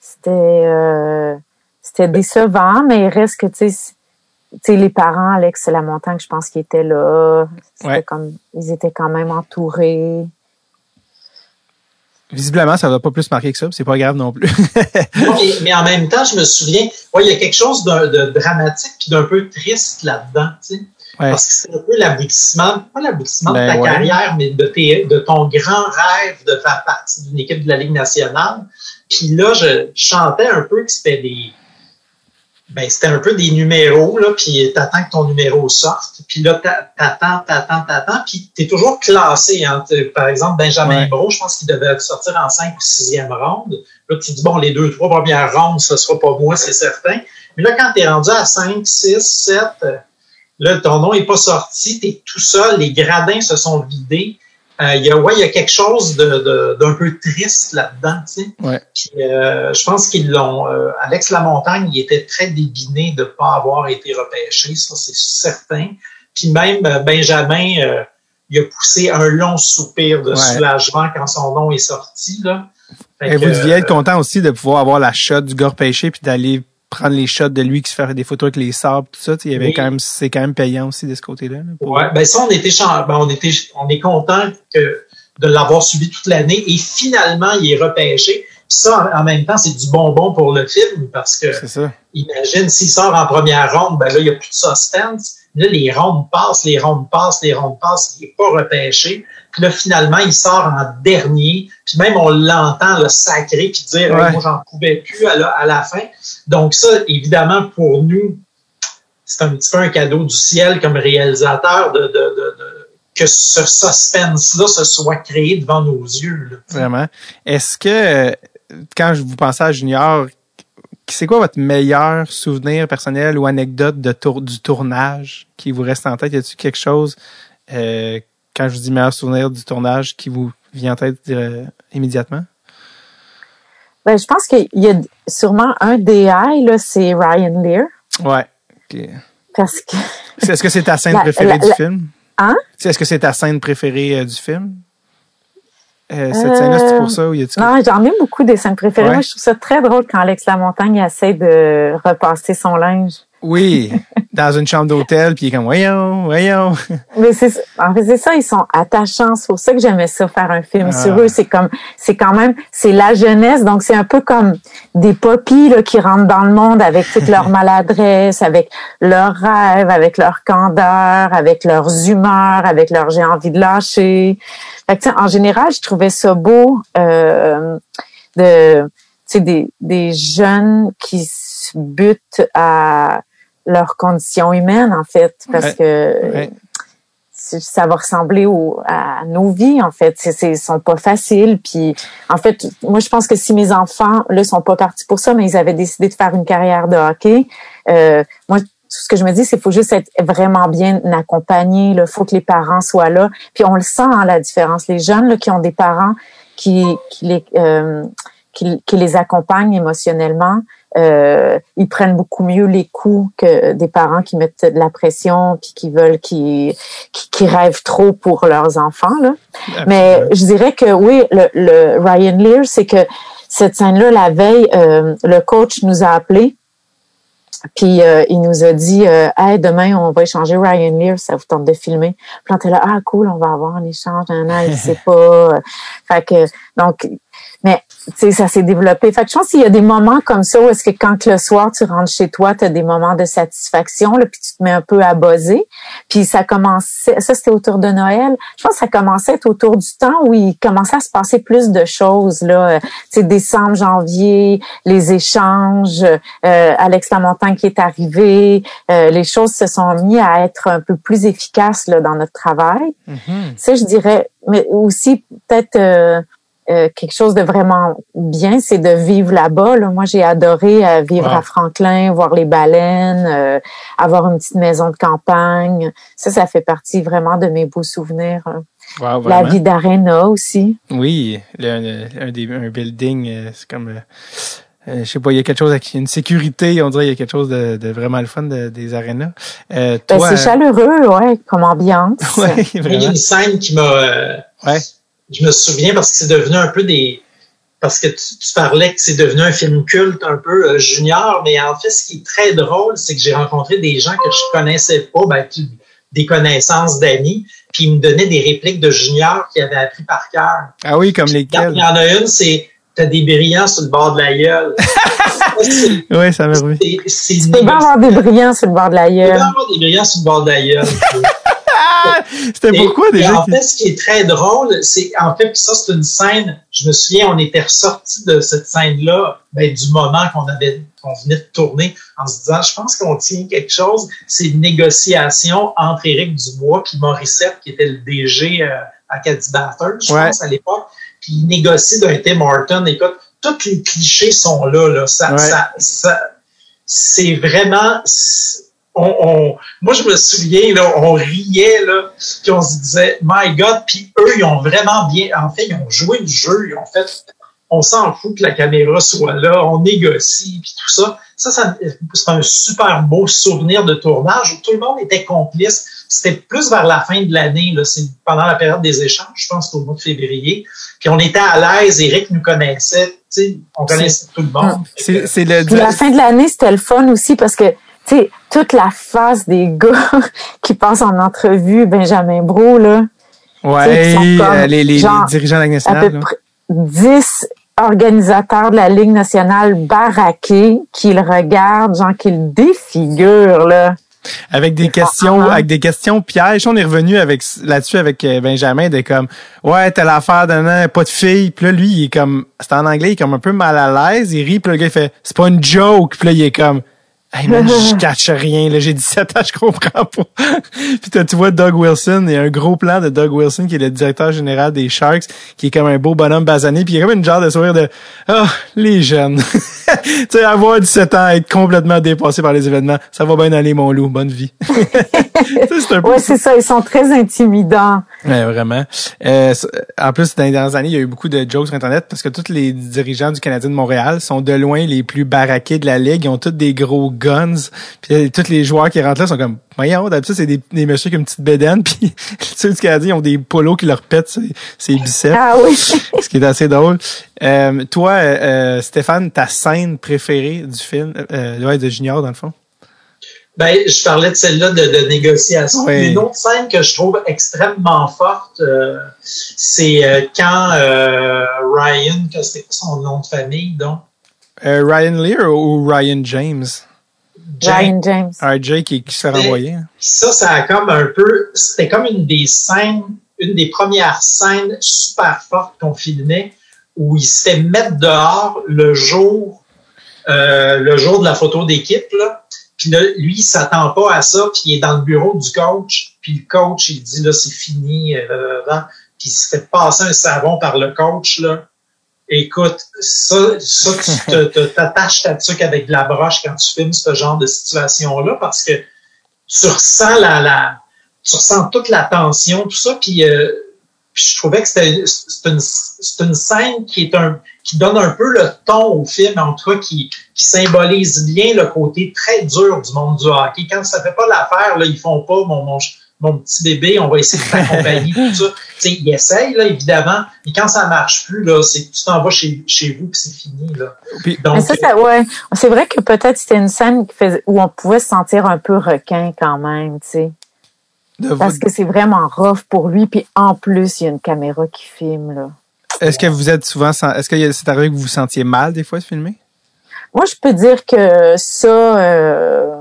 C'était, euh, c'était décevant, mais il reste que, tu sais, les parents, Alex la montagne, je pense qu'ils étaient là. Comme, ils étaient quand même entourés. Visiblement, ça ne va pas plus marquer que ça, c'est pas grave non plus. mais, en même temps, je me souviens, il y a quelque chose de, dramatique puis d'un peu triste là-dedans. Tu sais. Parce que c'est un peu l'aboutissement, pas l'aboutissement de ben ta carrière, mais de, tes, de ton grand rêve de faire partie d'une équipe de la Ligue nationale. Puis là, je chantais un peu que c'était des. Ben, c'était un peu des numéros, là, puis t'attends que ton numéro sorte. Puis là, t'attends, t'attends, t'attends, puis t'es toujours classé. Hein. Par exemple, Benjamin Bro, je pense qu'il devait sortir en 5 ou 6e ronde. Là, tu dis, bon, les deux, trois premières rondes, ce sera pas moi, c'est certain. Mais là, quand t'es rendu à 5, 6, 7, Là, ton nom est pas sorti, tu es tout seul, les gradins se sont vidés. Euh, il y a, ouais, il y a quelque chose de, d'un peu triste là-dedans, tu sais. Ouais. Euh, je pense qu'ils l'ont. Euh, Alex Lamontagne, il était très débiné de ne pas avoir été repêché, ça c'est certain. Puis même Benjamin, il a poussé un long soupir de soulagement quand son nom est sorti là. Et vous deviez être content aussi de pouvoir avoir la shot du gars repêché puis d'aller prendre les shots de lui qui se fait des photos avec les sables, tout ça. Il y avait quand même, c'est quand même payant aussi de ce côté-là. ouais, ben ça, on était, ben on était, on est content que de l'avoir suivi toute l'année et finalement, il est repêché. Puis ça, en, même temps, c'est du bonbon pour le film parce que, imagine, s'il sort en première ronde, ben là, il n'y a plus de suspense. Là, les rondes passent, les rondes passent, les rondes passent, il n'est pas repêché. Puis là, finalement, il sort en dernier. Puis même, on l'entend le sacré puis dire moi, j'en pouvais plus à la, à la, fin. Donc ça, évidemment, pour nous, c'est un petit peu un cadeau du ciel comme réalisateur de, de, de, de que ce suspense-là se soit créé devant nos yeux. Là. Vraiment. Est-ce que, quand je vous pensais à Junior, c'est quoi votre meilleur souvenir personnel ou anecdote de tour, du tournage qui vous reste en tête? Y a-t-il quelque chose, euh, quand je vous dis meilleur souvenir du tournage, qui vous vient en tête euh, immédiatement? Ben, je pense qu'il y a sûrement un DI, là, c'est Ryan Lear. Ouais. Parce que. Est-ce que c'est ta scène préférée du film? Hein? Est-ce que c'est ta scène préférée euh, du film? Euh, cette scène-là, c'est pour ça ou y a Non, j'en ai beaucoup des scènes préférées. Moi, je trouve ça très drôle quand Alex Lamontagne essaie de repasser son linge. Oui, dans une chambre d'hôtel, puis il est comme, voyons, voyons. Mais c'est, en fait, c'est ça, ils sont attachants. C'est pour ça que j'aimais ça, faire un film Ah. sur eux. C'est comme, c'est quand même, c'est la jeunesse, donc c'est un peu comme des poppies, là, qui rentrent dans le monde avec toute leur maladresse, avec leurs rêves, avec leur candeur, avec leurs humeurs, avec leur j'ai envie de lâcher. Fait que, tu sais, en général, je trouvais ça beau, euh, de, tu sais, des, des jeunes qui se butent à leurs conditions humaines, en fait, parce Ouais. que Ouais. ça va ressembler au, à nos vies, en fait. C'est, c'est, sont pas faciles. Puis, en fait, moi, je pense que si mes enfants, là, sont pas partis pour ça, mais ils avaient décidé de faire une carrière de hockey, euh, moi, tout ce que je me dis, c'est qu'il faut juste être vraiment bien accompagné. Il faut que les parents soient là. Puis on le sent, hein, la différence. Les jeunes là, qui ont des parents qui, qui, les, euh, qui, qui les accompagnent émotionnellement, euh, ils prennent beaucoup mieux les coups que des parents qui mettent de la pression puis qui veulent qui qui, qui rêvent trop pour leurs enfants là. Mais je dirais que oui, le, le Ryan Lear, c'est que cette scène-là la veille, euh, le coach nous a appelés. Puis euh, il nous a dit euh, Hey, demain, on va échanger Ryan Lear, ça vous tente de filmer? Puis on était là, ah cool, on va avoir un échange, un an, il sait pas. Fait que donc, mais tu sais, ça s'est développé. Fait que je pense qu'il y a des moments comme ça où est-ce que quand le soir tu rentres chez toi, tu as des moments de satisfaction, là, puis tu te mets un peu à buzzer. Puis ça commençait, ça c'était autour de Noël. Je pense que ça commençait à être autour du temps où il commençait à se passer plus de choses là. Euh, sais, décembre, janvier, les échanges, euh, Alex Lamontagne qui est arrivé, euh, les choses se sont mis à être un peu plus efficaces là dans notre travail. Mhm. Ça, je dirais, mais aussi peut-être euh, euh, quelque chose de vraiment bien, c'est de vivre là-bas. là. Moi, j'ai adoré euh, vivre Wow. à Franklin, voir les baleines, euh, avoir une petite maison de campagne. Ça, ça fait partie vraiment de mes beaux souvenirs. hein. Wow, La vie d'Arena aussi. Oui, le, un, des, un building, euh, c'est comme, euh, euh, je sais pas, il y a quelque chose avec une sécurité, on dirait, il y a quelque chose de, de vraiment le fun de- des arénas. Euh, Ben, c'est chaleureux, ouais, comme ambiance. ouais, Il y a une scène qui m'a. euh, Ouais. Je me souviens parce que c'est devenu un peu des. Parce que tu, tu parlais que c'est devenu un film culte un peu euh, junior, mais en fait, ce qui est très drôle, c'est que j'ai rencontré des gens que je connaissais pas, ben, tu- des connaissances d'amis, puis ils me donnaient des répliques de junior qu'ils avaient appris par cœur. Ah oui, comme Il lesquels? y en a une, c'est T'as des brillants sur le bord de la gueule. Oui, ça m'a revu. c'est- Tu peux bien avoir des brillants sur le bord de la Tu peux gueule. bien avoir des brillants sur le bord de la gueule. C'était Et- pourquoi et déjà? en fait, ce qui est très drôle, c'est en fait, puis ça c'est une scène. Je me souviens, on était ressorti de cette scène-là, ben, du moment qu'on avait, qu'on venait de tourner, en se disant, je pense qu'on tient quelque chose. C'est une négociation entre Éric Dubois puis Morissette, qui était le DG euh, à Caddy je Ouais. pense à l'époque. Puis il négocie d'un Tim Horton. Écoute, tous les clichés sont là. là. Ça, Ouais. ça, ça- c'est vraiment. On, on- moi, je me souviens, là, on riait, là, puis on se disait, My God, puis eux, ils ont vraiment bien, en fait, ils ont joué le jeu, ils ont fait, on s'en fout que la caméra soit là, on négocie, puis tout ça. Ça, ça c'est un super beau souvenir de tournage où tout le monde était complice. C'était plus vers la fin de l'année, là, c'est pendant la période des échanges, je pense qu'au mois de février. Puis on était à l'aise, Eric nous connaissait, tu sais, on connaissait tout le monde. C'est c'est le. Puis la fin de l'année, c'était le fun aussi parce que, tu sais, toute la face des gars qui passent en entrevue, Benjamin Bro, là, Ouais, comme euh, les, les, dirigeants de la Ligue à nationale. peu là. près 10 organisateurs de la Ligue nationale baraqués qui le regardent, genre qui le défigurent, là. Avec des questions, avec des questions pièges. On est revenu avec là-dessus avec euh, Benjamin de comme ouais t'as l'affaire d'un an, pas de fille. Puis là lui il est comme c'est en anglais il est comme un peu mal à l'aise. Il rit puis le gars il fait c'est pas une joke. Puis là il est comme Hey man, je catch rien, là, j'ai 17 ans, je comprends pas. puis tu vois Doug Wilson, il y a un gros plan de Doug Wilson, qui est le directeur général des Sharks, qui est comme un beau bonhomme basané, puis il y a comme une genre de sourire de Ah, les jeunes. tu sais, avoir 17 ans, être complètement dépassé par les événements, ça va bien aller, mon loup, bonne vie. C'est un peu Ouais, c'est ça, ils sont très intimidants. Ouais, vraiment. Euh, en plus, dans les dernières années, il y a eu beaucoup de jokes sur Internet parce que tous les dirigeants du Canadien de Montréal sont de loin les plus baraqués de la Ligue. Ils ont tous des gros guns. Puis tous les joueurs qui rentrent là sont comme, voyons, d'habitude, c'est des, des messieurs qui ont une petite bédaine. Puis ceux du Canadien, ils ont des polos qui leur pètent ses, ses biceps. Ah oui. ce qui est assez drôle. Euh, toi, euh, Stéphane, ta scène préférée du film, euh, ouais, de Junior, dans le fond? Ben, je parlais de celle-là de, de négociation. Oui. Une autre scène que je trouve extrêmement forte, euh, c'est euh, quand euh, Ryan, que c'était son nom de famille, donc? Euh, Ryan Lear ou Ryan James? Ryan James. RJ qui, qui se fait Mais- renvoyer. hein. Ça, ça a comme un peu, c'était comme une des scènes, une des premières scènes super fortes qu'on filmait où il se fait mettre dehors le jour, euh, le jour de la photo d'équipe, là. Puis là, lui, il s'attend pas à ça, puis il est dans le bureau du coach, puis le coach, il dit, là, c'est fini, euh, puis il se fait passer un savon par le coach, là. Écoute, ça, ça tu t'attaches ta tuque avec de la broche quand tu filmes ce genre de situation-là, parce que tu ressens la, la tu ressens toute la tension, tout ça, puis, euh, puis je trouvais que c'était c'est une, c'est une scène qui est un qui donne un peu le ton au film, en tout cas qui, qui symbolise bien le côté très dur du monde du hockey. Quand ça fait pas l'affaire, là, ils font pas mon, mon, mon petit bébé, on va essayer de t'accompagner, tout ça. Tu sais, ils essayent, là, évidemment, mais quand ça marche plus, là, c'est tu t'en vas chez, chez vous puis c'est fini, là. Puis- Donc, Mais ça, ça, ouais. C'est vrai que peut-être c'était une scène qui faisait, où on pouvait se sentir un peu requin quand même, tu sais. De vous- Parce que c'est vraiment rough pour lui. Puis en plus, il y a une caméra qui filme, là. Est-ce que vous êtes souvent, est-ce que c'est arrivé que vous vous sentiez mal des fois de filmer? Moi, je peux dire que ça, euh,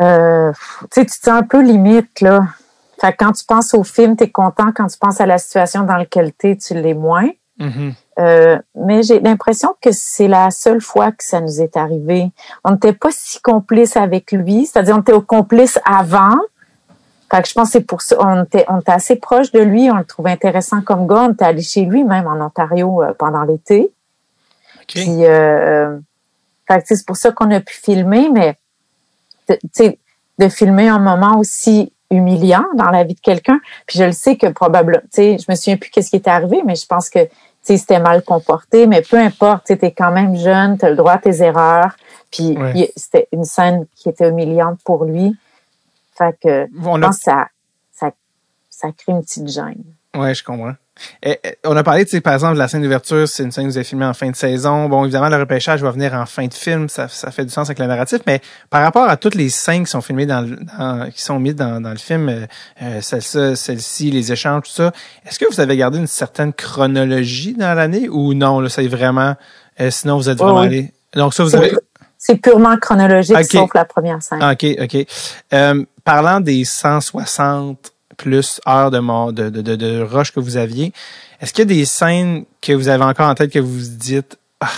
euh, tu sais, tu te sens un peu limite, là. Fait que quand tu penses au film, tu es content. Quand tu penses à la situation dans laquelle tu es, tu l'es moins. Mhm. Euh, mais j'ai l'impression que c'est la seule fois que ça nous est arrivé. On n'était pas si complices avec lui, c'est-à-dire on était complices avant. Fait que je pense que c'est pour ça, on était, on était assez proche de lui, on le trouvait intéressant comme gars, on était allé chez lui même en Ontario euh, pendant l'été. OK. Puis, euh, fait c'est pour ça qu'on a pu filmer, mais de filmer un moment aussi humiliant dans la vie de quelqu'un. Puis je le sais que probablement, tu sais, je me souviens plus qu'est-ce qui était arrivé, mais je pense que tu sais, c'était mal comporté, mais peu importe, tu es quand même jeune, tu as le droit à tes erreurs. Puis Ouais. c'était une scène qui était humiliante pour lui. Fait que On je a pense que ça, ça, ça crée une petite gêne. Ouais, je comprends. On a parlé, tu sais, par exemple, de la scène d'ouverture, c'est une scène que vous avez filmée en fin de saison. Bon, évidemment, le repêchage va venir en fin de film, ça, ça fait du sens avec le narratif, mais par rapport à toutes les scènes qui sont filmées dans, le- dans- qui sont mises dans, dans le film, euh, euh, celle-ci, celle-ci, les échanges, tout ça, est-ce que vous avez gardé une certaine chronologie dans l'année ou non, là, c'est vraiment, euh, sinon vous êtes vraiment allé? Donc ça, vous C'est avez. C'est purement chronologique, sauf la première scène. OK, OK. Euh, parlant des 160 plus heures de, mon- de, de, de, de rush que vous aviez, est-ce qu'il y a des scènes que vous avez encore en tête que vous vous dites, ah,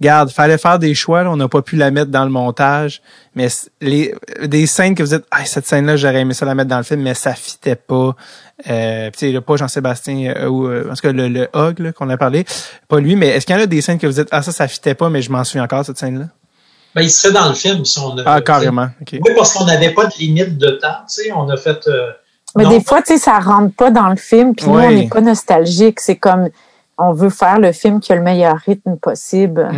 garde, fallait faire des choix, là, on n'a pas pu la mettre dans le montage, mais les, des scènes que vous dites, ah, cette scène-là, j'aurais aimé ça la mettre dans le film, mais ça fitait pas. Euh, tu sais, pas Jean-Sébastien, euh, ou, euh, en tout cas, le, le là, qu'on a parlé, pas lui, mais est-ce qu'il y en a des scènes que vous dites, ah, ça, ça fitait pas, mais je m'en souviens encore, cette scène-là? Ben, il se fait dans le film, si on a, Ah, carrément. Oui, parce qu'on n'avait pas de limite de temps, tu sais, on a fait. euh, Mais non, des fois, tu sais, ça rentre pas dans le film, puis nous, on n'est pas nostalgique. C'est comme, on veut faire le film qui a le meilleur rythme possible.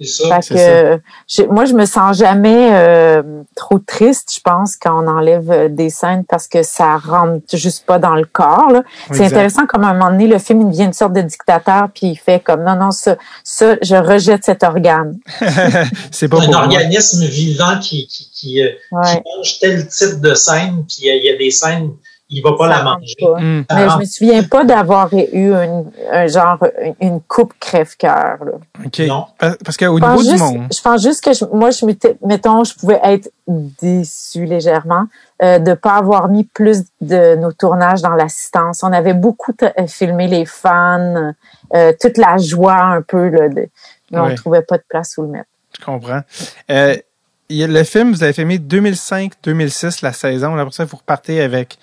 C'est ça. Fait que, moi, je me sens jamais euh, trop triste, je pense, quand on enlève euh, des scènes parce que ça rentre juste pas dans le corps. là. C'est intéressant comme à un moment donné, le film il devient une sorte de dictateur, puis il fait comme non, non, ça, ça, je rejette cet organe. c'est pas un pour moi. organisme vivant qui, qui, qui, euh, qui mange tel type de scène, puis il y a des scènes, il va pas Ça la manger. pas. Mm. Mais je rentre. me souviens pas d'avoir eu une, un genre une coupe crève-cœur. là. OK. Non. Pa- Parce qu'au Je pense, niveau du juste, monde. je pense juste que je- moi, je mettons, je pouvais être déçue légèrement euh, de pas avoir mis plus de nos tournages dans l'assistance. On avait beaucoup euh, filmé les fans, euh, toute la joie un peu, là, de, mais on Ouais. trouvait pas de place où le mettre. Je comprends. Euh, il y a le film, vous avez filmé 2005-2006, la saison. Après ça, vous repartez avec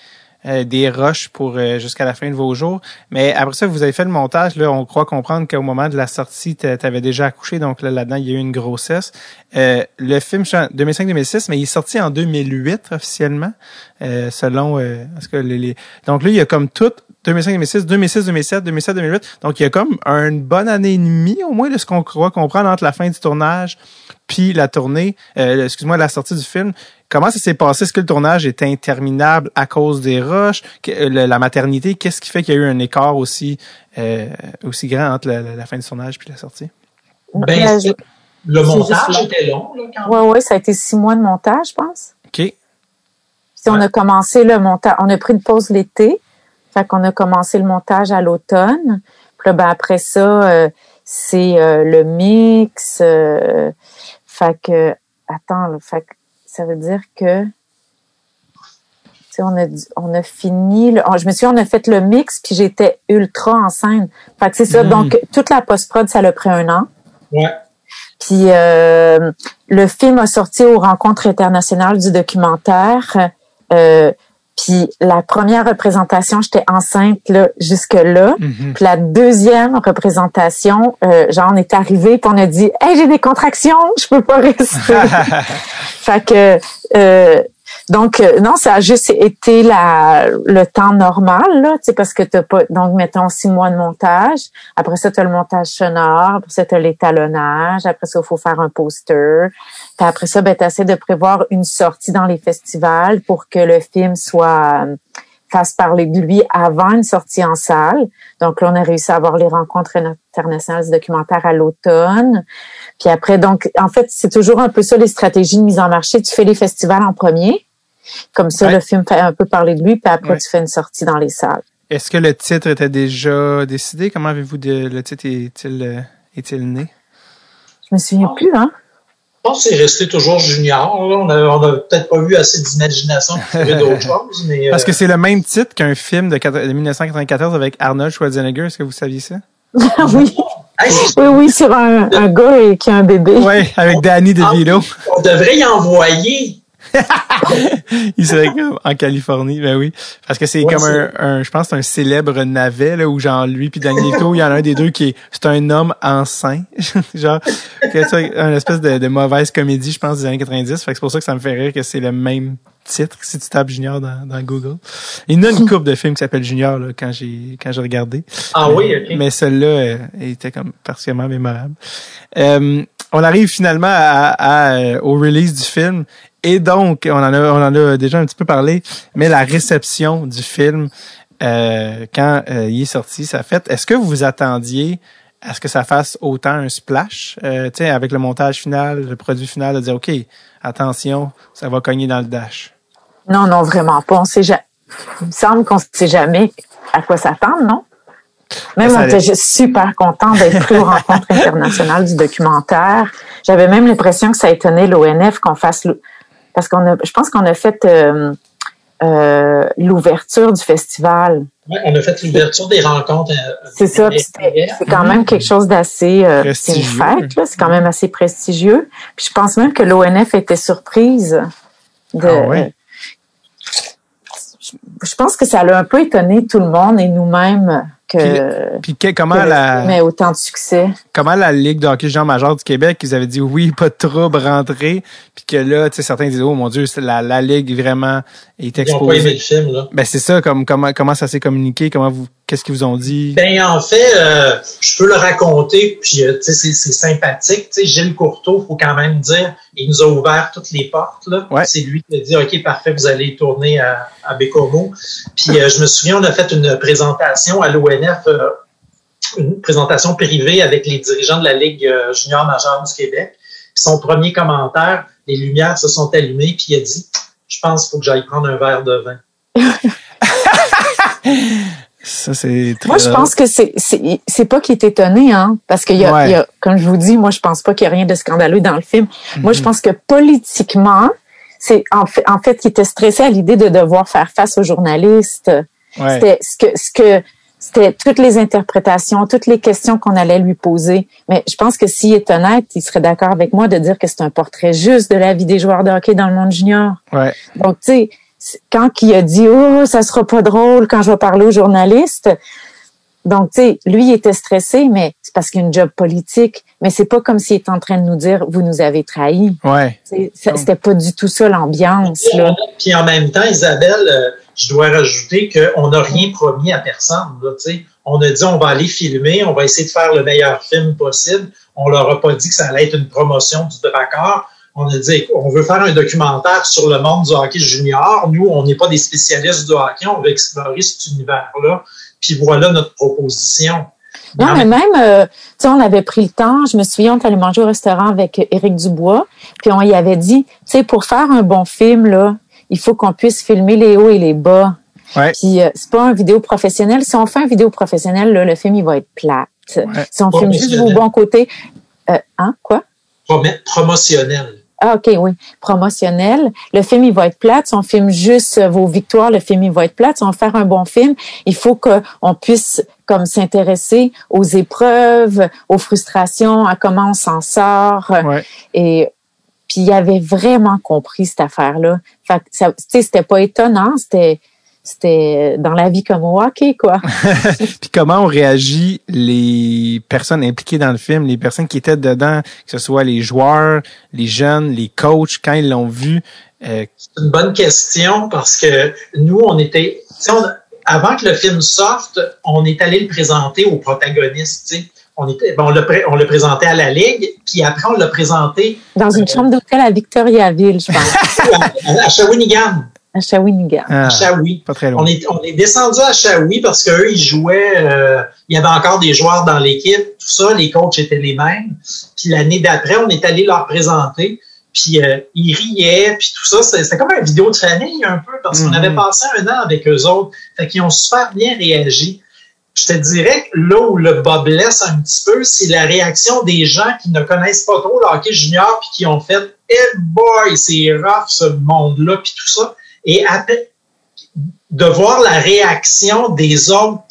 euh, des rushs pour euh, jusqu'à la fin de vos jours. Mais après ça, vous avez fait le montage. Là, on croit comprendre qu'au moment de la sortie, tu avais déjà accouché. Donc là, là-dedans, il y a eu une grossesse. Euh, le film, je suis en 2005-2006, mais il est sorti en 2008 officiellement, euh, selon... Euh, parce que les, les- Donc là, il y a comme tout 2005, 2006, 2006, 2007, 2007, 2008. Donc, il y a comme une bonne année et demie, au moins, de ce qu'on croit comprendre entre la fin du tournage puis la tournée, euh, excuse-moi, la sortie du film. Comment ça s'est passé? Est-ce que le tournage est interminable à cause des rushs? Que- euh, le- la maternité, qu'est-ce qui fait qu'il y a eu un écart aussi, euh, aussi grand entre la, la- la fin du tournage puis la sortie? Ben, je- Le montage était long, là, quand même. Oui, oui, ça a été six mois de montage, je pense. OK. Puis on a commencé le montage, on a pris une pause l'été. Fait qu'on a commencé le montage à l'automne. Puis là, ben, après ça, euh, c'est euh, le mix. Euh, fait que, attends, fait que ça veut dire que on a, on a fini, le, je me suis on a fait le mix, puis j'étais ultra enceinte. Fait que c'est ça. Mm. Donc, toute la post-prod, ça l'a pris un an. Ouais. Puis euh, le film a sorti aux rencontres internationales du documentaire. Euh, puis la première représentation, j'étais enceinte là jusque-là. Mm-hmm. Puis la deuxième représentation, euh, genre on est arrivé puis on a dit "Hey, j'ai des contractions, je peux pas rester." fait que euh, donc euh, non, ça a juste été la le temps normal là, tu sais parce que t'as pas donc mettons six mois de montage. Après ça, tu as le montage sonore, après ça tu as l'étalonnage, après ça il faut faire un poster. Puis après ça, ben tu de prévoir une sortie dans les festivals pour que le film soit euh, fasse parler de lui avant une sortie en salle. Donc là, on a réussi à avoir les rencontres internationales du documentaire à l'automne. Puis après, donc, en fait, c'est toujours un peu ça les stratégies de mise en marché. Tu fais les festivals en premier. Comme ça, le film fait un peu parler de lui, puis après, tu fais une sortie dans les salles. Est-ce que le titre était déjà décidé? Comment avez-vous de, le titre est-il euh, est-il né? Je me souviens plus, hein? Je pense que c'est resté toujours junior. On n'a peut-être pas eu assez d'imagination pour trouver d'autres choses. Mais, Parce que euh, c'est le même titre qu'un film de, 1994 avec Arnold Schwarzenegger. Est-ce que vous saviez ça? oui. oui, oui, sur un, un, gars qui a un bébé. Oui, avec Danny DeVito. On devrait y envoyer il serait comme en Californie, ben oui. Parce que c'est comme un, je pense, un célèbre navet, là, où genre lui puis Danielito, il y en a un des deux qui est, c'est un homme enceint. genre, c'est une espèce de, mauvaise comédie, je pense, des années 90. Fait que c'est pour ça que ça me fait rire que c'est le même titre si tu tapes Junior dans, dans Google. Il y a une coupe de films qui s'appelle Junior, là, quand j'ai, quand j'ai regardé. Ah oui, ok. Mais celle-là, euh, était comme particulièrement mémorable. Euh, on arrive finalement à, au release du film et donc, on en a, on en a déjà un petit peu parlé, mais la réception du film euh, quand euh, il est sorti, ça fait. Est-ce que vous vous attendiez à ce que ça fasse autant un splash, euh, tu sais, avec le montage final, le produit final, de dire ok, attention, ça va cogner dans le dash. Non, non, vraiment pas. On sait jamais. Il me semble qu'on sait jamais à quoi s'attendre, non? Même on était super content d'être pris aux rencontres internationales du documentaire. J'avais même l'impression que ça étonnait l'ONF qu'on fasse parce qu'on a, je pense qu'on a fait euh, euh, l'ouverture du festival. Oui, on a fait l'ouverture des rencontres. Euh, c'est ça, c'est quand même quelque chose d'assez c'est une fête, c'est quand même assez prestigieux. Puis je pense même que l'ONF était surprise de. Ah je pense que ça a un peu étonné tout le monde et nous-mêmes que, puis, comment la mais autant de succès. Comment la Ligue de hockey Jean major du Québec, ils avaient dit oui, pas de trouble, rentrer, puis que là, tu sais certains disaient oh mon dieu, la, la ligue vraiment est exposée. Ils ont pas aimé le film là. Ben c'est ça comme comment comment ça s'est communiqué, comment vous qu'est-ce qu'ils vous ont dit? Ben en fait, euh, je peux le raconter puis euh, tu sais c'est sympathique, tu sais Gilles Courteau, faut quand même dire, il nous a ouvert toutes les portes là. C'est lui qui a dit OK, parfait, vous allez tourner à à Bécomo. Puis euh, je me souviens on a fait une présentation à l'ONF une présentation privée avec les dirigeants de la Ligue junior majeure du Québec. son premier commentaire, les lumières se sont allumées, puis il a dit Je pense qu'il faut que j'aille prendre un verre de vin. Ça, c'est Moi, je pense que c'est, c'est, pas qu'il est étonné, hein, parce qu'il y, a, y a, comme je vous dis, moi, je pense pas qu'il y a rien de scandaleux dans le film. Moi, je mhm. pense que politiquement, c'est en fait, en fait, il était stressé à l'idée de devoir faire face aux journalistes. C'était ce que, ce que, c'était toutes les interprétations, toutes les questions qu'on allait lui poser. Mais je pense que s'il est honnête, il serait d'accord avec moi de dire que c'est un portrait juste de la vie des joueurs de hockey dans le monde junior. Ouais. Donc, tu sais, quand il a dit oh ça sera pas drôle quand je vais parler aux journalistes. Donc tu sais lui il était stressé mais c'est parce qu'il y a une job politique. Mais c'est pas comme s'il était en train de nous dire vous nous avez trahis. Ouais. C'était pas du tout ça l'ambiance là. puis en même temps Isabelle euh, je dois rajouter qu'on n'a rien promis à personne là, sais. On a dit on va aller filmer on va essayer de faire le meilleur film possible. On leur a pas dit que ça allait être une promotion du Dracor on a dit on veut faire un documentaire sur le monde du hockey junior. Nous, on n'est pas des spécialistes du hockey, on veut explorer cet univers-là. Puis voilà notre proposition. Non, mais même, euh, tu sais, on avait pris le temps. Je me souviens, on allait manger au restaurant avec Éric Dubois, puis on y avait dit, tu sais, pour faire un bon film, là, il faut qu'on puisse filmer les hauts et les bas. Ouais. Puis euh, c'est pas un vidéo professionnel. Si on fait un vidéo professionnel, là, le film il va être plate. Si on filme juste vos bons côtés, euh, hein, quoi? Prom- promotionnel. Ah, OK, oui. Promotionnel. Le film, il va être plate. Si on filme juste euh, vos victoires, le film, il va être plate. Si on veut faire un bon film, il faut qu'on puisse comme s'intéresser aux épreuves, aux frustrations, à comment on s'en sort. Ouais. Et puis, il avait vraiment compris cette affaire-là. Fait que ça, tu sais, c'était pas étonnant. C'était, c'était dans la vie comme au hockey, quoi. Puis comment ont réagi les personnes impliquées dans le film, les personnes qui étaient dedans, que ce soit les joueurs, les jeunes, les coachs, quand ils l'ont vu? Euh, C'est une bonne question parce que nous, on était, tu sais, on- avant que le film sorte, on est allé le présenter aux protagonistes. tu sais. On était, bon, on le, pré- on le présentait à la ligue, puis après on l'a présenté Dans une chambre d'hôtel à Victoriaville, je pense, à, à Shawinigan, à Shawinigan. ah, à Shawi. pas très loin. On est, on est descendu à Shawi parce qu'eux, ils jouaient, euh, il y avait encore des joueurs dans l'équipe, tout ça, les coachs étaient les mêmes. Puis l'année d'après, on est allé leur présenter, puis euh, ils riaient, puis tout ça. C'était comme une vidéo de famille un peu parce qu'on Mhm. avait passé un an avec eux autres. Fait qu'ils ont super bien réagi. Je te dirais que là où le bas blesse un petit peu, c'est la réaction des gens qui ne connaissent pas trop le hockey junior puis qui ont fait « Eh boy, c'est rough ce monde-là » puis tout ça. Et après, de voir la réaction des autres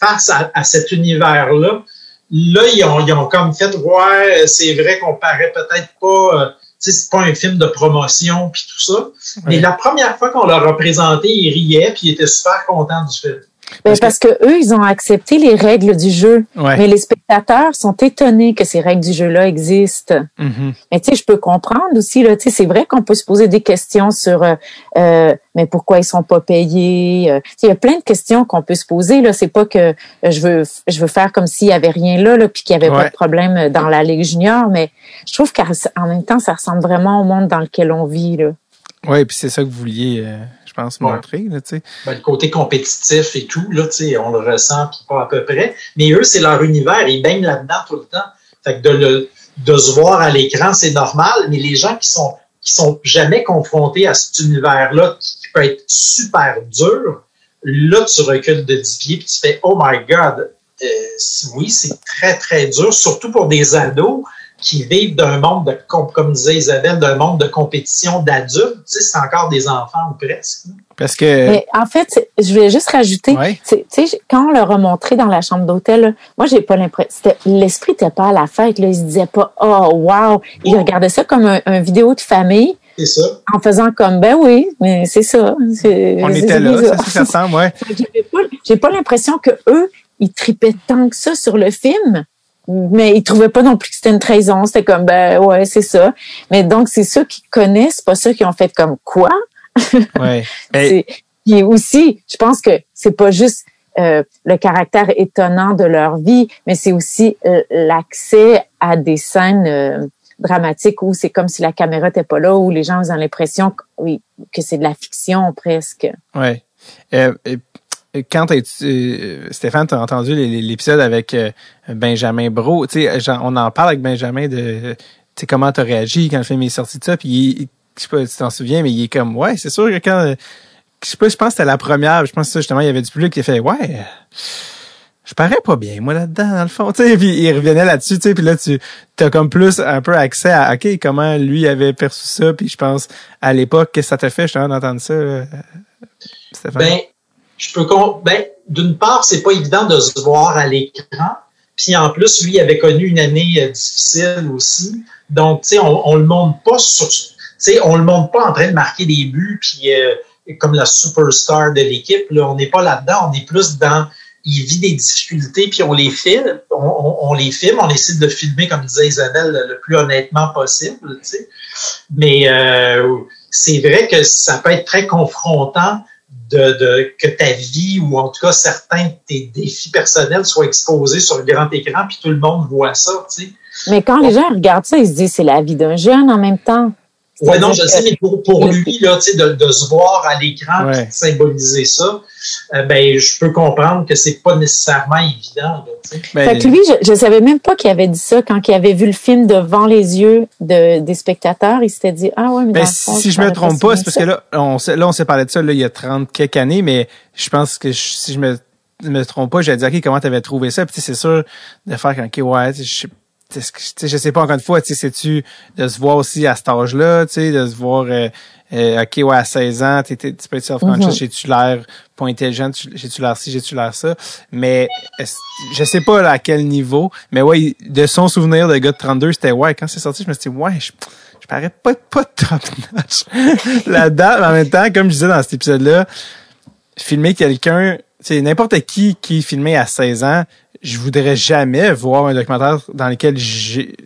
face à, à cet univers-là, là, ils ont, ils ont comme fait, ouais, c'est vrai qu'on paraît peut-être pas, euh, tu sais, c'est pas un film de promotion puis tout ça. Mais la première fois qu'on leur a présenté, ils riaient puis ils étaient super contents du film. Ben, Parce parce que eux, ils ont accepté les règles du jeu. Ouais. Mais les spectateurs sont étonnés que ces règles du jeu-là existent. Mhm. Mais tu sais, je peux comprendre aussi, là, tu sais, c'est vrai qu'on peut se poser des questions sur euh, euh, mais pourquoi ils sont pas payés. euh, il y a plein de questions qu'on peut se poser. Là, c'est pas que euh, je veux je veux faire comme s'il y avait rien là, là puis qu'il y avait pas de problème dans la Ligue junior, mais je trouve qu'en même temps, ça ressemble vraiment au monde dans lequel on vit. Là. Ouais, puis c'est ça que vous vouliez, euh, je pense, Ouais. montrer, là, tu sais. Ben, le côté compétitif et tout, là, tu sais, on le ressent puis pas à peu près. Mais eux, c'est leur univers, ils baignent là-dedans tout le temps. Fait que de le, de se voir à l'écran, c'est normal, mais les gens qui sont, qui sont jamais confrontés à cet univers-là, qui peut être super dur, là, tu recules de 10 pieds puis tu fais, oh my God, euh, oui, c'est très, très dur, surtout pour des ados qui vivent d'un monde de, com- comme disait Isabelle, d'un monde de compétition d'adultes. Tu sais, c'est encore des enfants ou presque. Parce que... Mais en fait, je vais juste rajouter, Ouais. tu sais, quand on leur a montré dans la chambre d'hôtel, moi, j'ai pas l'impression, l'esprit était pas à la fête, là. Ils se disaient pas, oh, wow. Ils Oh. regardaient ça comme un, un vidéo de famille C'est ça. en faisant comme, ben oui, mais c'est ça. on était là, bizarre. ça, ça ressemble, ouais. J'ai pas, j'ai pas l'impression que eux, ils tripaient tant que ça sur le film. Mais ils trouvaient pas non plus que c'était une trahison. C'était comme, ben ouais, c'est ça. Mais donc, c'est ceux qui connaissent, pas ceux qui ont fait comme quoi. Ouais. Puis aussi, je pense que c'est pas juste euh, le caractère étonnant de leur vie, mais c'est aussi euh, l'accès à des scènes euh, dramatiques où c'est comme si la caméra n'était pas là, où les gens ont l'impression que, oui, que c'est de la fiction presque. Ouais. Quand euh, Stéphane, t'as entendu les- les- l'épisode avec euh, Benjamin Bro, tu on en parle avec Benjamin de, tu comment t'as réagi quand le film est sorti de ça, puis je sais pas si tu t'en souviens, mais il est comme, ouais, c'est sûr que quand, euh, je sais pas, je pense que c'était la première, je pense que ça, justement, il y avait du public qui a fait, ouais, je parais pas bien, moi, là-dedans, dans le fond, tu sais, puis il revenait là-dessus, tu sais, puis là, tu as comme plus un peu accès à, OK, comment lui avait perçu ça, puis je pense, à l'époque, qu'est-ce que ça t'a fait, justement, d'entendre ça, euh, Stéphane? Ben, je peux ben, d'une part, c'est pas évident de se voir à l'écran. Puis en plus, lui avait connu une année euh, difficile aussi. Donc, tu sais, on, on le montre pas sur, tu sais, on le montre pas en train de marquer des buts puis euh, comme la superstar de l'équipe. Là, on n'est pas là-dedans. On est plus dans, il vit des difficultés puis on les filme, on, on- on les filme, on essaie de filmer comme disait Isabelle le, plus honnêtement possible. Mais euh, c'est vrai que ça peut être très confrontant de, de- que ta vie ou en tout cas certains de tes défis personnels soient exposés sur le grand écran puis tout le monde voit ça, tu sais. Mais quand les gens regardent ça, ils se disent c'est la vie d'un jeune en même temps. Oui, non, je sais, mais pour, pour lui, là, de, de se voir à l'écran ouais. symboliser ça, euh, ben, je peux comprendre que c'est pas nécessairement évident. Là, ben, fait que lui, je, je savais même pas qu'il avait dit ça quand il avait vu le film devant les yeux de, des spectateurs. Il s'était dit, ah ouais, mais ben, si je me trompe pas, c'est parce que là, on, là, on s'est parlé de ça là, il y a 30 quelques années, mais je pense que si je me, me trompe pas, j'ai dit, OK, comment t'avais trouvé ça? Puis c'est sûr de faire OK, ouais, je sais je sais pas encore une fois, tu sais, c'est-tu de se voir aussi à cet âge-là, tu sais, de se voir, euh, euh, ok, ouais, à 16 ans, tu peux être self-conscious, mm-hmm. j'ai-tu l'air pas intelligent, j'ai-tu l'air ci, j'ai-tu l'air ça, mais je sais pas à quel niveau, mais ouais, de son souvenir de gars de 32, c'était ouais, quand c'est sorti, je me suis dit, ouais, je, je parais pas, pas top notch la date, en même temps, comme je disais dans cet épisode-là, filmer quelqu'un, c'est n'importe qui qui filmait à 16 ans, je voudrais jamais voir un documentaire dans lequel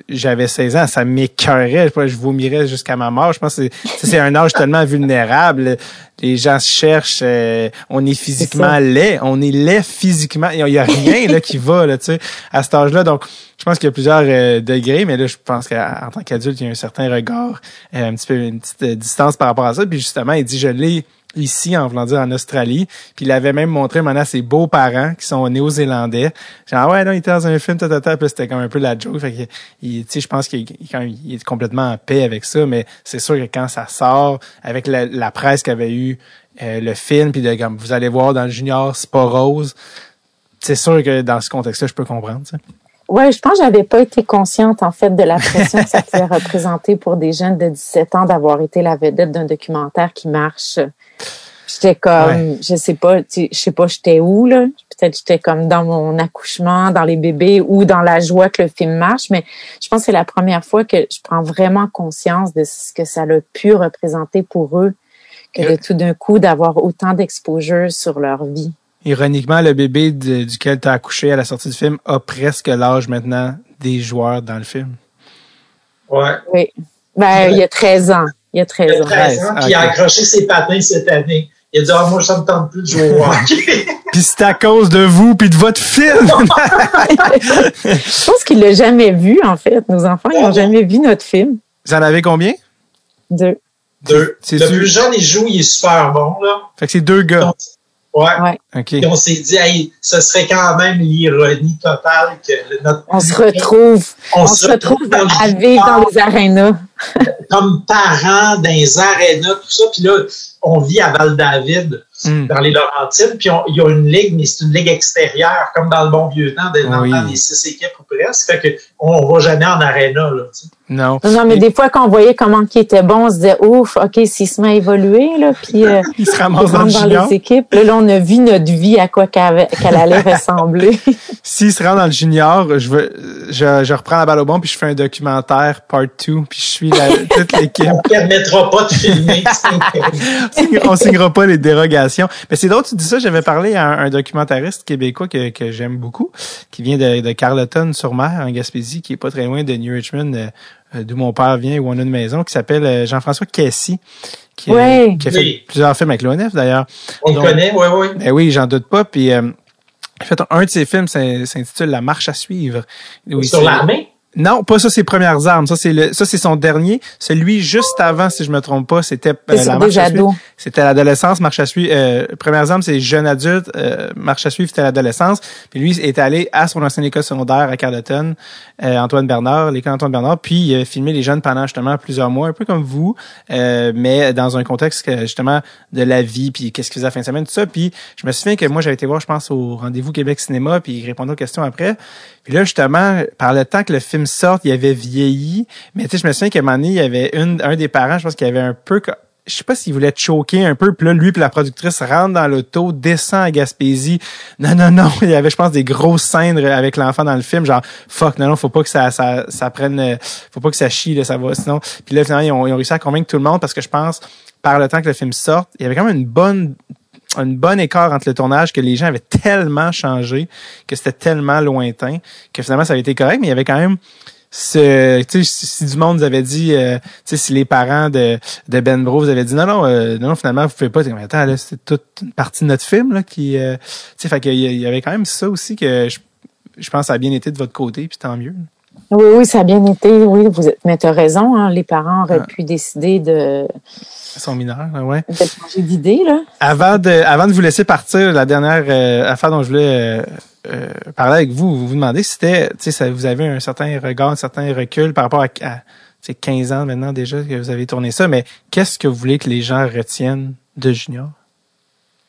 j'avais 16 ans. Ça m'écœurait. Je vomirais jusqu'à ma mort. Je pense que c'est un âge tellement vulnérable. Les gens se cherchent. Euh, on est physiquement laid. On est laid physiquement. Il y a rien là qui va là, tu sais, à cet âge-là. Donc, je pense qu'il y a plusieurs euh, degrés, mais là, je pense qu'en tant qu'adulte, il y a un certain regard, euh, un petit peu une petite distance par rapport à ça. Puis justement, il dit, je l'ai ici, en voulant dire en Australie. Puis il avait même montré maintenant ses beaux-parents qui sont néo-zélandais. Genre, ah ouais, non, il était dans un film, ta, ta, Puis c'était comme un peu la joke. Fait que, tu sais, je pense qu'il est complètement en paix avec ça. Mais c'est sûr que quand ça sort, avec la, presse qui avait eu euh, le film, puis de comme, vous allez voir dans le junior, c'est pas rose. C'est sûr que dans ce contexte-là, je peux comprendre. Ouais, je pense que j'avais pas été consciente en fait de la pression que ça fait représenter pour des jeunes de 17 ans d'avoir été la vedette d'un documentaire qui marche. J'étais comme, je sais pas, je sais pas, j'étais où là. Peut-être j'étais comme dans mon accouchement, dans les bébés ou dans la joie que le film marche. Mais je pense que c'est la première fois que je prends vraiment conscience de ce que ça a pu représenter pour eux, que de tout d'un coup d'avoir autant d'exposure sur leur vie. Ironiquement, le bébé duquel tu as accouché à la sortie du film a presque l'âge maintenant des joueurs dans le film. Ouais. Oui. Ben, il y a 13 ans. Il y a 13 ans. Il y a 13 ans, puis il a accroché ses patins cette année. Il a dit, ah, moi, ça me tente plus de jouer au hockey. puis c'est à cause de vous puis de votre film. Je pense qu'il l'a jamais vu, en fait. Nos enfants, ils n'ont jamais vu notre film. Vous en avez combien? Deux. Deux. Le plus jeune, il joue, il est super bon, là. Fait que c'est deux gars. Ouais. Et on s'est dit, hey, ce serait quand même l'ironie totale que notre. On se retrouve. On, se retrouve, dans à vivre dans les arénas. comme parents dans les arénas, tout ça. Puis là, on vit à Val-David, dans les Laurentides. Puis il y a une ligue, mais c'est une ligue extérieure, comme dans le bon vieux temps, dans oui. les six équipes ou presque. Fait que on va jamais en aréna, là. Non. Non, mais des fois, quand on voyait comment qui était bon, on se disait, ouf, OK, s'il se met à évoluer, là, puis euh, il se ramasse dans, dans les équipes. Là, là, on a vu notre vie à quoi qu'elle allait ressembler. s'il se rend dans le junior, je, veux, je, je reprends la balle au bon, puis je fais un documentaire, part 2, puis je suis la, toute l'équipe. on ne permettra pas de filmer. on signera pas les dérogations. Mais c'est drôle, tu dis ça, j'avais parlé à un, documentariste québécois que, que j'aime beaucoup, qui vient de, de Carleton-sur-Mer, en Gaspésie, qui est pas très loin de New Richmond, euh, euh, d'où mon père vient, où on a une maison, qui s'appelle euh, Jean-François Cassie, qui, oui. qui, a fait plusieurs films avec l'ONF d'ailleurs. On le connaît, oui, oui. Ben oui, j'en doute pas. Puis, euh, en fait, un de ses films s'intitule La marche à suivre. Sur l'armée? Non, pas ça, ses premières armes. Ça, c'est le, ça, c'est son dernier. Celui juste avant, si je me trompe pas, c'était euh, la marche à suivre. C'était l'adolescence, marche à suivre. Euh, premières armes, c'est jeune adulte. Euh, marche à suivre, c'était l'adolescence. Puis lui est allé à son ancienne école secondaire à Carleton, euh, Antoine Bernard, l'école Antoine Bernard. Puis il a filmé les jeunes pendant justement plusieurs mois, un peu comme vous, euh, mais dans un contexte justement de la vie, puis qu'est-ce qu'il faisait la fin de semaine, tout ça. Puis je me souviens que moi, j'avais été voir, je pense, au rendez-vous Québec Cinéma, puis il répondait aux questions après. Puis là, justement, par le temps que le film sorte, il avait vieilli. Mais tu sais, je me souviens qu'à un moment donné, il y avait une, un des parents, je pense qu'il avait un peu je sais pas s'il voulait te choquer un peu, puis là, lui puis la productrice rentre dans l'auto, descend à Gaspésie. Non, non, non, il y avait, je pense, des grosses scènes avec l'enfant dans le film, genre fuck, non, non, faut pas que ça, ça, ça prenne, faut pas que ça chie, là, ça va, sinon. Puis là, finalement, ils ont, ils ont réussi à convaincre tout le monde parce que je pense, par le temps que le film sorte, il y avait quand même une bonne un bon écart entre le tournage que les gens avaient tellement changé, que c'était tellement lointain, que finalement ça avait été correct, mais il y avait quand même ce, si du monde vous avait dit, euh, si les parents de, de Ben Bro vous avaient dit non, non, euh, non, finalement, vous pouvez pas, attends, là, c'est toute une partie de notre film, là, qui, euh, tu sais, fait qu'il y avait quand même ça aussi que je, je pense ça a bien été de votre côté, puis tant mieux. Oui, oui, ça a bien été. Oui, vous êtes, mais tu as raison. Hein, les parents auraient pu décider de. Ils sont mineurs, ouais. De changer d'idée, là. Avant de, avant de vous laisser partir, la dernière euh, affaire dont je voulais euh, parler avec vous, vous vous demandez si c'était, tu sais, vous avez un certain regard, un certain recul par rapport à, c'est 15 ans maintenant déjà que vous avez tourné ça, mais qu'est-ce que vous voulez que les gens retiennent de Junior?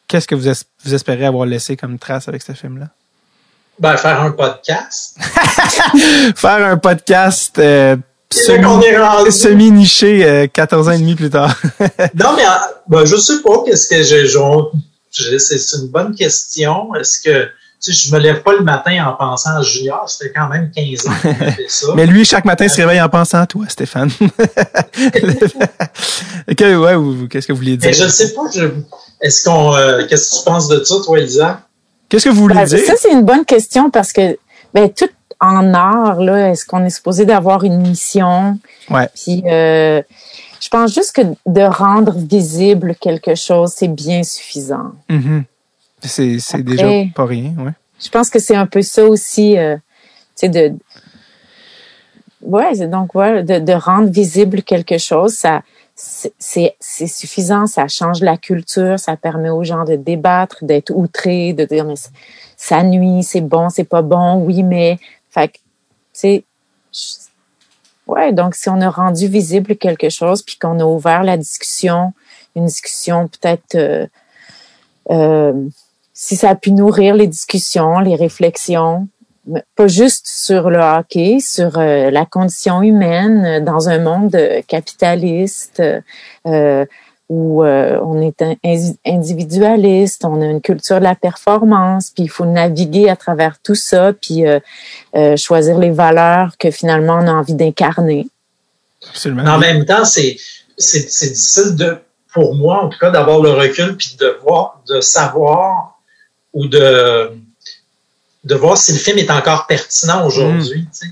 Qu'est-ce que vous, vous espérez avoir laissé comme trace avec ce film-là? Ben, faire un podcast. faire un podcast euh, semi-niché euh, 14 ans et demi plus tard. non, mais ben, je sais pas qu'est-ce que je, je c'est une bonne question. Est-ce que tu sais, je me lève pas le matin en pensant à Junior, c'était quand même 15 ans qu'il fait ça. Mais lui, chaque matin, il se réveille en pensant à toi, Stéphane. okay, ouais, qu'est-ce que vous vouliez dire? Mais je ne sais pas, est-ce qu'on, euh, qu'est-ce que tu penses de ça, toi, Lisa? Qu'est-ce que vous voulez ben, dire? Ça, c'est une bonne question parce que, ben, tout en art, là, est-ce qu'on est supposé d'avoir une mission? Ouais. Puis, euh, je pense juste que de rendre visible quelque chose, c'est bien suffisant. Mm-hmm. C'est, c'est déjà pas rien, ouais. Je pense que c'est un peu ça aussi, euh, tu sais, de, ouais, donc ouais, de, de rendre visible quelque chose, ça, c'est suffisant, ça change la culture, ça permet aux gens de débattre, d'être outrés, de dire mais ça nuit, c'est bon, c'est pas bon, oui mais, fait tu sais, ouais, donc si on a rendu visible quelque chose puis qu'on a ouvert la discussion, une discussion peut-être euh, euh, si ça a pu nourrir les discussions, les réflexions, pas juste sur le hockey, sur euh, la condition humaine euh, dans un monde euh, capitaliste euh, où on est individualiste, on a une culture de la performance, puis il faut naviguer à travers tout ça, puis choisir les valeurs que finalement on a envie d'incarner. Absolument. En même temps, c'est c'est difficile de pour moi en tout cas d'avoir le recul puis de voir de savoir ou de de voir si le film est encore pertinent aujourd'hui. Mm.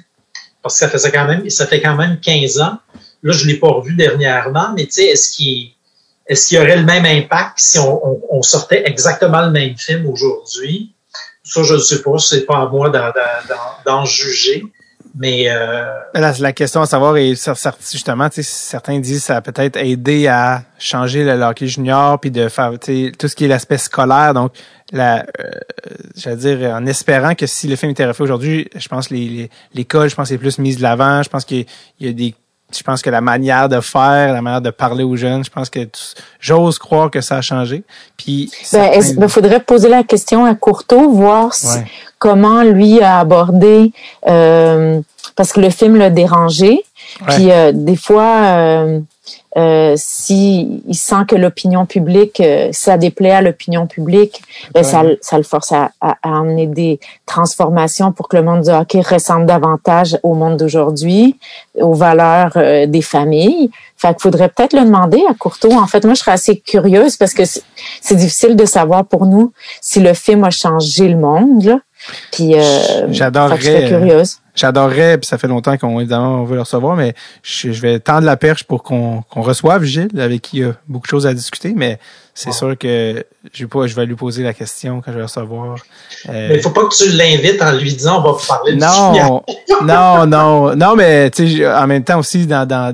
Parce que ça faisait quand même, ça fait quand même 15 ans. Là, je l'ai pas revu dernièrement, mais est-ce qu'il est-ce qu'il y aurait le même impact si on, on, sortait exactement le même film aujourd'hui? Ça, je ne sais pas, c'est pas à moi d'en juger. Mais euh... Là, la question à savoir et justement, certains disent que ça a peut-être aidé à changer le hockey junior puis de faire tout ce qui est l'aspect scolaire. Donc, la, euh, j'allais dire, en espérant que si le film était refait aujourd'hui, je pense que l'école, je pense, est plus mise de l'avant. Je pense qu'il y a des je pense que la manière de faire, la manière de parler aux jeunes, je pense que j'ose croire que ça a changé. Puis ben, il ben, faudrait poser la question à Courteau, voir comment lui a abordé euh, parce que le film l'a dérangé. Puis euh, des fois, euh, euh, si il sent que l'opinion publique, euh, ça déplaît à l'opinion publique, ben, ça, ça le force à, à, amener des transformations pour que le monde du hockey ressemble davantage au monde d'aujourd'hui, aux valeurs euh, des familles. Fait qu'il faudrait peut-être le demander à Courteau. En fait, moi, je serais assez curieuse parce que c'est difficile de savoir pour nous si le film a changé le monde. Là. Puis, euh, j'adorerais. curieuse. J'adorerais, puis ça fait longtemps qu'on évidemment on veut le recevoir, mais je, vais tendre la perche pour qu'on qu'on reçoive Gilles, avec qui il y a beaucoup de choses à discuter, mais c'est sûr que je vais, je vais lui poser la question quand je vais recevoir. Euh, mais il faut pas que tu l'invites en lui disant on va parler non, non, non, non, mais tu sais, en même temps aussi dans dans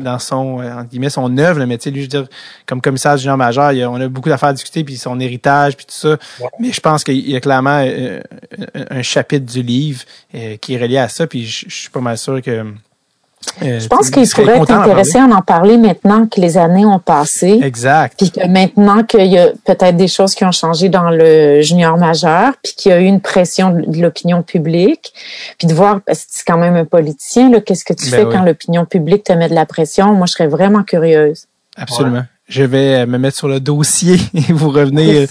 dans son euh, entre guillemets son œuvre, mais tu sais lui je veux dire comme commissaire junior majeur, il a, on a beaucoup d'affaires à discuter puis son héritage puis tout ça. Mais je pense qu'il y a clairement euh, un chapitre du livre qui est relié à ça puis je suis pas mal sûr que euh, je pense qu'il pourrait être intéressé à en parler maintenant que les années ont passé. Exact. Puis que maintenant qu'il y a peut-être des choses qui ont changé dans le junior majeur, puis qu'il y a eu une pression de l'opinion publique, puis de voir, parce que c'est quand même un politicien, là, qu'est-ce que tu ben fais quand l'opinion publique te met de la pression? Moi, je serais vraiment curieuse. Absolument. Je vais euh, me mettre sur le dossier et vous revenir.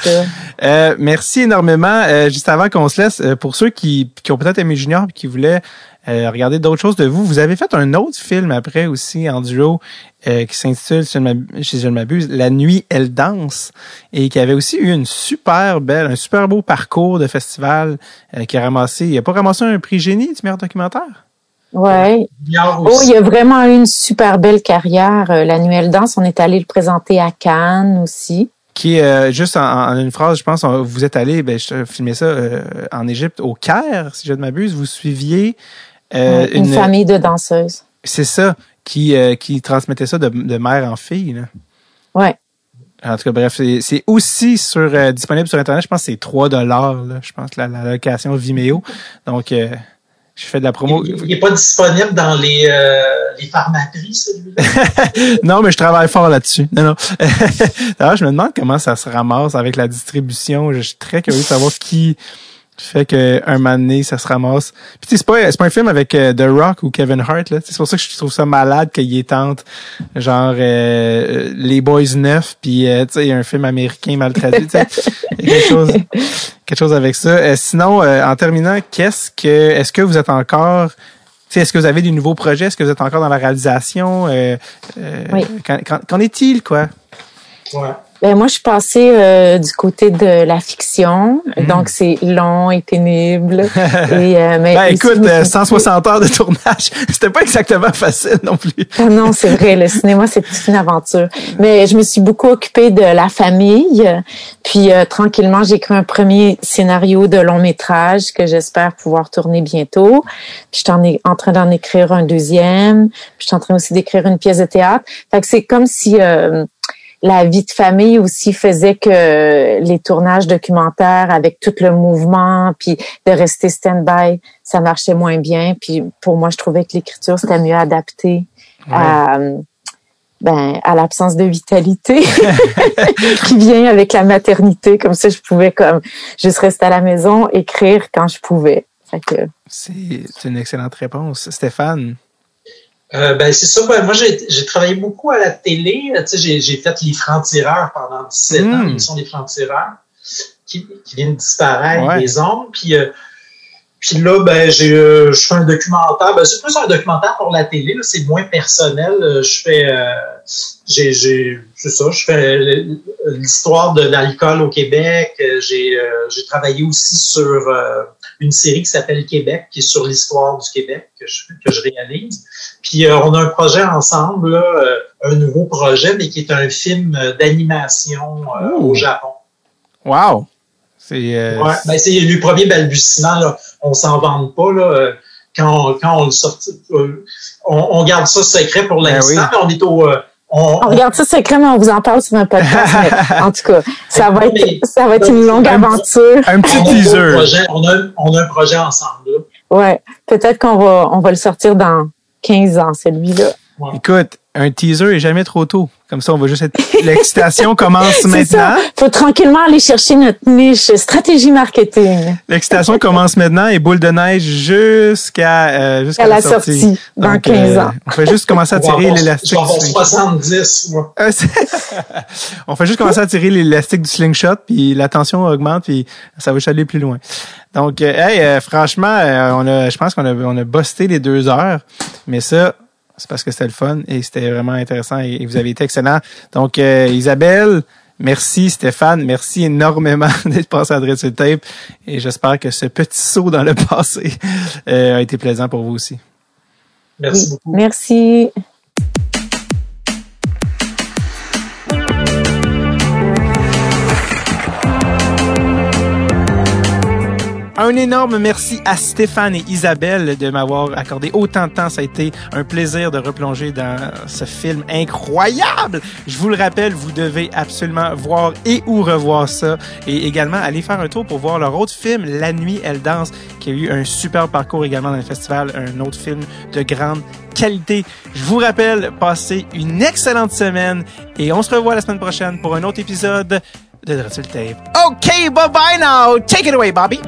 Euh, merci énormément. Euh, juste avant qu'on se laisse, pour ceux qui, qui ont peut-être aimé Junior et qui voulaient euh, regardez d'autres choses de vous. Vous avez fait un autre film après aussi en duo euh, qui s'intitule, si je ne m'abuse, La nuit, elle danse et qui avait aussi eu une super belle, un super beau parcours de festival euh, qui a ramassé, il a pas ramassé un prix génie du meilleur documentaire? Ouais. Oh, il a vraiment eu une super belle carrière. La nuit, elle danse, on est allé le présenter à Cannes aussi qui est juste en, une phrase, je pense, vous êtes allé, ben, je filmais ça en Égypte, au Caire, si je ne m'abuse, vous suiviez Euh, une, famille de danseuses. C'est ça, qui, euh, qui transmettait ça de, de mère en fille. Là. Ouais. En tout cas, bref, c'est aussi sur euh, disponible sur Internet. Je pense que c'est 3 dollars, je pense, la, la location Vimeo. Donc, euh, je fais de la promo. Il n'est pas disponible dans les, euh, les pharmacies, celui-là? non, mais je travaille fort là-dessus. Non, non. Alors, je me demande comment ça se ramasse avec la distribution. Je suis très curieux de savoir qui fait que un moment donné, ça se ramasse. Puis c'est pas c'est pas un film avec euh, The Rock ou Kevin Hart là. C'est pour ça que je trouve ça malade qu'il est tente genre euh, les Boys neuf puis euh, tu sais un film américain mal traduit. quelque chose quelque chose avec ça. sinon, en terminant, qu'est-ce que est-ce que vous êtes encore est-ce que vous avez des nouveaux projets? Est-ce que vous êtes encore dans la réalisation? oui. Qu'en est-il, quoi? Ouais. Ben, moi, je suis passée euh, du côté de la fiction, hmm. donc c'est long et pénible. et, euh, mais ben, écoute, 160 euh, heures de tournage, c'était pas exactement facile non plus. ah non, c'est vrai, le cinéma, c'est toute une aventure. Mais je me suis beaucoup occupée de la famille, puis tranquillement, j'ai écrit un premier scénario de long métrage que j'espère pouvoir tourner bientôt. Puis je suis en, train d'en écrire un deuxième. Puis je suis en train aussi d'écrire une pièce de théâtre. Fait que c'est comme si la vie de famille aussi faisait que les tournages documentaires avec tout le mouvement, puis de rester stand-by, ça marchait moins bien. Puis pour moi, je trouvais que l'écriture c'était mieux adapté à ben à l'absence de vitalité qui vient avec la maternité. Comme ça, je pouvais comme juste rester à la maison, écrire quand je pouvais. C'est une excellente réponse, Stéphane? Euh, ben, c'est ça. Ben, moi, j'ai travaillé beaucoup à la télé. J'ai fait Les Francs-Tireurs pendant 17 ans, hmm. l'émission Les Francs-Tireurs, qui, qui vient de disparaître des ondes. Puis, euh, puis là, ben, j'ai, euh, je fais un documentaire. Ben, c'est plus un documentaire pour la télé. C'est moins personnel. Je fais, j'ai, j'ai, c'est ça. Je fais l'histoire de l'alcool au Québec. J'ai, j'ai travaillé aussi sur une série qui s'appelle Québec, qui est sur l'histoire du Québec que je, que je réalise. Puis euh, on a un projet ensemble, là, euh, un nouveau projet, mais qui est un film d'animation euh, au Japon. Wow! C'est ouais, ben c'est le premier balbutiement. Là. On s'en vante pas. Là, quand, on, quand on le sort, on, on, garde ça secret pour ben l'instant, mais on est au... On, on, regarde ça secret, mais on vous en parle sur un podcast. en tout cas, ça va être, ça va être une longue aventure. Un petit teaser. on, a, on a un projet ensemble. Là. Ouais, peut-être qu'on va, on va le sortir dans 15 ans, celui-là. Écoute, un teaser est jamais trop tôt. Comme ça, on va juste être... L'excitation commence maintenant. Il faut tranquillement aller chercher notre niche stratégie marketing. L'excitation commence maintenant et boule de neige jusqu'à euh, jusqu'à la, sortie, dans 15 euh, ans. on fait juste commencer à tirer l'élastique. Je 70, moi. Euh, on fait juste commencer à tirer l'élastique du slingshot, puis la tension augmente, puis ça va aller plus loin. Donc, hey, franchement, on a, je pense qu'on a, on a busté les deux heures, mais ça, c'est parce que c'était le fun et c'était vraiment intéressant et, vous avez été excellent. Donc, euh, Isabelle, merci Stéphane, merci énormément d'être passé à Dread Tape et j'espère que ce petit saut dans le passé euh, a été plaisant pour vous aussi. Merci beaucoup. Merci. Un énorme merci à Stéphane et Isabelle de m'avoir accordé autant de temps. Ça a été un plaisir de replonger dans ce film incroyable. Je vous le rappelle, vous devez absolument voir et ou revoir ça et également aller faire un tour pour voir leur autre film, La nuit, elle danse, qui a eu un super parcours également dans le festival, un autre film de grande qualité. Je vous rappelle, passez une excellente semaine et on se revoit la semaine prochaine pour un autre épisode de Tape. OK, bye bye now. Take it away, Bobby.